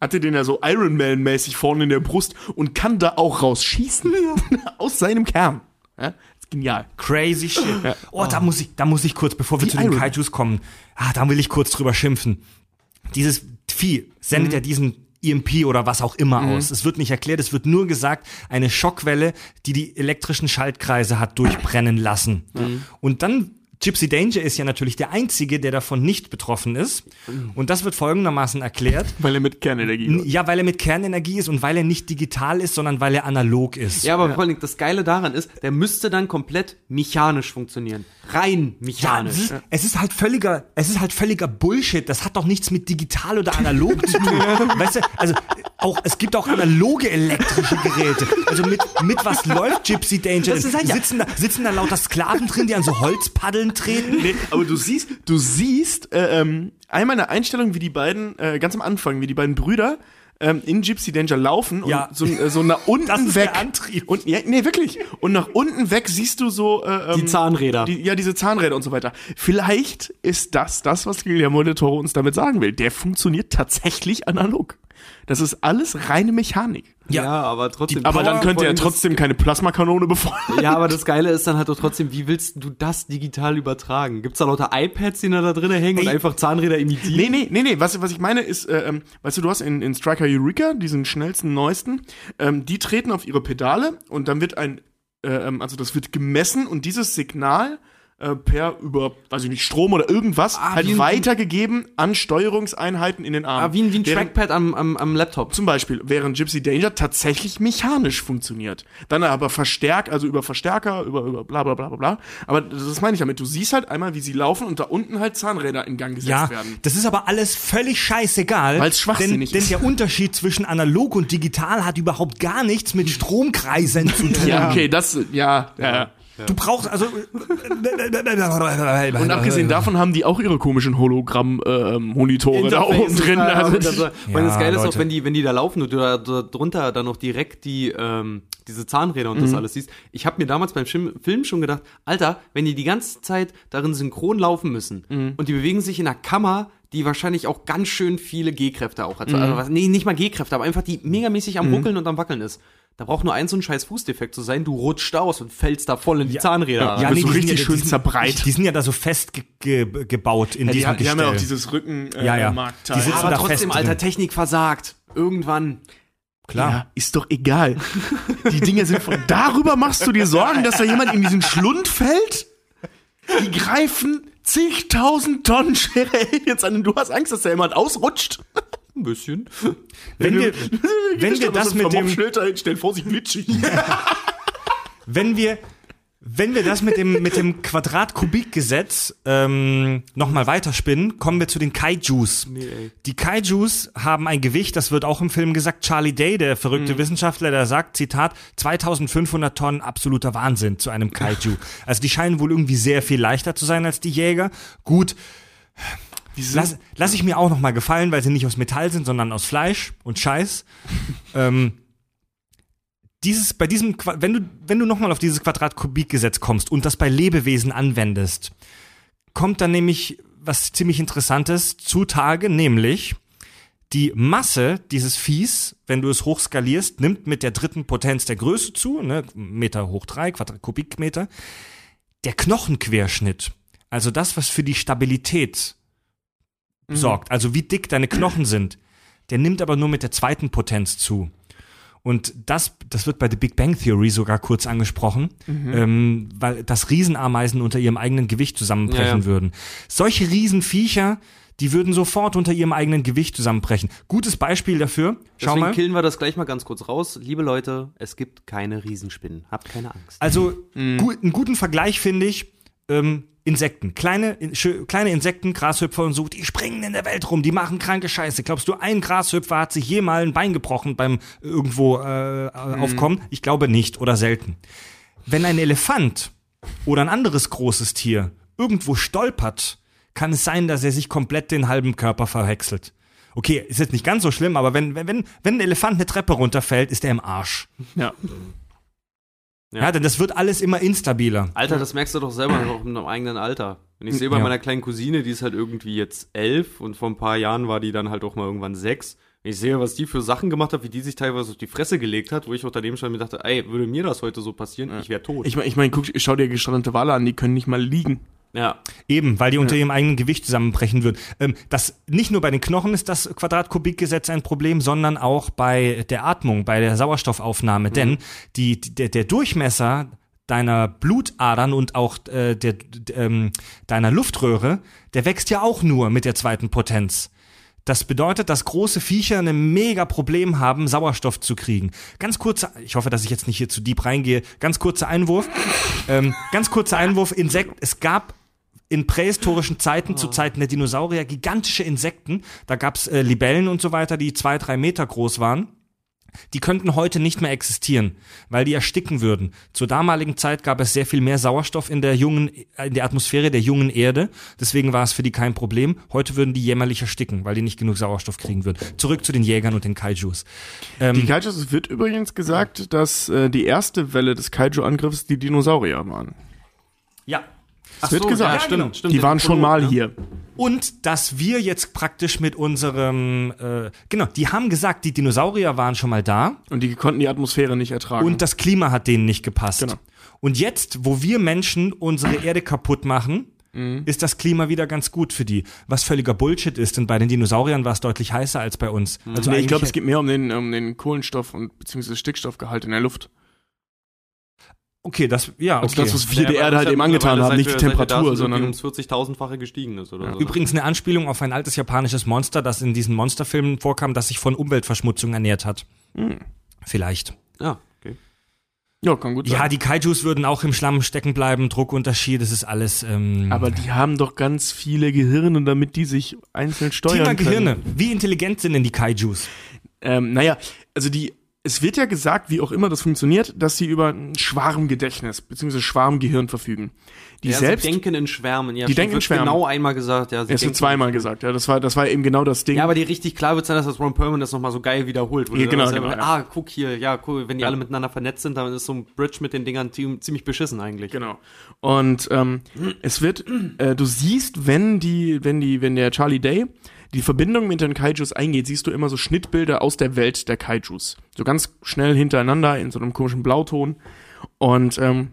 hat er den ja so Iron Man-mäßig vorne in der Brust und kann da auch rausschießen aus seinem Kern. Ja, genial. Crazy shit. Oh, da muss ich, da muss ich kurz, bevor wir Wie zu den. Kaijus kommen, ah, da will ich kurz drüber schimpfen. Dieses Vieh sendet ja diesen EMP oder was auch immer aus. Es wird nicht erklärt, es wird nur gesagt, eine Schockwelle, die die elektrischen Schaltkreise hat durchbrennen lassen. Und dann Gypsy Danger ist ja natürlich der Einzige, der davon nicht betroffen ist. Und das wird folgendermaßen erklärt. Weil er mit Kernenergie. N- Ja, weil er mit Kernenergie ist und weil er nicht digital ist, sondern weil er analog ist. Ja, aber vor allem das Geile daran ist, der müsste dann komplett mechanisch funktionieren. Rein Ja, mechanisch. es ist, es ist halt völliger, es ist halt völliger Bullshit. Das hat doch nichts mit digital oder analog zu tun. weißt du, also auch, es gibt auch analoge elektrische Geräte. Also mit, mit was läuft Gypsy Danger? Das ist halt ja- sitzen, da, sitzen da lauter Sklaven drin, die an so Holzpaddeln treten? Nee, aber du siehst, du siehst äh, ähm, einmal eine Einstellung, wie die beiden, äh, ganz am Anfang, wie die beiden Brüder ähm, in Gypsy Danger laufen Ja. und so, äh, so nach unten Das ist weg. der Antrieb. Und, ja, nee, wirklich. Und nach unten weg siehst du so äh, ähm, Die Zahnräder. Die, ja, diese Zahnräder und so weiter. Vielleicht ist das das, was Guillermo del Toro uns damit sagen will. Der funktioniert tatsächlich analog. Das ist alles reine Mechanik. ja, aber trotzdem. Aber dann könnte er trotzdem keine Plasmakanone befeuern. Ja, aber das Geile ist dann halt doch trotzdem, wie willst du das digital übertragen? Gibt's da lauter iPads, die da drin hängen und Ey. einfach Zahnräder imitieren? Nee, nee, nee, nee. Was, was ich meine ist, äh, ähm, weißt du, du hast in, in Striker Eureka, diesen schnellsten, neuesten, ähm, die treten auf ihre Pedale und dann wird ein, äh, ähm, also das wird gemessen und dieses Signal äh, per über, weiß ich nicht, Strom oder irgendwas Ah, halt weitergegeben an Steuerungseinheiten in den Arm. Ah, wie ein, wie ein Während- Trackpad am, am, am Laptop. Zum Beispiel, während Gypsy Danger tatsächlich mechanisch funktioniert. Dann aber verstärkt, also über Verstärker, über, über bla bla bla bla bla. Aber das meine ich damit. Du siehst halt einmal, wie sie laufen und da unten halt Zahnräder in Gang gesetzt Ja, werden. das ist aber alles völlig scheißegal. Weil's schwachsinnig denn, denn ist. der Unterschied zwischen analog und digital hat überhaupt gar nichts mit Stromkreisen zu tun. Ja, okay, das, ja, ja. ja. Du brauchst also. Und abgesehen davon haben die auch ihre komischen Hologramm-Monitore da oben drin. Ja, Also, das, das, weil das Ja, Geile ist auch, wenn die, wenn die da laufen und du da, da drunter dann noch direkt die, ähm, diese Zahnräder und Mhm. das alles siehst. Ich habe mir damals beim Film schon gedacht, Alter, wenn die die ganze Zeit darin synchron laufen müssen Mhm. und die bewegen sich in einer Kammer, die wahrscheinlich auch ganz schön viele G-Kräfte auch hat. Mhm. Also, nee, nicht mal G-Kräfte, aber einfach die megamäßig am Ruckeln und am Wackeln ist. Da braucht nur ein so ein scheiß Fußdefekt zu sein, du rutscht aus und fällst da voll in die Zahnräder. Ja, die nee, so sind richtig die schön sind- zerbreit. Die sind ja da so fest ge ge gebaut in die, diesem haben- die haben ja auch Gestell. dieses Rücken äh, Ja, ja. Markteil. Die sitzen aber da trotzdem, fest Alter, drin. Technik versagt. Irgendwann. Klar. Ja, ist doch egal. Die Dinge sind von. Darüber machst du dir Sorgen, dass da jemand in diesen Schlund fällt? Die greifen zigtausend Tonnen schwere Aliens an und du hast Angst, dass da jemand ausrutscht. Ein bisschen. Wenn wir, wenn wir das mit dem, Schilder hinstellen, Vorsicht, glitschig. wenn wir, wenn wir das mit dem, mit dem Quadratkubikgesetz ähm, nochmal weiterspinnen, kommen wir zu den Kaijus. ey. Die Kaijus haben ein Gewicht, das wird auch im Film gesagt, Charlie Day, der verrückte Wissenschaftler, der sagt, Zitat, 2500 Tonnen absoluter Wahnsinn zu einem Kaiju. Also die scheinen wohl irgendwie sehr viel leichter zu sein als die Jäger. Gut, lass, lass ich mir auch noch mal gefallen, weil sie nicht aus Metall sind, sondern aus Fleisch und Scheiß. ähm, dieses, bei diesem, wenn du, wenn du nochmal auf dieses Quadratkubikgesetz kommst und das bei Lebewesen anwendest, kommt dann nämlich was ziemlich Interessantes zutage, nämlich die Masse dieses Viehs, wenn du es hochskalierst, nimmt mit der dritten Potenz der Größe zu, ne, Meter hoch drei, Quadrat Kubikmeter. Der Knochenquerschnitt, also das, was für die Stabilität sorgt, also wie dick deine Knochen sind, der nimmt aber nur mit der zweiten Potenz zu. Und das, das wird bei The Big Bang Theory sogar kurz angesprochen, ähm, weil das Riesenameisen unter ihrem eigenen Gewicht zusammenbrechen Ja, ja. würden. Solche Riesenviecher, die würden sofort unter ihrem eigenen Gewicht zusammenbrechen. Gutes Beispiel dafür. Schau Deswegen mal. killen wir das gleich mal ganz kurz raus. Liebe Leute, es gibt keine Riesenspinnen. Habt keine Angst. Also Mhm. gu einen guten Vergleich finde ich ähm, Insekten. Kleine, in, kleine Insekten, Grashüpfer und so, die springen in der Welt rum, die machen kranke Scheiße. Glaubst du, ein Grashüpfer hat sich je mal ein Bein gebrochen beim irgendwo äh, äh, Mhm. Aufkommen? Ich glaube nicht oder selten. Wenn ein Elefant oder ein anderes großes Tier irgendwo stolpert, kann es sein, dass er sich komplett den halben Körper verwechselt. Okay, ist jetzt nicht ganz so schlimm, aber wenn, wenn, wenn wenn ein Elefant eine Treppe runterfällt, ist er im Arsch. Ja. Ja, denn das wird alles immer instabiler. Alter, das merkst du doch selber noch in deinem eigenen Alter. Wenn ich sehe bei Ja. meiner kleinen Cousine, die ist halt irgendwie jetzt elf und vor ein paar Jahren war die dann halt auch mal irgendwann sechs. Wenn ich sehe, was die für Sachen gemacht hat, wie die sich teilweise auf die Fresse gelegt hat, wo ich auch daneben stand und mir dachte, ey, würde mir das heute so passieren, ich wäre tot. Ich meine, ich mein, guck, schau dir gestrandete Wale an, die können nicht mal liegen. Ja. Eben, weil die unter ihrem eigenen Gewicht zusammenbrechen würden. Ähm, das nicht nur bei den Knochen ist das Quadratkubikgesetz ein Problem, sondern auch bei der Atmung, bei der Sauerstoffaufnahme. Denn die, die, der, der Durchmesser deiner Blutadern und auch äh, der, ähm, deiner Luftröhre, der wächst ja auch nur mit der zweiten Potenz. Das bedeutet, dass große Viecher ein mega Problem haben, Sauerstoff zu kriegen. Ganz kurzer, ich hoffe, dass ich jetzt nicht hier zu deep reingehe. Ganz kurzer Einwurf. ähm, ganz kurzer Einwurf. Insekt. Es gab in prähistorischen Zeiten, zu Zeiten der Dinosaurier, gigantische Insekten. Da gab's äh, Libellen und so weiter, die zwei, drei Meter groß waren. Die könnten heute nicht mehr existieren, weil die ersticken würden. Zur damaligen Zeit gab es sehr viel mehr Sauerstoff in der jungen, in der Atmosphäre der jungen Erde. Deswegen war es für die kein Problem. Heute würden die jämmerlich ersticken, weil die nicht genug Sauerstoff kriegen würden. Zurück zu den Jägern und den Kaijus. Ähm, Die Kaijus, es wird übrigens gesagt, dass äh, die erste Welle des Kaiju-Angriffs die Dinosaurier waren. ja. Es wird gesagt, ja, stimmt, stimmt. die waren schon Prolog, mal ne? hier. Und dass wir jetzt praktisch mit unserem, äh, genau, die haben gesagt, die Dinosaurier waren schon mal da Und die konnten die Atmosphäre nicht ertragen. und das Klima hat denen nicht gepasst. Genau. Und jetzt, wo wir Menschen unsere Erde kaputt machen, ist das Klima wieder ganz gut für die. Was völliger Bullshit ist, denn bei den Dinosauriern war es deutlich heißer als bei uns. Also nee, ich glaube, es geht mehr um den, um den Kohlenstoff- und beziehungsweise Stickstoffgehalt in der Luft. Okay, das, ja, okay. Also das, was wir der Ja, Erde halt eben angetan haben, nicht die Temperatur, sondern ums 40.000-fache gestiegen ist oder so. Übrigens eine Anspielung auf ein altes japanisches Monster, das in diesen Monsterfilmen vorkam, das sich von Umweltverschmutzung ernährt hat. Hm. Vielleicht. Ja, okay. ja, kann gut sein. Ja, die Kaijus würden auch im Schlamm stecken bleiben, Druckunterschied, das ist alles. Ähm, Aber die haben doch ganz viele Gehirne, damit die sich einzeln steuern Thema können. Gehirne. Wie intelligent sind denn die Kaijus? Ähm, naja, also die, es wird ja gesagt, wie auch immer das funktioniert, dass sie über ein Schwarmgedächtnis bzw. Schwarmgehirn verfügen. Die ja, selbst, sie denken in Schwärmen. Ja, Die denken in Schwärmen. genau einmal gesagt. Ja, sie es wird zweimal gesagt, ja, das war, das war eben genau das Ding. Ja, aber die richtig klar wird sein, dass das Ron Perlman das nochmal so geil wiederholt. wo Ja, genau, genau, ja. Ah, guck hier, ja, cool, wenn die alle miteinander vernetzt sind, dann ist so ein Bridge mit den Dingern ziem- ziemlich beschissen eigentlich. Genau. Und ähm, es wird, äh, du siehst, wenn die, wenn die, wenn der Charlie Day die Verbindung mit den Kaijus eingeht, siehst du immer so Schnittbilder aus der Welt der Kaijus. So ganz schnell hintereinander in so einem komischen Blauton. Und ähm,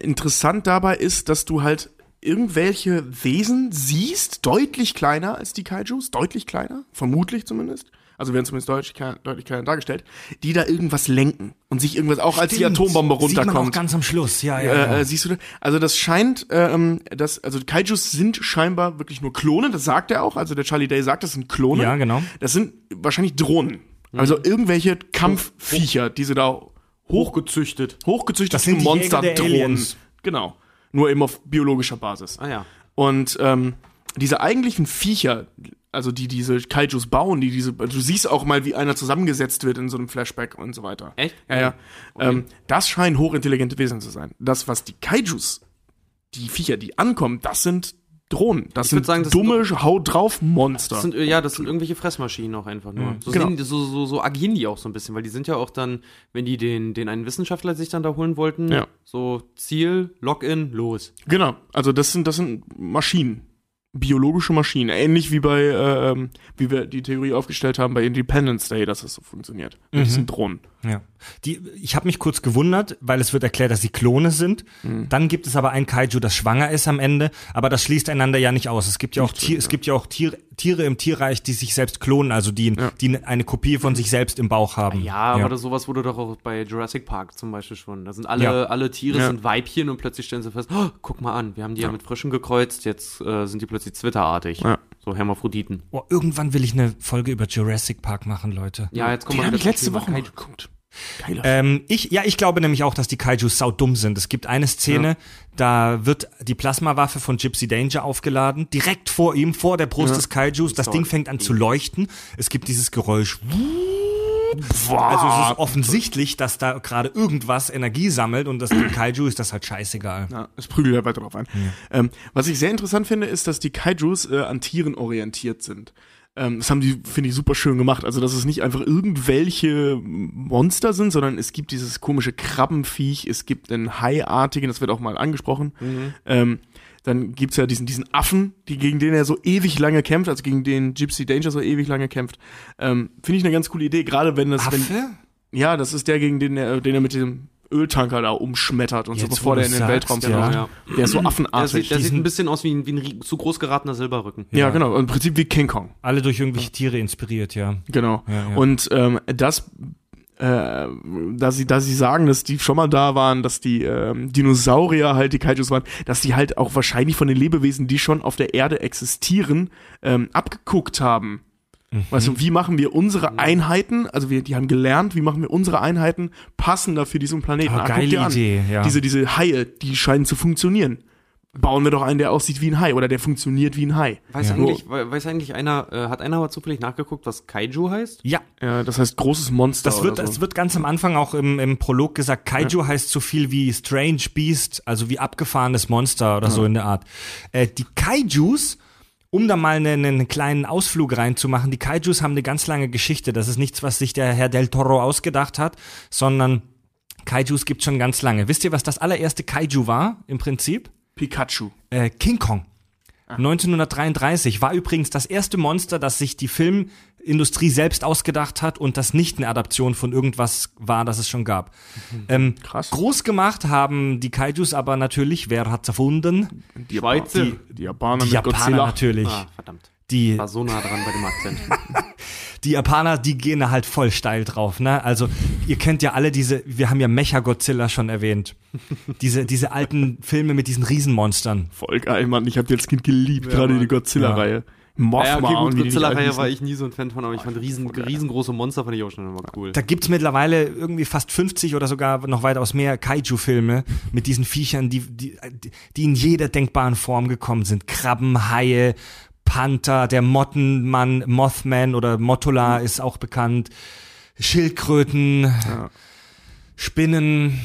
interessant dabei ist, dass du halt irgendwelche Wesen siehst, deutlich kleiner als die Kaijus, deutlich kleiner, vermutlich zumindest. Also werden zumindest deutlich, deutlich kleiner dargestellt, die da irgendwas lenken und sich irgendwas, auch als die Stimmt. Atombombe Sieht man auch runterkommt. ganz am Schluss, ja, ja. Äh, ja. äh, siehst du, da? also das scheint, ähm, das, also Kaijus sind scheinbar wirklich nur Klone, das sagt er auch, also der Charlie Day sagt, das sind Klone. Ja, genau. Das sind wahrscheinlich Drohnen. Also irgendwelche Kampfviecher, die sie da hochgezüchtet, hochgezüchtete Das sind der Monsterdrohnen. Genau. Nur eben auf biologischer Basis. Ah ja. Und ähm, diese eigentlichen Viecher, also die diese Kaijus bauen, die diese, du siehst auch mal, wie einer zusammengesetzt wird in so einem Flashback und so weiter. Echt? Ja, ja. Ähm, das scheinen hochintelligente Wesen zu sein. Das, was die Kaijus, die Viecher, die ankommen, das sind Drohnen. Das würd sind sagen, das dumme Haut drauf Monster. Das sind, ja, das sind irgendwelche Fressmaschinen auch einfach nur. So, Genau. die- so, so, so agieren die auch so ein bisschen, weil die sind ja auch dann, wenn die den, den einen Wissenschaftler sich dann da holen wollten, Ja. so Ziel, Login, los. genau. Also das sind, das sind Maschinen. Biologische Maschinen. Ähnlich wie bei, äh, ähm, wie wir die Theorie aufgestellt haben bei Independence Day, dass es so funktioniert. Mit diesen Drohnen. Ja. Die, ich habe mich kurz gewundert, weil es wird erklärt, dass sie Klone sind. Mhm. Dann gibt es aber ein Kaiju, das schwanger ist am Ende, aber das schließt einander ja nicht aus. Es gibt ja auch, Tier, es gibt ja auch Tier, Tiere im Tierreich, die sich selbst klonen, also die, die eine Kopie von sich selbst im Bauch haben. Ja, aber das sowas wurde doch auch bei Jurassic Park zum Beispiel schon. Da sind alle, Ja. alle Tiere Ja. sind Weibchen und plötzlich stellen sie fest, oh, guck mal an, wir haben die ja, mit Frischen gekreuzt, jetzt äh, sind die plötzlich zwitterartig. Ja. So Hermaphroditen. Oh, irgendwann will ich eine Folge über Jurassic Park machen, Leute. Ja, jetzt kommen wir habe ich letzte Thema Woche mal geguckt. Geiler Ähm, ich, ja, ich glaube nämlich auch, dass die Kaijus saudumm sind. Es gibt eine Szene, da wird die Plasmawaffe von Gypsy Danger aufgeladen, direkt vor ihm, vor der Brust des Kaijus. Das Ding fängt an zu leuchten. Es gibt dieses Geräusch. Also es ist offensichtlich, dass da gerade irgendwas Energie sammelt und das Kaiju ist das halt scheißegal. Ja, es prügelt ja weiter drauf ein. Ähm, was ich sehr interessant finde, ist, dass die Kaijus äh, an Tieren orientiert sind. Ähm, das haben die, finde ich, super schön gemacht. Also, dass es nicht einfach irgendwelche Monster sind, sondern es gibt dieses komische Krabbenviech, es gibt einen Haiartigen, das wird auch mal angesprochen. Ähm, dann gibt's ja diesen, diesen Affen, die, gegen den er so ewig lange kämpft, also gegen den Gypsy Danger so ewig lange kämpft. Ähm, finde ich eine ganz coole Idee, gerade wenn das, wenn, Affe? ja, das ist der, gegen den er, den er mit dem Öltanker da umschmettert und so, Jetzt, bevor wo der in den sagst, Weltraum ja. fliegt. Ja. Der ist so Der affenartig. sieht, der sieht ein bisschen aus wie ein, wie ein zu groß geratener Silberrücken. ja, genau. Im Prinzip wie King Kong. Alle durch irgendwelche Tiere inspiriert, ja. Genau. Ja, ja. Und ähm, das äh, da sie, da sie sagen, dass die schon mal da waren, dass die ähm, Dinosaurier halt die Kaijus waren, dass die halt auch wahrscheinlich von den Lebewesen, die schon auf der Erde existieren, ähm, abgeguckt haben. Weißt du, wie machen wir unsere Einheiten, also wir, die haben gelernt, wie machen wir unsere Einheiten passender für diesen Planeten. Ah, Ah, guck geile an. Idee, ja. Diese, diese Haie, die scheinen zu funktionieren. Bauen wir doch einen, der aussieht wie ein Hai oder der funktioniert wie ein Hai. Weiß, Ja. eigentlich, we- weiß eigentlich einer, äh, hat einer aber zufällig nachgeguckt, was Kaiju heißt? Ja, Ja, das heißt großes Monster. das wird, so. das wird ganz am Anfang auch im, im Prolog gesagt, Kaiju heißt so viel wie Strange Beast, also wie abgefahrenes Monster oder so in der Art. Äh, die Kaijus, um da mal einen, einen kleinen Ausflug reinzumachen, die Kaijus haben eine ganz lange Geschichte. Das ist nichts, was sich der Herr Del Toro ausgedacht hat, sondern Kaijus gibt schon ganz lange. Wisst ihr, was das allererste Kaiju war im Prinzip? Pikachu. Äh, King Kong. 1933 war übrigens das erste Monster, das sich die Filmindustrie selbst ausgedacht hat und das nicht eine Adaption von irgendwas war, das es schon gab. Ähm, Krass. Groß gemacht haben die Kaijus aber natürlich, wer hat's erfunden? Die Schweizer. Die, die Japaner Die Japaner natürlich. Ah, verdammt. Die, War so nah dran bei dem Akzent. die Japaner, die gehen da halt voll steil drauf, ne? Also, ihr kennt ja alle diese, wir haben ja Mecha-Godzilla schon erwähnt. Diese, diese alten Filme mit diesen Riesenmonstern. Voll geil, Mann. Ich habe die als Kind geliebt, gerade die Godzilla-Reihe. Mothma ja, okay, gut, Godzilla-Reihe war ich nie so ein Fan von, aber ich fand riesen, riesengroße Monster fand ich auch schon immer cool. Da gibt's mittlerweile irgendwie fast 50 oder sogar noch weitaus mehr Kaiju-Filme mit diesen Viechern, die, die, die in jeder denkbaren Form gekommen sind. Krabben, Haie, Panther, der Mottenmann, Mothman oder Mottula ist auch bekannt. Schildkröten, Spinnen,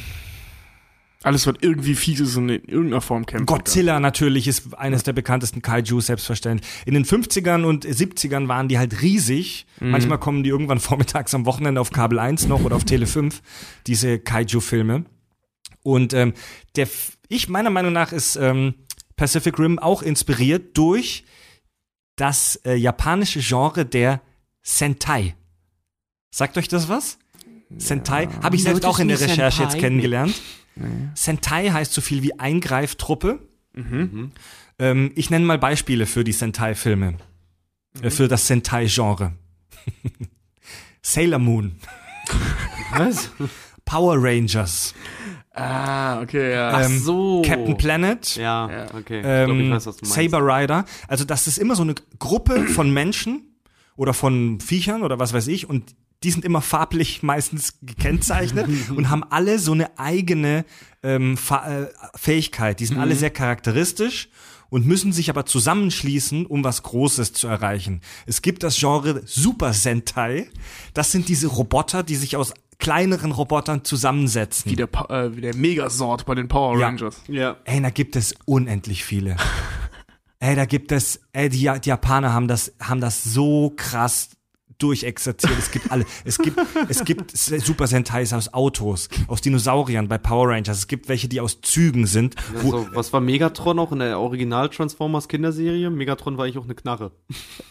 Alles, was irgendwie fies ist und in irgendeiner Form kämpft. Godzilla natürlich ist eines der bekanntesten Kaiju, selbstverständlich. In den 50ern und 70ern waren die halt riesig. Manchmal kommen die irgendwann vormittags am Wochenende auf Kabel 1 noch oder auf Tele 5, diese Kaiju-Filme. Und ähm, der, ich meiner Meinung nach ist ähm, Pacific Rim auch inspiriert durch das äh, japanische Genre der Sentai. Sagt euch das was? Sentai habe ich selbst auch in der Recherche Senpai? jetzt kennengelernt. Sentai heißt so viel wie Eingreiftruppe. Ähm, ich nenne mal Beispiele für die Sentai-Filme. Äh, für das Sentai-Genre. Sailor Moon, Was? Power Rangers, Ah, okay, ja. Ach ähm, so. Captain Planet, Ja, okay. ich glaub, ich ähm, weiß, was du meinst. Saber Rider. Also das ist immer so eine Gruppe von Menschen oder von Viechern oder was weiß ich und die sind immer farblich meistens gekennzeichnet und haben alle so eine eigene ähm, äh, Fähigkeit. Die sind alle sehr charakteristisch und müssen sich aber zusammenschließen, um was Großes zu erreichen. Es gibt das Genre Super Sentai. Das sind diese Roboter, die sich aus kleineren Robotern zusammensetzen. Wie der, äh, wie der Megasort bei den Power Ja. Rangers. Ja. Ey, da gibt es unendlich viele. ey, da gibt es, ey, die, Ja- die Japaner haben das, haben das so krass durchexerziert. Es gibt alle, es gibt, es gibt Super Sentais aus Autos, aus Dinosauriern bei Power Rangers. Es gibt welche, die aus Zügen sind. Wo, Also, was war Megatron auch in der Original Transformers Kinderserie? Megatron war eigentlich auch eine Knarre.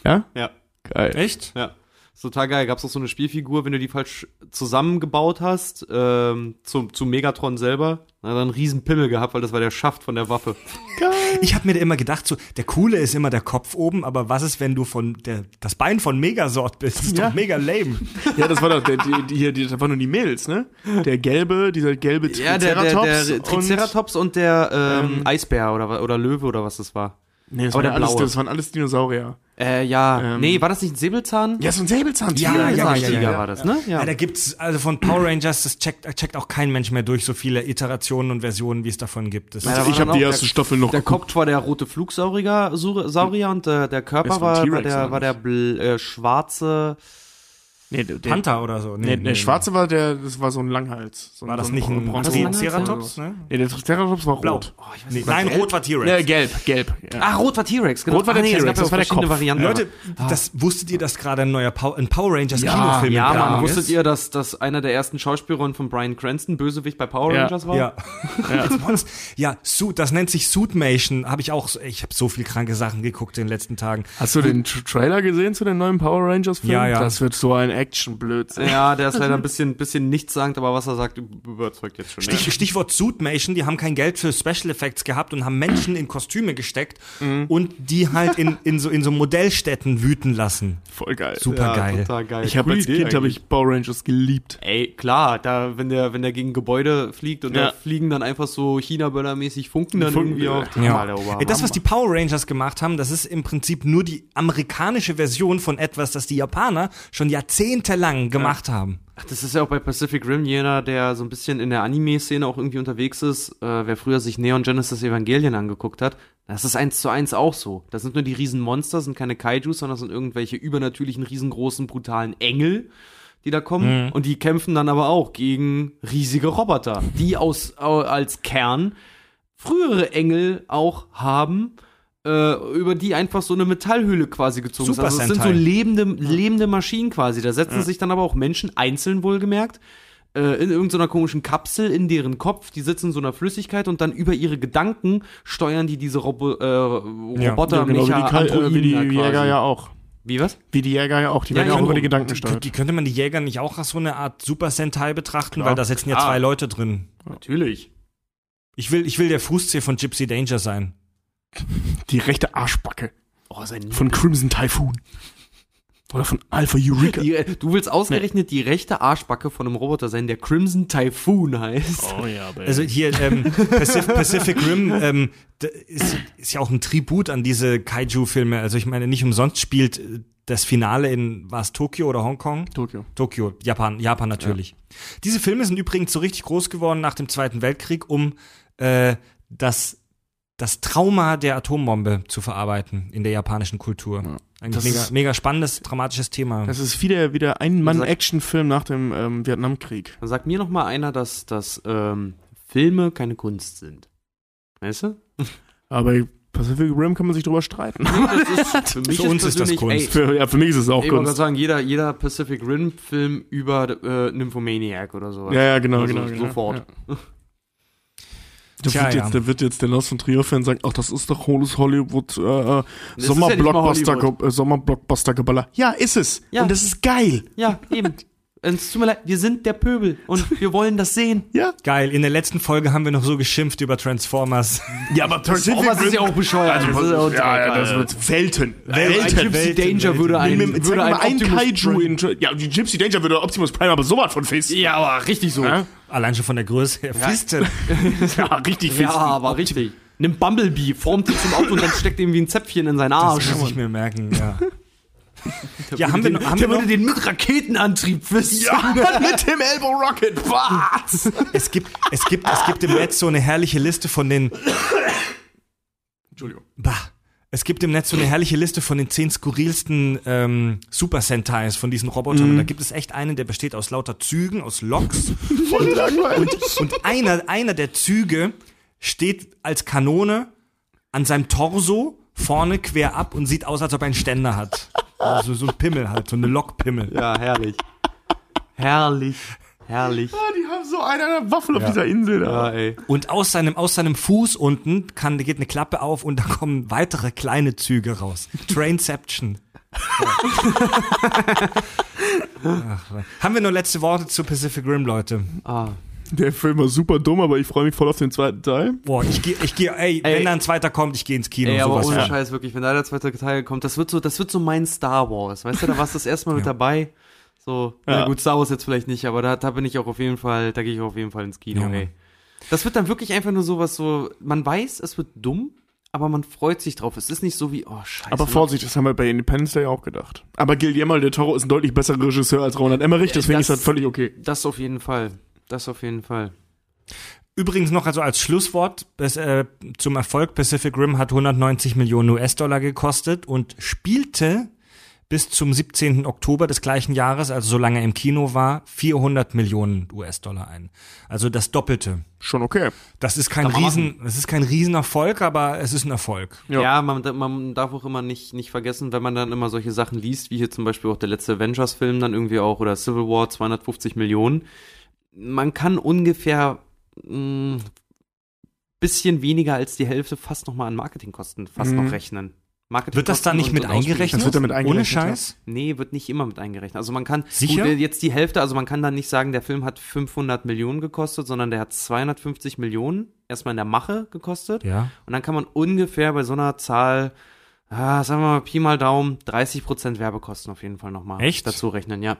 Ja? Ja. Geil. echt? Ja. Ist total geil. Gab's auch so eine Spielfigur, wenn du die falsch zusammengebaut hast, ähm, zu, zu Megatron selber, dann hat er einen riesen Pimmel gehabt, weil das war der Schaft von der Waffe. Ich habe mir da immer gedacht, so, der Coole ist immer der Kopf oben, aber was ist, wenn du von der, das Bein von Megasort bist? Das ist Ja. doch mega lame. Ja, das war doch, der, die, die, hier, die, das waren nur die Mädels, ne? Der gelbe, dieser gelbe Ja, der, der, der Triceratops Triceratops und, der ähm, Ähm, Eisbär oder, oder Löwe oder was das war. Nee, das, Aber waren der alles, blaue. das waren alles Dinosaurier. Äh, ja. Ähm, nee, war das nicht ein Säbelzahn? Ja, so ein Säbelzahntiger. Ja, ja, ja, ja, ja. war das, ne? Ja. da gibt's also von Power Rangers, das checkt, checkt auch kein Mensch mehr durch, so viele Iterationen und Versionen, wie es davon gibt. Das Ja, da Also ich habe die erste der- Staffel noch Der geguckt. Kopf war der rote Flugsaurier Saurier und äh, der Körper war war, der, war der bl äh, schwarze. Nee, der, der, Panther oder so. nee, der schwarze war der, das war so ein Langhals. So War das so nicht ein Bron- das ein Triceratops? Ne? Nee, der Triceratops war Blau. rot. Oh, ich weiß Nee, nein, gelb? rot war T-Rex. Ja, gelb, gelb. Ja. Ah, rot war T-Rex, genau. Rot war der ah, nee, es T-Rex, ja das war der Kopf. Varianten. Leute, das wusstet ihr, dass gerade ein neuer Power, ein Power Rangers Ja, Kinofilm ja, Mann, ist? wusstet ihr, dass, dass einer der ersten Schauspielerinnen von Brian Cranston Bösewicht bei Power Ja. Rangers war? Ja. Ja, Suit, das nennt sich Suitmation. Habe ich auch. Ich habe so viel kranke Sachen geguckt in den letzten Tagen. Hast du den Tra- Trailer gesehen zu den neuen Power Rangers Film? Ja, ja. Das wird so ein Action-Blödsinn. Ja, der ist leider ein bisschen, bisschen nichtssagend, aber was er sagt, überzeugt jetzt schon. Stich, Stichwort Suitmation, die haben kein Geld für Special Effects gehabt und haben Menschen in Kostüme gesteckt und die halt in, in, so, in so Modellstätten wüten lassen. Voll geil. Super geil. total geil. Ich habe als Idee Kind habe ich Power Rangers geliebt. Ey, klar, da, wenn der, wenn der gegen Gebäude fliegt und Ja. da fliegen dann einfach so China-Böller-mäßig Funken dann Funken, irgendwie ja. auch. Ja. Ey, das, was die Power Rangers gemacht haben, das ist im Prinzip nur die amerikanische Version von etwas, das die Japaner schon jahrzehntelang gemacht haben. Ach, das ist ja auch bei Pacific Rim jener, der so ein bisschen in der Anime-Szene auch irgendwie unterwegs ist. Äh, wer früher sich Neon Genesis Evangelion angeguckt hat, das ist eins zu eins auch so. Das sind nur die riesen Monster, sind keine Kaijus, sondern sind irgendwelche übernatürlichen, riesengroßen, brutalen Engel, die da kommen. Und die kämpfen dann aber auch gegen riesige Roboter, die aus, au- als Kern frühere Engel auch haben, über die einfach so eine Metallhülle quasi gezogen Super ist. Also es sind so lebende, lebende Maschinen quasi. Da setzen sich dann aber auch Menschen, einzeln wohlgemerkt, äh, in irgendeiner komischen Kapsel in deren Kopf, die sitzen in so einer Flüssigkeit und dann über ihre Gedanken steuern die diese Robo äh, Roboter, Ja, genau, wie die, Mecha, äh, wie die Jäger ja auch. Wie was? Wie die Jäger ja auch. Die Ja, werden ja ja, auch über genau. die Gedanken Die, gesteuert. die könnte man die Jäger nicht auch als so eine Art Super Sentai betrachten, Klar. weil da sitzen ja zwei Leute drin. Natürlich. Ich will, ich will der Fußzeh von Gypsy Danger sein. Die rechte Arschbacke Oh, sein von Crimson Typhoon. Oder von Alpha Eureka. die, äh, du willst ausgerechnet die rechte Arschbacke von einem Roboter sein, der Crimson Typhoon heißt. Oh ja, baby. Also hier ähm, Pacific, Pacific Rim ähm, ist, ist ja auch ein Tribut an diese Kaiju-Filme. Also ich meine, nicht umsonst spielt äh, das Finale in, war es Tokio oder Hongkong? Tokio. Tokio, Japan, Japan natürlich. Diese Filme sind übrigens so richtig groß geworden nach dem Zweiten Weltkrieg, um äh, das, das Trauma der Atombombe zu verarbeiten in der japanischen Kultur. Eigentlich Das mega, ist- mega spannendes, dramatisches Thema. Das ist wieder, wieder ein Mann-Action-Film nach dem ähm, Vietnamkrieg. Dann sagt mir noch mal einer, dass, dass ähm, Filme keine Kunst sind. Weißt du? Aber bei Pacific Rim kann man sich drüber streiten. Ist, für mich Für uns ist das Kunst. Ey, für, ja, für mich ist es auch ich wollte gerade Kunst. sagen, jeder, jeder Pacific Rim-Film über äh, Nymphomaniac oder sowas. Ja, ja, genau, Also genau, genau. Sofort. Ja. Da, Tja, wird ja. jetzt, da wird jetzt der Lars von Trier-Fan sagen, ach, das ist doch hohes Hollywood äh, äh, ist ja mal Hollywood. äh, Sommerblockbuster-Geballer. Ja, ist es. Ja. Und das ist geil. Ja, eben. Es tut mir leid, wir sind der Pöbel und wir wollen das sehen. Ja. Geil, in der letzten Folge haben wir noch so geschimpft über Transformers. Ja, aber was ist ja auch bescheuert. Also, Das ist ja auch ja, ja, das wird Welten. Ein Gypsy Welten, Danger Welten. würde ein, mir- Zeig würde ein ein Kaiju in. Ja, die Gypsy Danger würde Optimus Prime aber sowas von fest. Ja, aber richtig so. Ja, Allein schon von der Größe her. Fisten. ja richtig fest. Ja, aber richtig. Nimm Bumblebee, formt ihn zum Auto und dann steckt ihm wie ein Zäpfchen in seinen Das Arsch. muss ich mir merken, ja. Ja, haben wir noch, haben wir Der würde noch, den mit Raketenantrieb fisten. Ja, mit dem Elbow Rocket. Was? es gibt, es gibt, es gibt im Netz so eine herrliche Liste von den, Entschuldigung. bah, es gibt im Netz so eine herrliche Liste von den zehn skurrilsten ähm, Super Sentais von diesen Robotern. Und da gibt es echt einen, der besteht aus lauter Zügen, aus Loks. Voll langweilig. Und einer, einer der Züge steht als Kanone an seinem Torso vorne quer ab und sieht aus, als ob er einen Ständer hat. Also so ein Pimmel halt, so eine Lokpimmel. Ja, herrlich. Herrlich. Herrlich. Ah, die haben so eine Waffel auf dieser Insel da. Ja, ey. Und aus seinem, aus seinem Fuß unten kann, geht eine Klappe auf und da kommen weitere kleine Züge raus. Trainception. Ach, haben wir nur letzte Worte zu Pacific Rim, Leute? Ah. Der Film war super dumm, aber ich freue mich voll auf den zweiten Teil. Boah, ich gehe, ich gehe, ey, Ey. wenn da ein zweiter kommt, ich gehe ins Kino. Ey, aber sowas ohne von. Scheiß, wirklich, wenn da der zweite Teil kommt, das wird so, das wird so mein Star Wars. Weißt du, da warst du das erste Mal mit Ja. dabei. So, na Ja. gut, Star Wars jetzt vielleicht nicht, aber da, da bin ich auch auf jeden Fall, da gehe ich auf jeden Fall ins Kino, Ja, ey. Das wird dann wirklich einfach nur sowas so, man weiß, es wird dumm, aber man freut sich drauf. Es ist nicht so wie, oh scheiße. Aber Vorsicht, das haben wir bei Independence Day auch gedacht. Aber Guillermo del Toro ist ein deutlich besserer Regisseur als Roland Emmerich, deswegen das- ist das völlig okay. Das auf jeden Fall. Das auf jeden Fall. Übrigens noch also als Schlusswort bis, äh, zum Erfolg Pacific Rim hat 190 Millionen US-Dollar gekostet und spielte bis zum 17. Oktober des gleichen Jahres, also solange er im Kino war, 400 Millionen US-Dollar ein. Also das Doppelte. Schon okay. Das ist kein Riesen, es ist kein Riesenerfolg, aber es ist ein Erfolg. Ja. Ja, man, man darf auch immer nicht, nicht vergessen, wenn man dann immer solche Sachen liest, wie hier zum Beispiel auch der letzte Avengers-Film dann irgendwie auch oder Civil War 250 Millionen. Man kann ungefähr mh, bisschen weniger als die Hälfte fast nochmal an Marketingkosten fast Mhm. noch rechnen. Marketing Wird das da nicht mit eingerechnet? Das wird damit Ohne eingerechnet, Scheiß? Nee, wird nicht immer mit eingerechnet. Also man kann Sicher? Gut, jetzt die Hälfte, also man kann dann nicht sagen, der Film hat 500 Millionen gekostet, sondern der hat 250 Millionen erstmal in der Mache gekostet. Ja. Und dann kann man ungefähr bei so einer Zahl, ah, sagen wir mal Pi mal Daumen, 30% Werbekosten auf jeden Fall nochmal Echt? dazu rechnen, ja.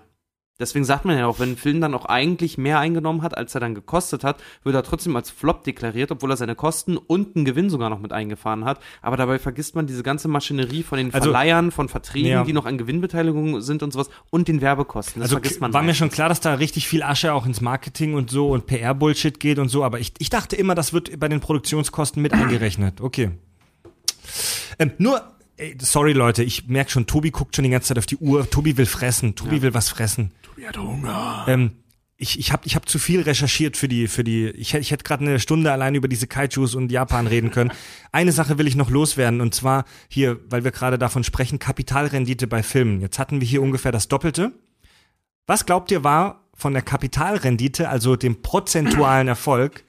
Deswegen sagt man ja auch, wenn ein Film dann auch eigentlich mehr eingenommen hat, als er dann gekostet hat, wird er trotzdem als Flop deklariert, obwohl er seine Kosten und einen Gewinn sogar noch mit eingefahren hat. Aber dabei vergisst man diese ganze Maschinerie von den Also- Verleihern, von Verträgen, Ja. die noch an Gewinnbeteiligungen sind und sowas und den Werbekosten. Das Also vergisst man war mir meistens. schon klar, dass da richtig viel Asche auch ins Marketing und so und PR-Bullshit geht und so, aber ich, ich dachte immer, das wird bei den Produktionskosten mit eingerechnet. Okay. Ähm, nur, sorry Leute, ich merke schon, Tobi guckt schon die ganze Zeit auf die Uhr. Tobi will fressen. Tobi will was fressen. Tobi hat Hunger. Ähm, ich ich habe ich hab zu viel recherchiert für die, für die. Ich, ich hätte gerade eine Stunde allein über diese Kaijus und Japan reden können. Eine Sache will ich noch loswerden und zwar hier, weil wir gerade davon sprechen, Kapitalrendite bei Filmen. Jetzt hatten wir hier ungefähr das Doppelte. Was glaubt ihr war von der Kapitalrendite, also dem prozentualen Erfolg,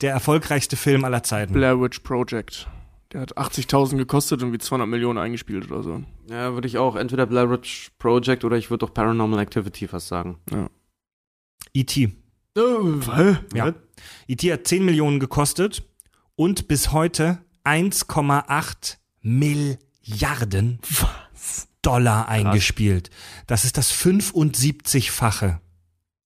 der erfolgreichste Film aller Zeiten? Blair Witch Project. Der hat 80.000 gekostet und wie 200 Millionen eingespielt oder so. Ja, würde ich auch. Entweder Blair Witch Project oder ich würde doch Paranormal Activity fast sagen. E.T. Was? Ja. E.T. hat 10 Millionen gekostet und bis heute 1,8 Milliarden Dollar eingespielt. Das ist das 75-fache.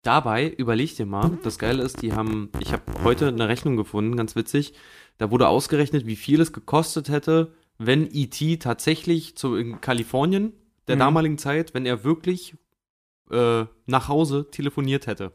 Dabei, überleg dir mal, das Geile ist, die haben, ich habe heute eine Rechnung gefunden, ganz witzig, da wurde ausgerechnet, wie viel es gekostet hätte, wenn E.T. tatsächlich zu, in Kalifornien der Mhm. damaligen Zeit, wenn er wirklich äh, nach Hause telefoniert hätte.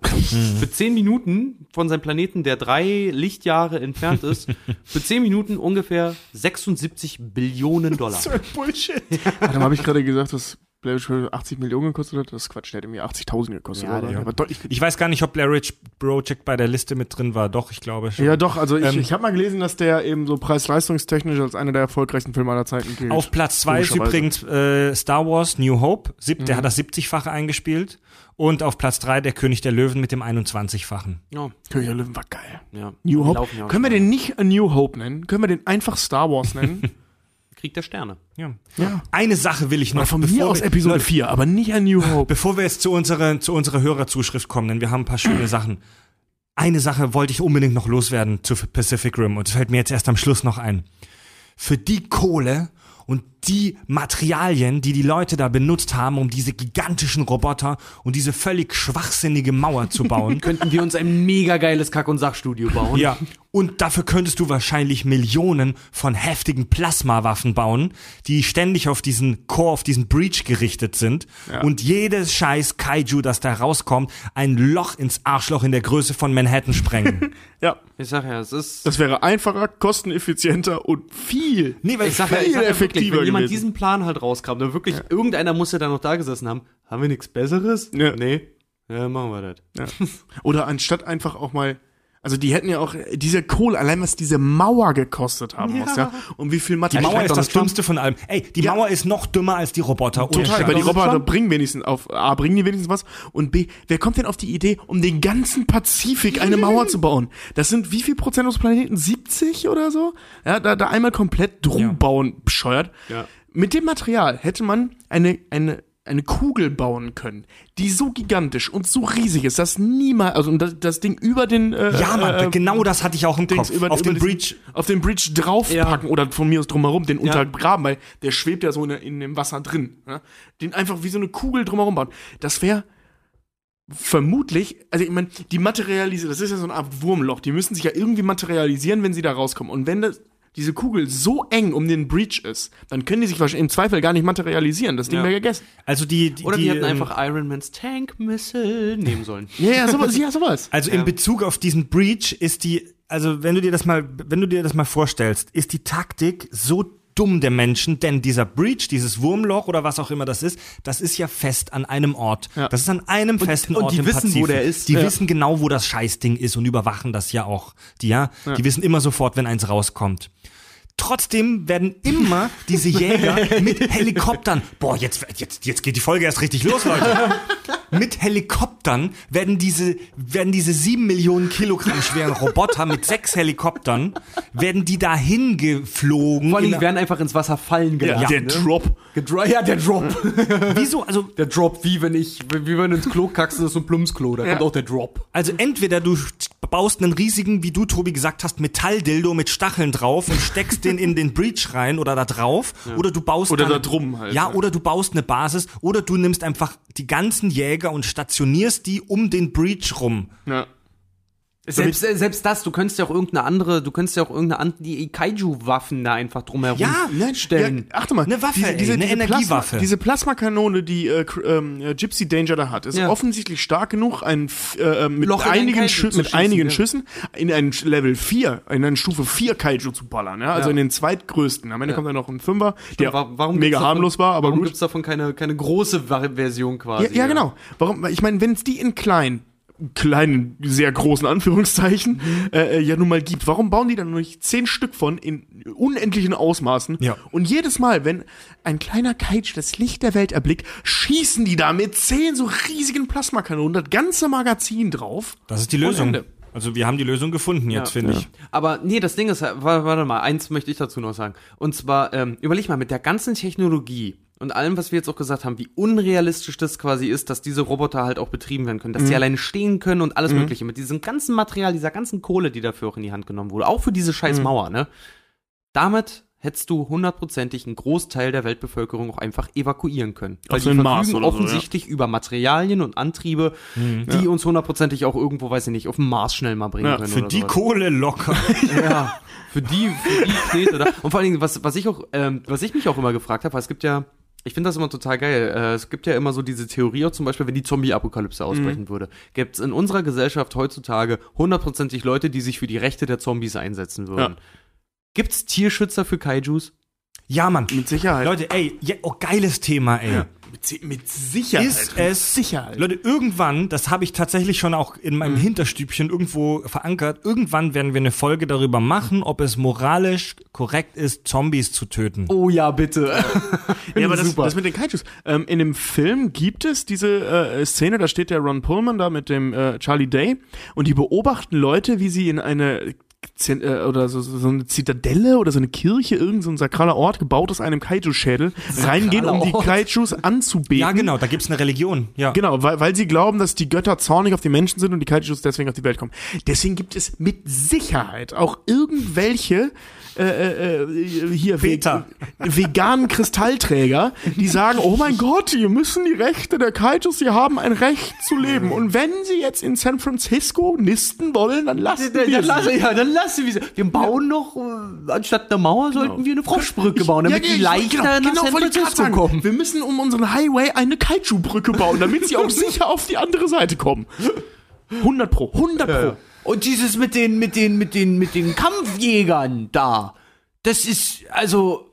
Für 10 Minuten von seinem Planeten, der drei Lichtjahre entfernt ist, für 10 Minuten ungefähr 76 Billionen Dollar. Bullshit. Warte mal, habe ich gerade gesagt, dass Blair Witch Project 80 Millionen gekostet hat? Das ist Quatsch, der hat irgendwie 80.000 gekostet. Ja, der- Aber deutlich Ich weiß gar nicht, ob Blair Witch Project bei der Liste mit drin war. Doch, ich glaube schon. Ja, doch, also ich, Ähm, ich habe mal gelesen, dass der eben so preis-leistungstechnisch als einer der erfolgreichsten Filme aller Zeiten gilt. Auf Platz zwei ist Logischerweise. übrigens äh, Star Wars New Hope. Sieb, Der Mhm. hat das 70-fache eingespielt. Und auf Platz drei der König der Löwen mit dem 21-fachen. Ja, König der Löwen war geil. ja. New Hope. ja Können wir den nicht A New Hope nennen? Können wir den einfach Star Wars nennen? Krieg der Sterne. Ja. ja. Eine Sache will ich noch, von bevor mir aus wir- Episode Leute, 4, aber nicht A New Hope. Bevor wir jetzt zu unserer, zu unserer Hörerzuschrift kommen, denn wir haben ein paar schöne Sachen. Eine Sache wollte ich unbedingt noch loswerden zu Pacific Rim und es fällt mir jetzt erst am Schluss noch ein. Für die Kohle und die Materialien, die die Leute da benutzt haben, um diese gigantischen Roboter und diese völlig schwachsinnige Mauer zu bauen. Könnten wir uns ein mega geiles Kack- und Sachstudio bauen? Ja, und dafür könntest du wahrscheinlich Millionen von heftigen Plasmawaffen bauen, die ständig auf diesen Core, auf diesen Breach gerichtet sind. Und jedes scheiß Kaiju, das da rauskommt, ein Loch ins Arschloch in der Größe von Manhattan sprengen. Ja, Ich sag ja, es ist. das wäre einfacher, kosteneffizienter und viel, nee, weil ich sag ja, ich viel sag ja wirklich, effektiver wenn jemand diesen Plan halt rauskam, dann wirklich, irgendeiner muss ja da noch da gesessen haben. Haben wir nichts Besseres? Ja. Nee. Ja, machen wir das. Ja. Oder anstatt einfach auch mal, also die hätten ja auch diese Kohle, allein was diese Mauer gekostet haben muss, ja. Und wie viel die Material. Mauer ist da das Dümmste von allem. Ey, die Ja. Mauer ist noch dümmer als die Roboter. Total, weil die Roboter bringen wenigstens auf A, bringen die wenigstens was und B, wer kommt denn auf die Idee, um den ganzen Pazifik eine Mauer zu bauen? Das sind wie viel Prozent des Planeten? 70 oder so? Ja, da, da einmal komplett drum Ja. bauen, bescheuert. Ja. Mit dem Material hätte man eine, eine, eine Kugel bauen können, die so gigantisch und so riesig ist, dass niemals, also das, das Ding über den äh, Ja, Mann, äh, genau das hatte ich auch im Dings Kopf. über, auf über den Breach. auf den Bridge draufpacken oder von mir aus drumherum den Ja. untergraben, weil der schwebt ja so in, in dem Wasser drin. Ne? Den einfach wie so eine Kugel drumherum bauen. Das wäre vermutlich, also ich meine, die materialisieren, das ist ja so eine Art Wurmloch, die müssen sich ja irgendwie materialisieren, wenn sie da rauskommen. Und wenn das, diese Kugel so eng um den Breach ist, dann können die sich wahrscheinlich im Zweifel gar nicht materialisieren. Das Ding Ja. wäre gegessen. Also die, die, Oder die, die hätten ähm, einfach Iron Mans Tank Missile nehmen sollen. Ja, ja, sowas. ja, sowas. Also in Bezug auf diesen Breach ist die, also wenn du dir das mal, wenn du dir das mal vorstellst, ist die Taktik so dumm der Menschen, denn dieser Breach, dieses Wurmloch oder was auch immer das ist, das ist ja fest an einem Ort. Ja. Das ist an einem festen und Ort die im wissen, wo Pazifik. der ist. Die Ja. wissen genau, wo das Scheißding ist und überwachen das ja auch. Die, ja, die wissen immer sofort, wenn eins rauskommt. Trotzdem werden immer diese Jäger mit Helikoptern. Boah, jetzt, jetzt, jetzt geht die Folge erst richtig los, Leute. Mit Helikoptern werden diese, werden diese sieben Millionen Kilogramm schweren Roboter mit sechs Helikoptern, werden die dahin geflogen. Vor allem, die werden einfach ins Wasser fallen gelassen. der ne? Drop. Gedro ja, der Drop. Wieso? Also, der Drop, wie wenn ich, wie wenn du ins Klo kackst, das ist so ein Plumpsklo, da kommt auch der Drop. also entweder du baust einen riesigen, wie du, Tobi, gesagt hast, Metalldildo mit Stacheln drauf und steckst den in den Breach rein oder da drauf, oder du baust Oder dann, da drum halt, Ja, ja. oder du baust eine Basis, oder du nimmst einfach die ganzen Jäger und stationierst die um den Breach rum. Ja. Selbst, selbst das, du könntest ja auch irgendeine andere, du könntest ja auch irgendeine Anti-Kaiju-Waffen da einfach drumherum Ja, Nein, stellen. Ja, achte mal, Eine Waffe, ey, eine Energiewaffe. Plasma, diese Plasmakanone, die äh, ähm, äh, Gypsy Danger da hat, ist Ja. offensichtlich stark genug, ein, äh, äh, mit, Loch einigen, Schü mit schießen, einigen ja. Schüssen in einen Level 4, in eine Stufe 4 Kaiju zu ballern. Ja? Also in den zweitgrößten. Am Ende kommt dann noch ein Fünfer, der Wa- warum mega davon- harmlos war, aber warum gut. gibt's davon keine, keine große Version quasi? Ja, ja, genau. Warum? Ich meine, wenn es die in klein, kleinen, sehr großen Anführungszeichen, Mhm. äh, äh, ja nun mal gibt, warum bauen die dann nur nicht zehn Stück von in unendlichen Ausmaßen? Ja. Und jedes Mal, wenn ein kleiner Kaiju das Licht der Welt erblickt, schießen die da mit zehn so riesigen Plasmakanonen das ganze Magazin drauf. Das ist die Lösung. Also wir haben die Lösung gefunden jetzt, finde ich. Aber nee, das Ding ist, wa- warte mal, eins möchte ich dazu noch sagen. Und zwar, ähm, überleg mal, mit der ganzen Technologie und allem, was wir jetzt auch gesagt haben, wie unrealistisch das quasi ist, dass diese Roboter halt auch betrieben werden können, dass die alleine stehen können und alles Mögliche. Mit diesem ganzen Material, dieser ganzen Kohle, die dafür auch in die Hand genommen wurde, auch für diese scheiß Mauer, ne? Damit hättest du hundertprozentig einen Großteil der Weltbevölkerung auch einfach evakuieren können. Weil Auf die Mars verfügen oder so, offensichtlich über Materialien und Antriebe, die uns hundertprozentig auch irgendwo, weiß ich nicht, auf den Mars schnell mal bringen Ja, können. Für oder die sowas. Kohle locker. Ja, für die, für die Knete da. Und vor allen Dingen, was, was ich auch, ähm, was ich mich auch immer gefragt habe, weil es gibt ja, ich finde das immer total geil. Äh, es gibt ja immer so diese Theorie, auch zum Beispiel, wenn die Zombie-Apokalypse ausbrechen würde, gäbe es in unserer Gesellschaft heutzutage hundertprozentig Leute, die sich für die Rechte der Zombies einsetzen würden. Ja. Gibt's Tierschützer für Kaijus? Ja, Mann. Mit Sicherheit. Leute, ey, ja, oh, geiles Thema, ey. Mit, mit Sicherheit. Ist es Sicherheit. Leute, irgendwann, das habe ich tatsächlich schon auch in meinem Hinterstübchen irgendwo verankert, irgendwann werden wir eine Folge darüber machen, ob es moralisch korrekt ist, Zombies zu töten. Oh ja, bitte. Ja, aber das, das mit den Kaijus. Ähm, in dem Film gibt es diese äh, Szene, da steht der Ron Pullman da mit dem äh, Charlie Day und die beobachten Leute, wie sie in eine oder so, so eine Zitadelle oder so eine Kirche, irgend so ein sakraler Ort, gebaut aus einem Kaiju-Schädel, reingehen, um die. Kaijus anzubeten. Ja, genau, da gibt's eine Religion. Ja. Genau, weil, weil sie glauben, dass die Götter zornig auf die Menschen sind und die Kaijus deswegen auf die Welt kommen. Deswegen gibt es mit Sicherheit auch irgendwelche äh, äh, äh, hier Peter. ve- veganen Kristallträger, die sagen, oh mein Gott, wir müssen die Rechte der Kaijus, sie haben ein Recht zu leben. Und wenn sie jetzt in San Francisco nisten wollen, dann lassen wir Dann sie. ja, dann lasse wir sie. Wir bauen noch, äh, anstatt einer Mauer sollten wir eine Froschbrücke bauen, damit Ja, die ja, leichter genau, nach genau, San Francisco sagen. kommen. Wir müssen um unseren Highway eine Kaiju-Brücke bauen, damit sie auch sicher auf die andere Seite kommen. 100 pro, 100 pro. Und dieses mit den, mit den, mit den, mit den Kampfjägern da, das ist, also,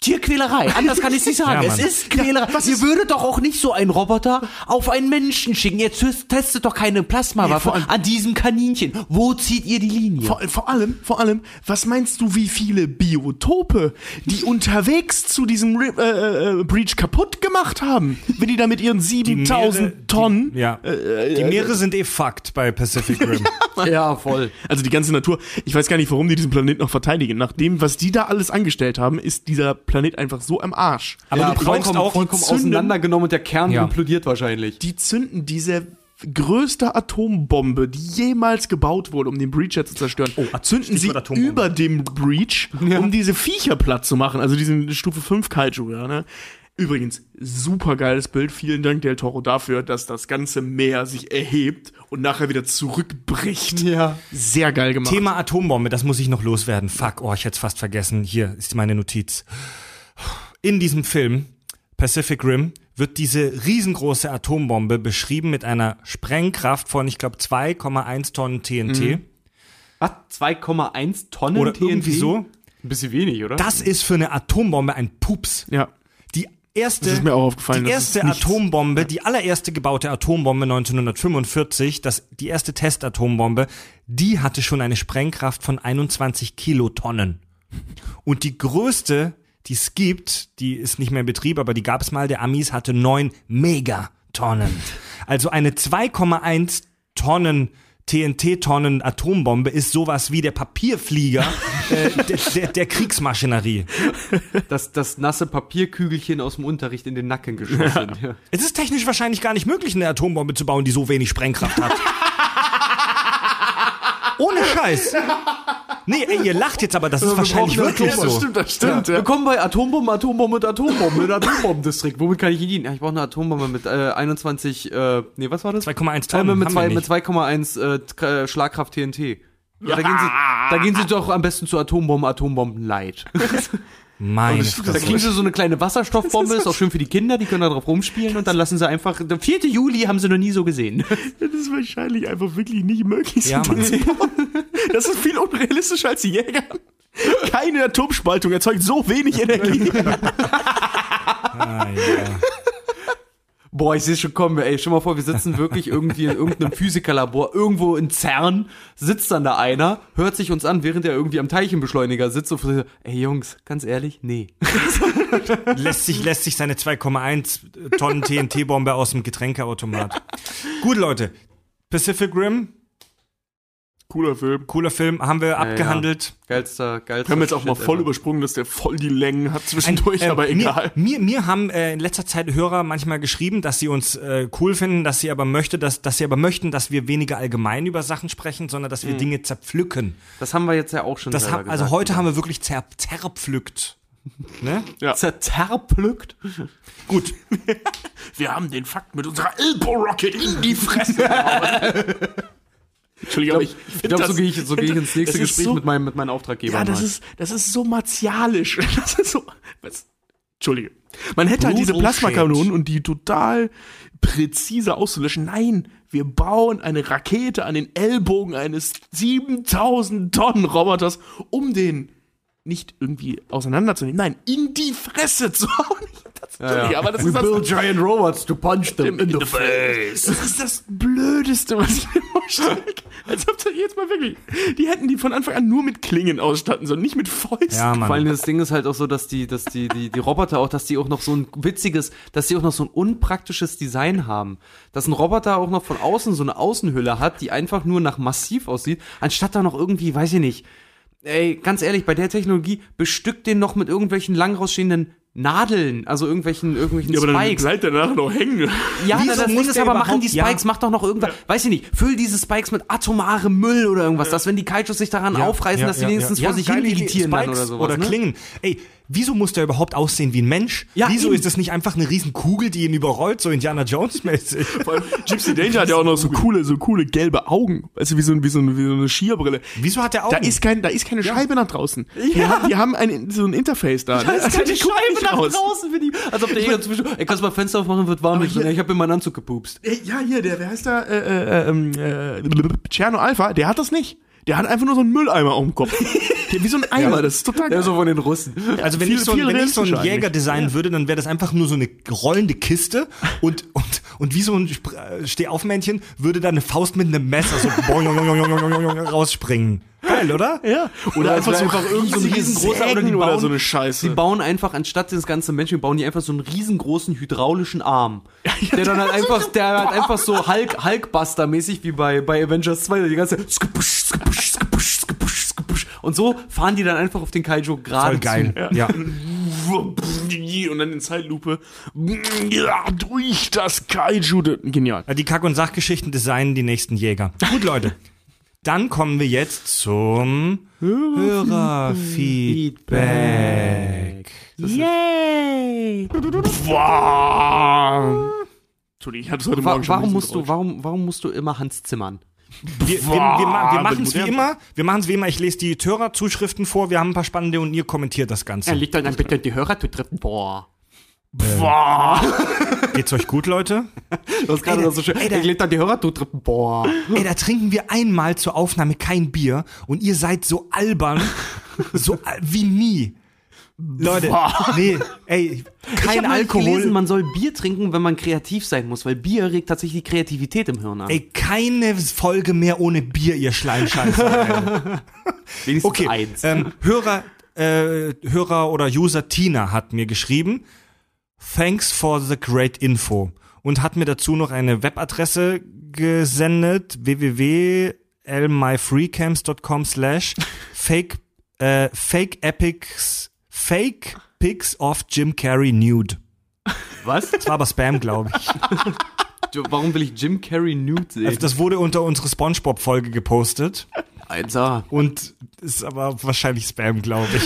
Tierquälerei. Anders kann ich es nicht sagen. Ja, es ist Quälerei. was Ihr würdet doch auch nicht so einen Roboter auf einen Menschen schicken. Jetzt test- testet doch keine Plasmawaffe Nee, an diesem Kaninchen. Wo zieht ihr die Linie? Vor, vor allem, vor allem, was meinst du, wie viele Biotope, die unterwegs zu diesem Ri- äh, äh, Breach kaputt gemacht haben, wenn die da mit ihren 7000 Meere- Tonnen, Die, ja. äh, die Meere sind eh fucked bei Pacific Rim. ja, voll. also die ganze Natur, ich weiß gar nicht, warum die diesen Planet noch verteidigen. Nach dem, was die da alles angestellt haben, ist dieser Planet einfach so am Arsch. Aber ja, du brauchst vollkommen, auch vollkommen Zünden- auseinandergenommen und der Kern Ja. implodiert wahrscheinlich. Die zünden diese größte Atombombe, die jemals gebaut wurde, um den Breacher zu zerstören, zünden sie Stichwort Atombombe. über dem Breach, um diese Viecher platt zu machen, also diesen Stufe 5 Kaiju, ja, ne? Übrigens, super geiles Bild. Vielen Dank, Del Toro, dafür, dass das ganze Meer sich erhebt und nachher wieder zurückbricht. Ja. Sehr geil gemacht. Thema Atombombe, das muss ich noch loswerden. Fuck, oh, ich hätte es fast vergessen. Hier ist meine Notiz. In diesem Film, Pacific Rim, wird diese riesengroße Atombombe beschrieben mit einer Sprengkraft von, ich glaube, 2,1 Tonnen TNT. Was? 2,1 Tonnen Oder TNT? irgendwie so. Ein bisschen wenig, oder? Das ist für eine Atombombe ein Pups. Ja. Erste, Das ist mir auch aufgefallen, die erste nichts. Atombombe, die allererste gebaute Atombombe 1945, das, die erste Testatombombe, die hatte schon eine Sprengkraft von 21 Kilotonnen. Und die größte, die es gibt, die ist nicht mehr in Betrieb, aber die gab es mal, der Amis hatte 9 Megatonnen. Also eine 2,1 Tonnen TNT-Tonnen Atombombe ist sowas wie der Papierflieger äh, der, der, der Kriegsmaschinerie. Das, das nasse Papierkügelchen aus dem Unterricht in den Nacken geschossen. Ja. Es ist technisch wahrscheinlich gar nicht möglich, eine Atombombe zu bauen, die so wenig Sprengkraft hat. Ohne Scheiß. Nee, ey, ihr lacht jetzt, aber das ist wahrscheinlich wirklich Das so. stimmt, das stimmt. Ja. Willkommen bei Atombomben, Atombomben und Atombomben in Atombombendistrikt. Womit kann ich Ihnen dienen? Ja, ich brauche eine Atombombe mit äh, 21, äh, nee, was war das? 2,1 Äh, Tonnen wir mit nicht. 2,1 äh, K- äh, Schlagkraft TNT. Ja, da, gehen Sie, da gehen Sie doch am besten zu Atombomben, Atombomben Light. Meine das- Da kriegen Sie so eine kleine Wasserstoffbombe, ist auch schön für die Kinder, die können da drauf rumspielen und dann lassen Sie einfach, der 4. Juli haben Sie noch nie so gesehen. Das ist wahrscheinlich einfach wirklich nicht möglich. Ja, Mann. Das ist viel unrealistischer als die Jäger. Keine Atomspaltung erzeugt so wenig Energie. Ah, ja. Boah, ich sehe schon kommen, ey, stell mal vor, wir sitzen wirklich irgendwie in irgendeinem Physikerlabor, irgendwo in CERN, sitzt dann da einer, hört sich uns an, während er irgendwie am Teilchenbeschleuniger sitzt und so, ey Jungs, ganz ehrlich, nee. lässt, sich, lässt sich seine 2,1 Tonnen TNT-Bombe aus dem Getränkeautomat. Gut, Leute. Pacific Rim, Cooler Film. cooler Film, haben wir abgehandelt. Geilster, geilster. Wir haben jetzt auch mal Shit voll ever. übersprungen, dass der voll die Längen hat zwischendurch, Äh, aber egal. Mir, mir, mir haben äh, in letzter Zeit Hörer manchmal geschrieben, dass sie uns äh, cool finden, dass sie aber möchte, dass, dass sie aber möchten, dass wir weniger allgemein über Sachen sprechen, sondern dass wir Mhm. Dinge zerpflücken. Das haben wir jetzt ja auch schon Das haben, also gesagt. heute haben wir wirklich zer, zerpflückt. Ne? Zerterplückt. Gut. Wir haben den Fakt mit unserer Elbow-Rocket in die Fresse gehauen. Entschuldigung, aber ich, Ich glaube, so gehe ich, so geh ich ins nächste Gespräch so- mit meinem, mit meinen Auftraggebern. Ja, das mal. ist, das ist so martialisch. Das ist so. Was? Entschuldige. Man hätte halt diese Plasmakanonen und die total präzise auszulöschen. Nein, wir bauen eine Rakete an den Ellbogen eines 7000 Tonnen Roboters, um den nicht irgendwie auseinanderzunehmen. Nein, in die Fresse zu hauen. Das, Entschuldige, aber das We ist das, build giant robots to punch them in, in the, the face. Das ist das Blödeste, was ich mir vorstelle. Als ob da jetzt mal wirklich. Die hätten die von Anfang an nur mit Klingen ausstatten sollen, nicht mit Fäusten. Ja, Vor allem Mann. das Ding ist halt auch so, dass die, dass die, die, die Roboter auch, dass die auch noch so ein witziges, dass die auch noch so ein unpraktisches Design haben. Dass ein Roboter auch noch von außen so eine Außenhülle hat, die einfach nur nach massiv aussieht, anstatt da noch irgendwie, weiß ich nicht. Ey, ganz ehrlich, bei der Technologie bestückt den noch mit irgendwelchen lang rausstehenden Nadeln, also irgendwelchen, irgendwelchen Ja, aber dann Spikes. bleibt danach noch hängen. Ja, Wieso das muss Ding ist der aber, machen die Spikes, ja. mach doch noch irgendwas, weiß ich nicht, füll diese Spikes mit atomarem Müll oder irgendwas, dass wenn die Kaijus sich daran aufreißen, dass die wenigstens vor sich hin dann Spikes oder sowas. Oder ne? Klingen. Ey, wieso muss der überhaupt aussehen wie ein Mensch? Ja, wieso eben. ist das nicht einfach eine riesen Kugel, die ihn überrollt, so Indiana Jones-mäßig? Vor allem Gypsy Danger hat ja auch noch so coole, so coole gelbe Augen. Weißt du, wie so, ein- wie so, wie so eine Skierbrille. Wieso hat der Augen? Da ist, kein, da ist keine Scheibe nach draußen. Die, haben, die haben ein, so ein Interface da. Da ne? ist Also keine Scheibe nach raus. draußen für die. Als ob der jeder zwischen. Ey, kannst du mal Fenster aufmachen, wird warm. Ich, hier- ja, ich hab in meinen Anzug gepupst. Ey, Ja, hier, der, wer heißt da? Äh, äh, ähm, äh, Cherno Alpha, der hat das nicht. Der hat einfach nur so einen Mülleimer auf dem Kopf. Der, wie so ein Eimer, das ist total Ja, geil. so von den Russen. Also wenn Viel- ich so, wenn ich so einen Jäger designen würde, dann wäre das einfach nur so eine rollende Kiste und, und, und wie so ein äh, Stehaufmännchen würde da eine Faust mit einem Messer so boing, boing, boing, boing, boing, boing, rausspringen. Geil, oder? Ja. Oder Oder einfach so einfach irgend so riesengroßer oder die bauen, oder so eine Scheiße. Die bauen einfach anstatt des ganzen Menschen, bauen die einfach so einen riesengroßen hydraulischen Arm. der dann halt einfach, der halt einfach so Hulk, Hulkbuster-mäßig wie bei, bei Avengers 2, die ganze Und so fahren die dann einfach auf den Kaiju gerade Voll geil. zu. Ja. Und dann in Zeitlupe. Ja, durch das Kaiju. Genial. Die Kack- und Sachgeschichten designen die nächsten Jäger. Gut, Leute. Dann kommen wir jetzt zum Hörerfeedback. Yay! Entschuldigung, ich hatte es heute Morgen schon. warum musst du, warum, warum musst du immer Hans zimmern? Wir, wir, wir, wir machen es wie immer. Wir machen es wie immer. Ich lese die Hörerzuschriften vor. Wir haben ein paar spannende und ihr kommentiert das Ganze. liegt dann bitte die Hörer zu dritten. Boah. Geht's euch gut, Leute? Du hast gerade Ey, so schön. ey, der- Ich leg dann die Hörer dritten. Boah. Ey, da trinken wir einmal zur Aufnahme kein Bier und ihr seid so albern, so al- wie nie. Leute, nee, ey, kein Alkohol. Gelesen, man soll Bier trinken, wenn man kreativ sein muss, weil Bier regt tatsächlich die Kreativität im Hirn an. Ey, keine Folge mehr ohne Bier, ihr Schleimscheiße. Wenigstens Okay, eins. ähm, Hörer, äh, Hörer oder User Tina hat mir geschrieben, thanks for the great info und hat mir dazu noch eine Webadresse gesendet, www.lmyfreecamps.com slash fake, äh, fake epics, fake pics of Jim Carrey nude. Was? Das war aber Spam, glaube ich. Warum will ich Jim Carrey nude sehen? Also das wurde unter unsere Spongebob-Folge gepostet Alter. und ist aber wahrscheinlich Spam, glaube ich.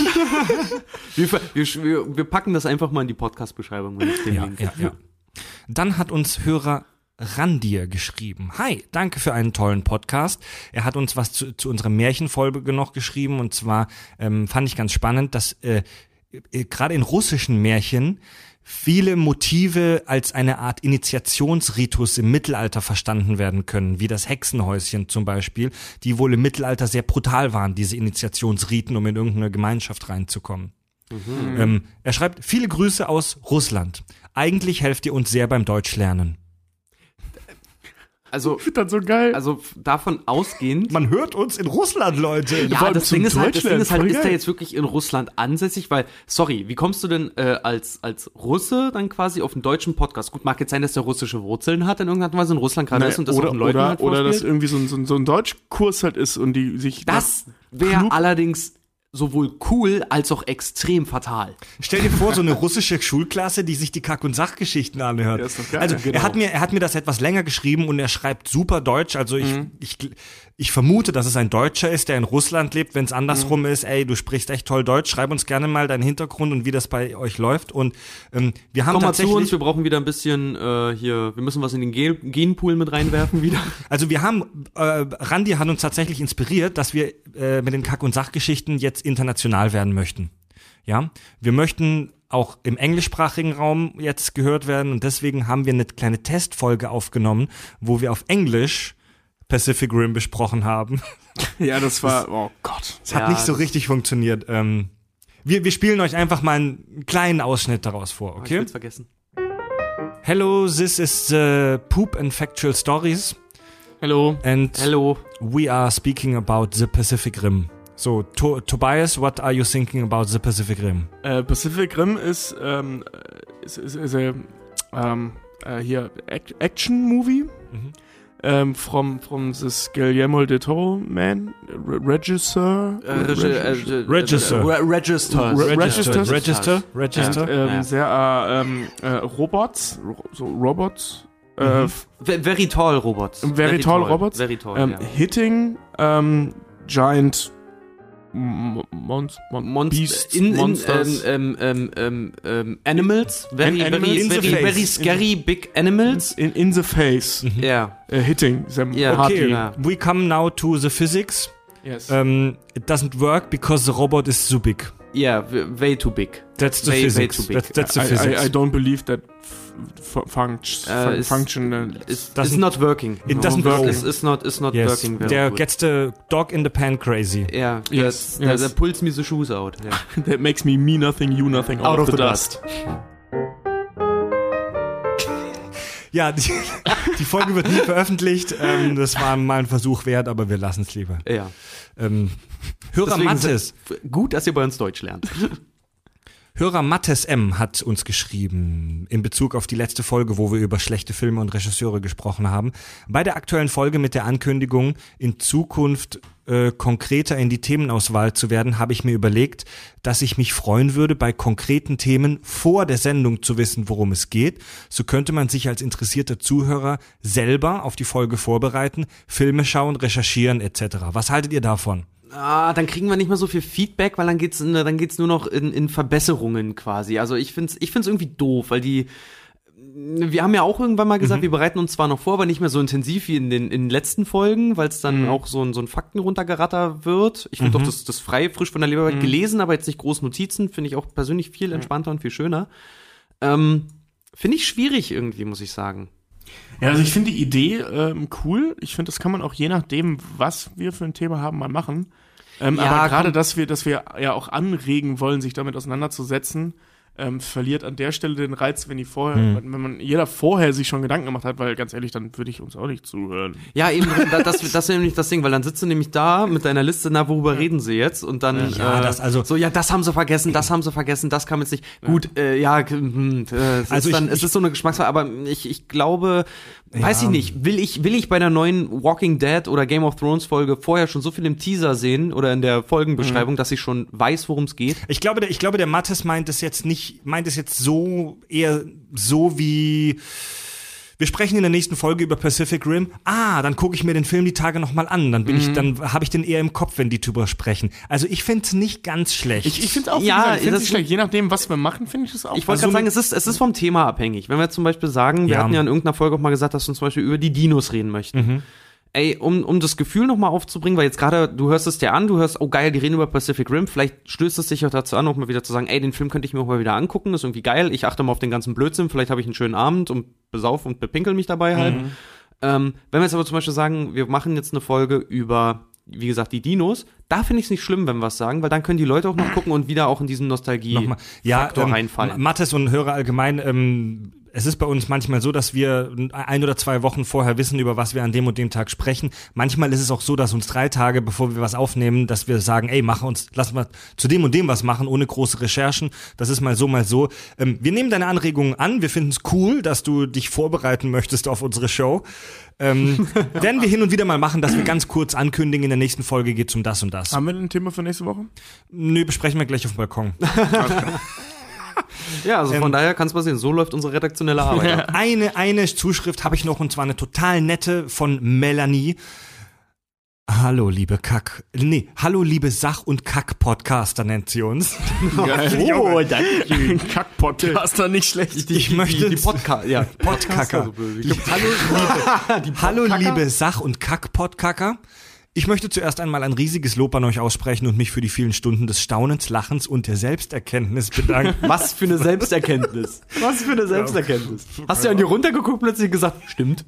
Wir, wir, wir, packen das einfach mal in die Podcast-Beschreibung. wenn ich den Ja, Link- ja, ja. Dann hat uns Hörer Randir geschrieben. Hi, danke für einen tollen Podcast. Er hat uns was zu, zu unserer Märchenfolge noch geschrieben und zwar ähm, fand ich ganz spannend, dass äh, gerade in russischen Märchen viele Motive als eine Art Initiationsritus im Mittelalter verstanden werden können, wie das Hexenhäuschen zum Beispiel, die wohl im Mittelalter sehr brutal waren, diese Initiationsriten, um in irgendeine Gemeinschaft reinzukommen. Ähm, er schreibt, viele Grüße aus Russland. Eigentlich helft ihr uns sehr beim Deutschlernen. Also, Dann so geil. also davon ausgehend. Man hört uns in Russland, Leute. Ja, das Ding ist halt, das Ding ist halt, ist der geil. jetzt wirklich in Russland ansässig? Weil, sorry, wie kommst du denn äh, als, als Russe dann quasi auf einen deutschen Podcast? Gut, mag jetzt sein, dass der russische Wurzeln hat in irgendeiner Weise in Russland gerade ist und das oder, auch den Leuten oder, halt oder dass irgendwie so ein, so ein, so ein Deutschkurs halt ist und die sich. Das wäre allerdings sowohl cool als auch extrem fatal. Stell dir vor, so eine russische Schulklasse, die sich die Kack- und Sachgeschichten anhört. Ja, ist doch geil. also Genau. er hat mir, er hat mir das etwas länger geschrieben und er schreibt super Deutsch. Also ich, ich, ich vermute, dass es ein Deutscher ist, der in Russland lebt. Wenn es andersrum ist, ey, du sprichst echt toll Deutsch. Schreib uns gerne mal deinen Hintergrund und wie das bei euch läuft. Und ähm, wir haben Komm mal zu uns, wir brauchen wieder ein bisschen äh, hier, wir müssen was in den Gen Genpool mit reinwerfen wieder. Also wir haben, äh, Randi hat uns tatsächlich inspiriert, dass wir äh, mit den Kack- und Sachgeschichten jetzt international werden möchten. Ja, wir möchten auch im englischsprachigen Raum jetzt gehört werden und deswegen haben wir eine kleine Testfolge aufgenommen, wo wir auf Englisch Pacific Rim besprochen haben. Ja, das war. Oh Gott. Es hat Ja, nicht so richtig funktioniert. Ähm, wir, wir spielen euch einfach mal einen kleinen Ausschnitt daraus vor, Ich okay? will's vergessen. Hello, this is the Poop and Factual Stories Hello. and Hello. we are speaking about the Pacific Rim. So, to Tobias, what are you thinking about the Pacific Rim? Äh, Pacific Rim ist, ähm, äh, ist, ist, ist äh, ähm, äh, hier Ac Action Movie. Mhm. Ähm, from, from this Guillermo del Toro man, Re Regisseur. Äh, Regi- äh, Regi- äh, Register. Register. Register, Register. Ja. sehr äh, äh, Robots, ro- so Robots, äh, Mhm. Ve- Very tall Robots. Very tall Robots. Very tall, ähm, ja. hitting ähm, giant Monst Mon Monst Beasts, in, in, um, Monsters. ähm, ähm, ähm, ähm, Animals. Very, An- Animals very, in the very, face. very scary big animals. in, in the face, mhm. uh, Ja. äh, hitting them Ja, hard. Okay, Ja. we come now to the physics. Yes. Um, it doesn't work because the robot is so big. Ja, w- way too big. That's the Way- way physics. too big. That's, that's the I, physics. I, I don't believe that f- functions Äh, fun ist- functional. It's, Doesn't- not working. it doesn't work. It's, it's not, it's not yes, working very there good. gets the dog in the pan crazy. ja, Yes, yes. der pulls me the shoes out. Ja. That makes me me nothing, you nothing out, of, the, dust. Ja, die, die Folge wird nie veröffentlicht. Ähm, das war mal ein Versuch wert, aber wir lassen es lieber. ja. Ähm, Hörer Deswegen Mattes, Gut, dass ihr bei uns Deutsch lernt. Hörer Mattes M hat uns geschrieben in Bezug auf die letzte Folge, wo wir über schlechte Filme und Regisseure gesprochen haben. Bei der aktuellen Folge mit der Ankündigung, in Zukunft äh, konkreter in die Themenauswahl zu werden, habe ich mir überlegt, dass ich mich freuen würde, bei konkreten Themen vor der Sendung zu wissen, worum es geht. So könnte man sich als interessierter Zuhörer selber auf die Folge vorbereiten, Filme schauen, recherchieren etc. Was haltet ihr davon? Ah, dann kriegen wir nicht mehr so viel Feedback, weil dann geht's, in, dann geht's nur noch in, in Verbesserungen quasi. Also ich find's, ich find's irgendwie doof, weil die, wir haben ja auch irgendwann mal gesagt, wir bereiten uns zwar noch vor, aber nicht mehr so intensiv wie in den, in den letzten Folgen, weil es dann auch so ein, so ein Fakten runtergeratter wird. Ich finde doch das, das frei, frisch von der Leber weg gelesen, aber jetzt nicht groß Notizen, finde ich auch persönlich viel entspannter und viel schöner. Ähm, finde ich schwierig irgendwie, muss ich sagen. Ja, also ich finde die Idee ähm, cool. Ich finde, das kann man auch je nachdem, was wir für ein Thema haben, mal machen. Ähm, Ja, aber gerade, dass wir, dass wir ja auch anregen wollen, sich damit auseinanderzusetzen, ähm, verliert an der Stelle den Reiz, wenn die vorher, Hm. wenn man jeder vorher sich schon Gedanken gemacht hat, weil ganz ehrlich, dann würde ich uns auch nicht zuhören. Ja, eben, da- das, das ist nämlich das Ding, weil dann sitzt du nämlich da mit deiner Liste, na, worüber reden sie jetzt? Und dann, Ja, äh, das also- so, ja, das haben sie vergessen, das haben sie vergessen, das kam jetzt nicht. Gut, äh, ja, hm, äh, es, Also ist dann, ich- es ist so eine Geschmacksfrage, aber ich, ich glaube, weiß Ja. ich nicht, will ich, will ich bei einer neuen Walking Dead oder Game of Thrones Folge vorher schon so viel im Teaser sehen oder in der Folgenbeschreibung, dass ich schon weiß, worum es geht? Ich glaube, der, ich glaube, der Mattes meint es jetzt nicht, meint es jetzt so, eher so wie, wir sprechen in der nächsten Folge über Pacific Rim. Ah, dann gucke ich mir den Film die Tage nochmal an. Dann bin ich, dann habe ich den eher im Kopf, wenn die drüber sprechen. Also ich finde es nicht ganz schlecht. Ich, ich finde es auch, Ja, gesagt, ich das- nicht schlecht. Je nachdem, was wir machen, finde ich das auch. Ich wollte Also gerade sagen, es ist, es ist vom Thema abhängig. Wenn wir zum Beispiel sagen, wir Ja. hatten ja in irgendeiner Folge auch mal gesagt, dass wir zum Beispiel über die Dinos reden möchten. Mhm. Ey, um, um das Gefühl nochmal aufzubringen, weil jetzt gerade, du hörst es dir an, du hörst, oh geil, die reden über Pacific Rim, vielleicht stößt es dich auch dazu an, auch mal wieder zu sagen, ey, den Film könnte ich mir auch mal wieder angucken, ist irgendwie geil, ich achte mal auf den ganzen Blödsinn, vielleicht habe ich einen schönen Abend und besauf und bepinkel mich dabei halt. Mhm. Ähm, wenn wir jetzt aber zum Beispiel sagen, wir machen jetzt eine Folge über, wie gesagt, die Dinos, da finde ich es nicht schlimm, wenn wir was sagen, weil dann können die Leute auch noch gucken und wieder auch in diesen Nostalgie-Faktor. Ja, ähm, reinfallen. Mattes und Hörer allgemein, ähm, es ist bei uns manchmal so, dass wir ein oder zwei Wochen vorher wissen, über was wir an dem und dem Tag sprechen. Manchmal ist es auch so, dass uns drei Tage, bevor wir was aufnehmen, dass wir sagen, ey, mach uns, lass mal zu dem und dem was machen, ohne große Recherchen. Das ist mal so, mal so. Ähm, wir nehmen deine Anregungen an. Wir finden es cool, dass du dich vorbereiten möchtest auf unsere Show. Ähm, werden wir hin und wieder mal machen, dass wir ganz kurz ankündigen, in der nächsten Folge geht's um das und das. Haben wir ein Thema für nächste Woche? Nö, besprechen wir gleich auf dem Balkon. Ja, also von daher kann es passieren. So läuft unsere redaktionelle Arbeit. ab. Eine, eine Zuschrift habe ich noch und zwar eine total nette von Melanie. Hallo, liebe Kack. Nee, hallo, liebe Sach- und Kack-Podcaster nennt sie uns. Oh, danke. Kack-Podcaster, nicht schlecht. Ich möchte. Die Podcast, ja. Podkacker. so böse. hallo, liebe, hallo, liebe Sach- und Kack-Podkacker. Ich möchte zuerst einmal ein riesiges Lob an euch aussprechen und mich für die vielen Stunden des Staunens, Lachens und der Selbsterkenntnis bedanken. Was für eine Selbsterkenntnis. Was für eine Selbsterkenntnis. Hast du an dir runtergeguckt plötzlich gesagt, stimmt.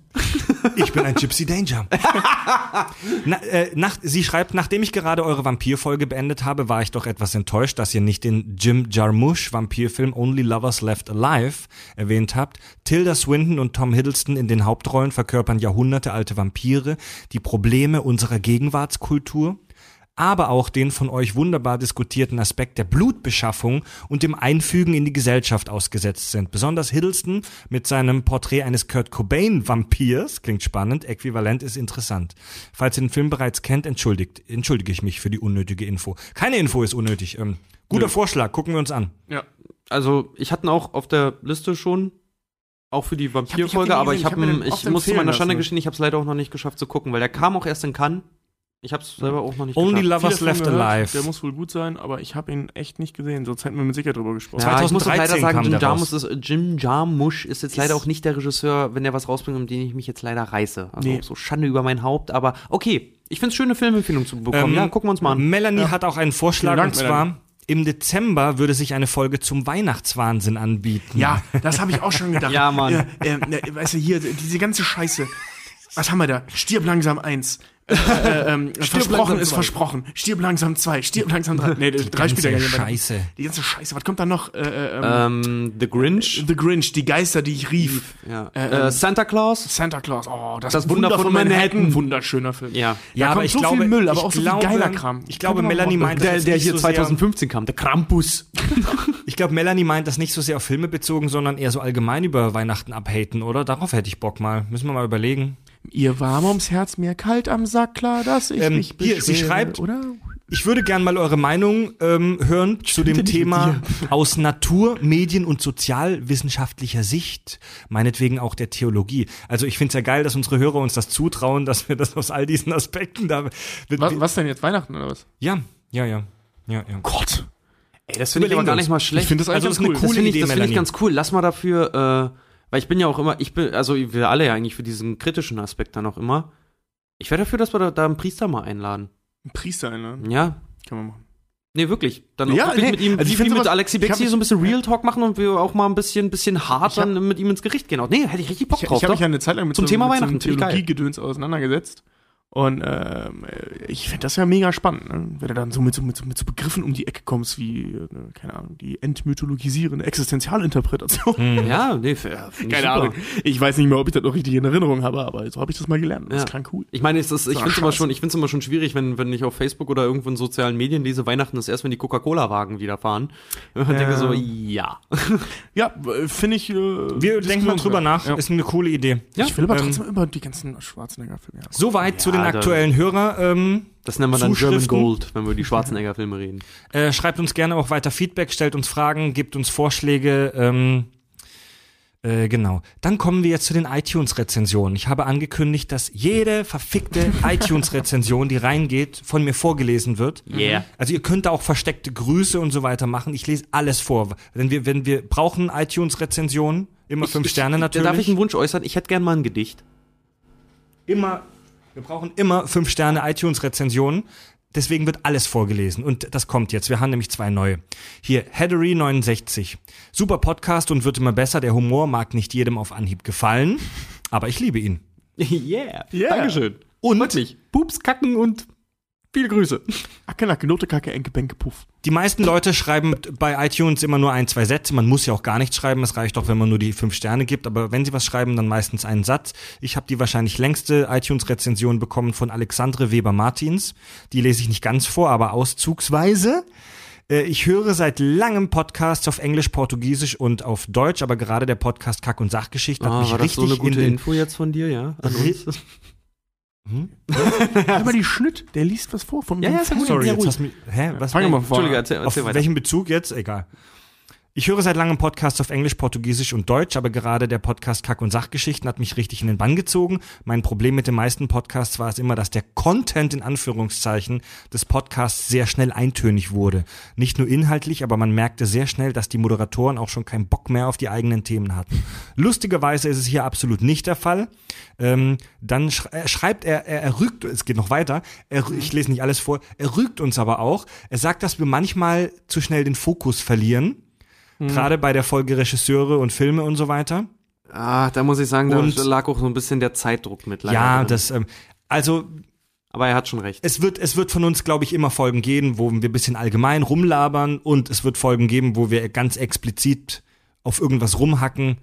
Ich bin ein Gypsy Danger. Na, äh, nach, sie schreibt, nachdem ich gerade eure Vampirfolge beendet habe, war ich doch etwas enttäuscht, dass ihr nicht den Jim Jarmusch Vampirfilm Only Lovers Left Alive erwähnt habt. Tilda Swinton und Tom Hiddleston in den Hauptrollen verkörpern jahrhundertealte Vampire, die Probleme unserer Gegenwartskultur aber auch den von euch wunderbar diskutierten Aspekt der Blutbeschaffung und dem Einfügen in die Gesellschaft ausgesetzt sind. Besonders Hiddleston mit seinem Porträt eines Kurt Cobain Vampirs, klingt spannend, äquivalent ist interessant. Falls ihr den Film bereits kennt, entschuldigt, entschuldige ich mich für die unnötige Info. Keine Info ist unnötig. Ähm, guter Vorschlag, gucken wir uns an. Ja. Also, ich hatte ihn auch auf der Liste schon. Auch für die Ich hab Vampirfolge, aber ich, ich hab hab mir ihn- den ich oft muss zu meiner Schande gestehen, ich habe es leider auch noch nicht geschafft zu gucken, weil der kam auch erst in Cannes. Ich habe es selber auch noch nicht Only geschafft. Lovers Left gehört, Alive. Der muss wohl gut sein, aber ich habe ihn echt nicht gesehen, sonst hätten wir mit Sicherheit drüber gesprochen. Ja, ich muss auch 2013 leider sagen, Jim Jarmusch ist, Jim Jarmusch ist jetzt leider auch nicht der Regisseur, wenn der was rausbringt, um den ich mich jetzt leider reiße. Also Nee. so Schande über mein Haupt, aber okay. Ich finde es schön, eine Filmempfehlung zu bekommen. Ähm, ja, gucken wir uns mal an. Melanie hat auch einen Vorschlag Dank, und zwar Melanie. im Dezember würde sich eine Folge zum Weihnachtswahnsinn anbieten. Ja, das habe ich auch schon gedacht. Ja, Mann. Ja, ähm, ne, weißt du, hier, diese ganze Scheiße. Was haben wir da? Stirb langsam eins. Äh, äh, ähm, versprochen ist zwei. versprochen. Stirb langsam zwei. Stirb langsam drei. Nee, drei spielt ja. Scheiße. Die ganze Scheiße. Was kommt da noch? Äh, äh, ähm, Ähm, The Grinch. The Grinch, die Geister, die ich rief. Ja. Äh, Äh, ähm, Santa Claus. Santa Claus. Oh, das, Das Wunder von Manhattan. Wunderschöner Film. Ja. Ja, Da aber kommt ich so glaube, viel Müll, aber auch so viel glaube, geiler Kram. Ich glaube, Melanie meint, Der, das der hier so 2015 kam, der Krampus. Ich glaube, Melanie meint das nicht so sehr auf Filme bezogen, sondern eher so allgemein über Weihnachten abhaten, oder? Darauf hätte ich Bock mal. Müssen wir mal überlegen. Ihr warm ums Herz, mir kalt am Sack, klar, dass ich Ähm, mich hier, sie beschwere, schreibt- oder? Ich würde gern mal eure Meinung ähm, hören zu dem Thema aus Natur-, Medien- und sozialwissenschaftlicher Sicht, meinetwegen auch der Theologie. Also ich finde es ja geil, dass unsere Hörer uns das zutrauen, dass wir das aus all diesen Aspekten da. Was, was denn jetzt, Weihnachten oder was? Ja, ja, ja. Ja, ja. Gott. Ey, das finde ich aber gar nicht mal schlecht. Ich finde das eigentlich Also das ist ganz eine cool. coole das finde ich, Idee, das finde ich ganz cool. Lass mal dafür, äh, weil ich bin ja auch immer, ich bin, also wir alle ja eigentlich für diesen kritischen Aspekt dann auch immer. Ich wäre dafür, dass wir da, da einen Priester mal einladen. Ein Priester einladen. Ja. Kann man machen. Nee, wirklich. Dann auch Ja, wirklich nee, mit ihm, also ich wie, mit sowas- Alexi Bexi so ein bisschen Real Talk machen und wir auch mal ein bisschen, bisschen hart hab- dann mit ihm ins Gericht gehen. Auch, nee, hätte ich richtig Bock Ich, drauf. ich habe mich ja eine Zeit lang mit Zum so, Thema mit so Weihnachten, geil. Theologiegedöns auseinandergesetzt. Und ähm, ich finde das ja mega spannend, ne? wenn du dann so mit, so mit, so mit so Begriffen um die Ecke kommst, wie, äh, keine Ahnung, die entmythologisierende Existenzialinterpretation. Ja, nee, fair, Keine super. Ahnung. Ich weiß nicht mehr, ob ich das noch richtig in Erinnerung habe, aber so habe ich das mal gelernt. Das Ja. ist krank cool. Ich meine, es ist, ich finde es immer schon, ich find's immer schon schwierig, wenn, wenn ich auf Facebook oder irgendwo in sozialen Medien lese, Weihnachten ist erst, wenn die Coca-Cola-Wagen wieder fahren. Und ich denke so, ja. Ja, äh, finde ich. Äh, Wir denken mal drüber nach, Ja. ist eine coole Idee. Ja. Ich will aber Ähm, trotzdem immer die ganzen Schwarzenegger-Filme. haben. Soweit zu den Dann- aktuellen Hörer. Ähm, Das nennen wir dann German? Gold, wenn wir über die Schwarzenegger-Filme reden. äh, schreibt uns gerne auch weiter Feedback, stellt uns Fragen, gebt uns Vorschläge. Ähm, äh, genau. Dann kommen wir jetzt zu den iTunes-Rezensionen. Ich habe angekündigt, dass jede verfickte iTunes-Rezension, die reingeht, von mir vorgelesen wird. Yeah. Also ihr könnt da auch versteckte Grüße und so weiter machen. Ich lese alles vor. Wenn wir, wenn wir brauchen iTunes-Rezensionen, immer fünf Sterne natürlich. Darf ich einen Wunsch äußern? Ich hätte gern mal ein Gedicht. immer, wir brauchen immer fünf Sterne iTunes-Rezensionen. Deswegen wird alles vorgelesen. Und das kommt jetzt. Wir haben nämlich zwei neue. Hier, Heddery69. Super Podcast und wird immer besser. Der Humor mag nicht jedem auf Anhieb gefallen, aber ich liebe ihn. yeah. Yeah. Dankeschön. Und Wirklich. Pups, Kacken und viele Grüße. Acke, Nacke, Note, Kacke, Enke, Benke, Puff. die meisten Leute schreiben bei iTunes immer nur ein, zwei Sätze. Man muss ja auch gar nichts schreiben. Es reicht doch, wenn man nur die fünf Sterne gibt. Aber wenn sie was schreiben, dann meistens einen Satz. Ich habe die wahrscheinlich längste iTunes-Rezension bekommen von Alexandre Weber-Martins. Die lese ich nicht ganz vor, aber auszugsweise. Äh, Ich höre seit langem Podcasts auf Englisch, Portugiesisch und auf Deutsch, aber gerade der Podcast Kack- und Sachgeschichten hat Ah, mich war das richtig so eine gute in den, Info jetzt von dir, ja? Ri- uns? Aber die Schnitt, der liest was vor von Ja, ja. Sorry, jetzt hast du mich, hä, was? Fangen wir mal vor. Entschuldige, erzähl, Auf erzähl weiter. welchem Bezug jetzt? Egal. Ich höre seit langem Podcasts auf Englisch, Portugiesisch und Deutsch, aber gerade der Podcast Kack- und Sachgeschichten hat mich richtig in den Bann gezogen. Mein Problem mit den meisten Podcasts war es immer, dass der Content in Anführungszeichen des Podcasts sehr schnell eintönig wurde. Nicht nur inhaltlich, aber man merkte sehr schnell, dass die Moderatoren auch schon keinen Bock mehr auf die eigenen Themen hatten. Lustigerweise ist es hier absolut nicht der Fall. Ähm, dann sch er schreibt er, er, er rügt, es geht noch weiter, er, ich lese nicht alles vor, er rügt uns aber auch. Er sagt, dass wir manchmal zu schnell den Fokus verlieren. Gerade bei der Folge Regisseure und Filme und so weiter. Ah, da muss ich sagen, da Und- lag auch so ein bisschen der Zeitdruck mit. leider ja, das, ähm, also Aber er hat schon recht. es wird, es wird von uns, glaube ich, immer Folgen geben, wo wir ein bisschen allgemein rumlabern und es wird Folgen geben, wo wir ganz explizit auf irgendwas rumhacken.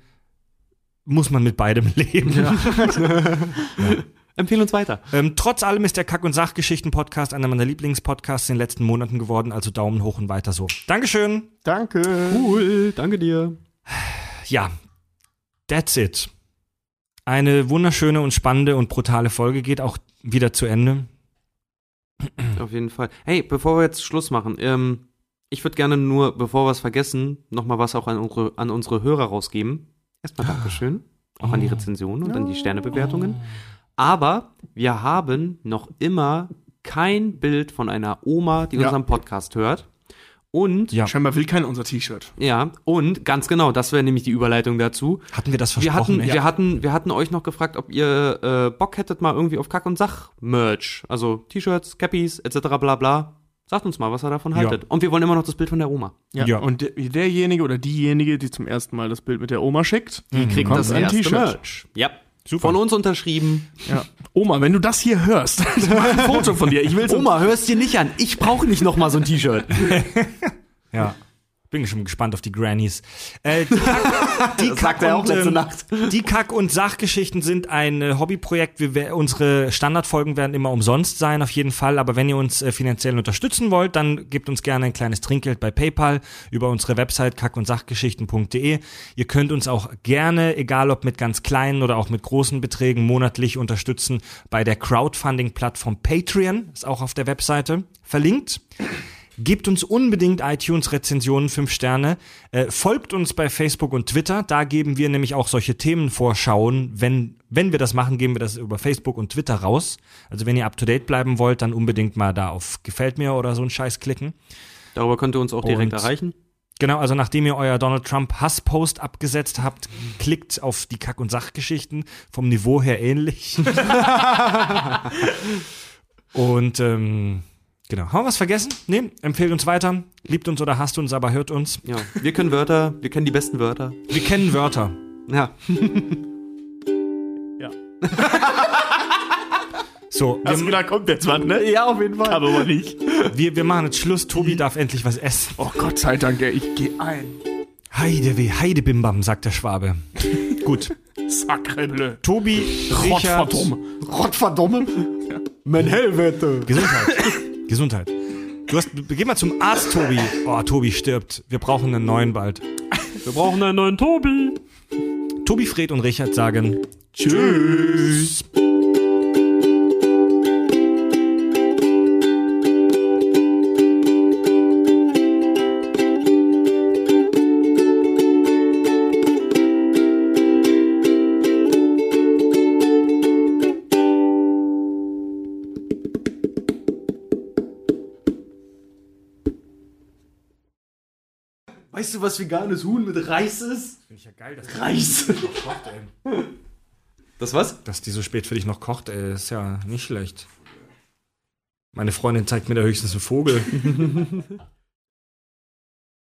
Muss man mit beidem leben. Empfehl uns weiter. Ähm, trotz allem ist der Kack- und Sachgeschichten-Podcast einer meiner Lieblingspodcasts in den letzten Monaten geworden, also Daumen hoch und weiter so. Dankeschön. Danke. Cool, danke dir. Ja, that's it. Eine wunderschöne und spannende und brutale Folge geht auch wieder zu Ende. Auf jeden Fall. Hey, bevor wir jetzt Schluss machen, ähm, ich würde gerne nur, bevor wir es vergessen, nochmal was auch an unsere, an unsere Hörer rausgeben. Erstmal Dankeschön. Auch an die Rezensionen und an die Sternebewertungen. Aber wir haben noch immer kein Bild von einer Oma, die Ja. unseren Podcast hört. Und, Ja. Scheinbar will keiner unser T-Shirt. ja, und ganz genau, das wäre nämlich die Überleitung dazu. Hatten wir das Wir versprochen? hatten, ey? wir, hatten, wir hatten euch noch gefragt, ob ihr äh, Bock hättet mal irgendwie auf Kack und Sach Merch. Also T-Shirts, Cappies, etc. bla bla. Sagt uns mal, was ihr davon Ja. haltet. Und wir wollen immer noch das Bild von der Oma. Ja. Ja. Und der, derjenige oder diejenige, die zum ersten Mal das Bild mit der Oma schickt, die Kriegt bekommt das ein erste T-Shirt. Ja. Super. Von uns unterschrieben. Ja. Oma, wenn du das hier hörst, mach ein Foto von dir. Ich will so Oma, hörst dir nicht an. Ich brauche nicht noch mal so ein T-Shirt. Ja. Bin schon gespannt auf die Grannies. Äh, die Kack, die Kack und, Nacht. Die Kack- und Sachgeschichten sind ein äh, Hobbyprojekt. Wir, unsere Standardfolgen werden immer umsonst sein, auf jeden Fall. Aber wenn ihr uns äh, finanziell unterstützen wollt, dann gebt uns gerne ein kleines Trinkgeld bei PayPal über unsere Website kack- und sachgeschichten.de. Ihr könnt uns auch gerne, egal ob mit ganz kleinen oder auch mit großen Beträgen, monatlich unterstützen bei der Crowdfunding-Plattform Patreon. Ist auch auf der Webseite verlinkt. Gebt uns unbedingt iTunes-Rezensionen, 5 Sterne. Äh, folgt uns bei Facebook und Twitter. Da geben wir nämlich auch solche Themenvorschauen. Wenn, wenn wir das machen, geben wir das über Facebook und Twitter raus. Also wenn ihr up-to-date bleiben wollt, dann unbedingt mal da auf Gefällt mir oder so einen Scheiß klicken. Darüber könnt ihr uns auch direkt Und- erreichen. Genau, also nachdem ihr euer Donald Trump Hasspost abgesetzt habt, klickt auf die Kack- und Sachgeschichten. Vom Niveau her ähnlich. und ähm, genau. Haben wir was vergessen? Nee, empfehlt uns weiter. Liebt uns oder hasst uns, aber hört uns. Ja. Wir können Wörter, wir kennen die besten Wörter. Wir kennen Wörter. Ja. Ja. So, Hast du gedacht, kommt jetzt was, ne? Ja, auf jeden Fall. Aber nicht. wir, wir machen jetzt Schluss. Tobi darf endlich was essen. Oh Gott sei Dank, ey, ich geh ein. Heideweh, Heidebimbam, sagt der Schwabe. Gut. Sacrebleu. Tobi, Richard, Rottverdumme. Rottverdumme. Mein Hellwette. Gesundheit. Gesundheit. Du hast, geh mal zum Arzt, Tobi. Oh, Tobi stirbt. Wir brauchen einen neuen bald. Wir brauchen einen neuen Tobi. Tobi, Fred und Richard sagen Tschüss. Weißt du, was veganes Huhn mit Reis ist? Finde ich ja geil, dass Reis. kocht, ey. Das was? Dass die so spät für dich noch kocht, ey, ist ja nicht schlecht. Meine Freundin zeigt mir da höchstens einen Vogel.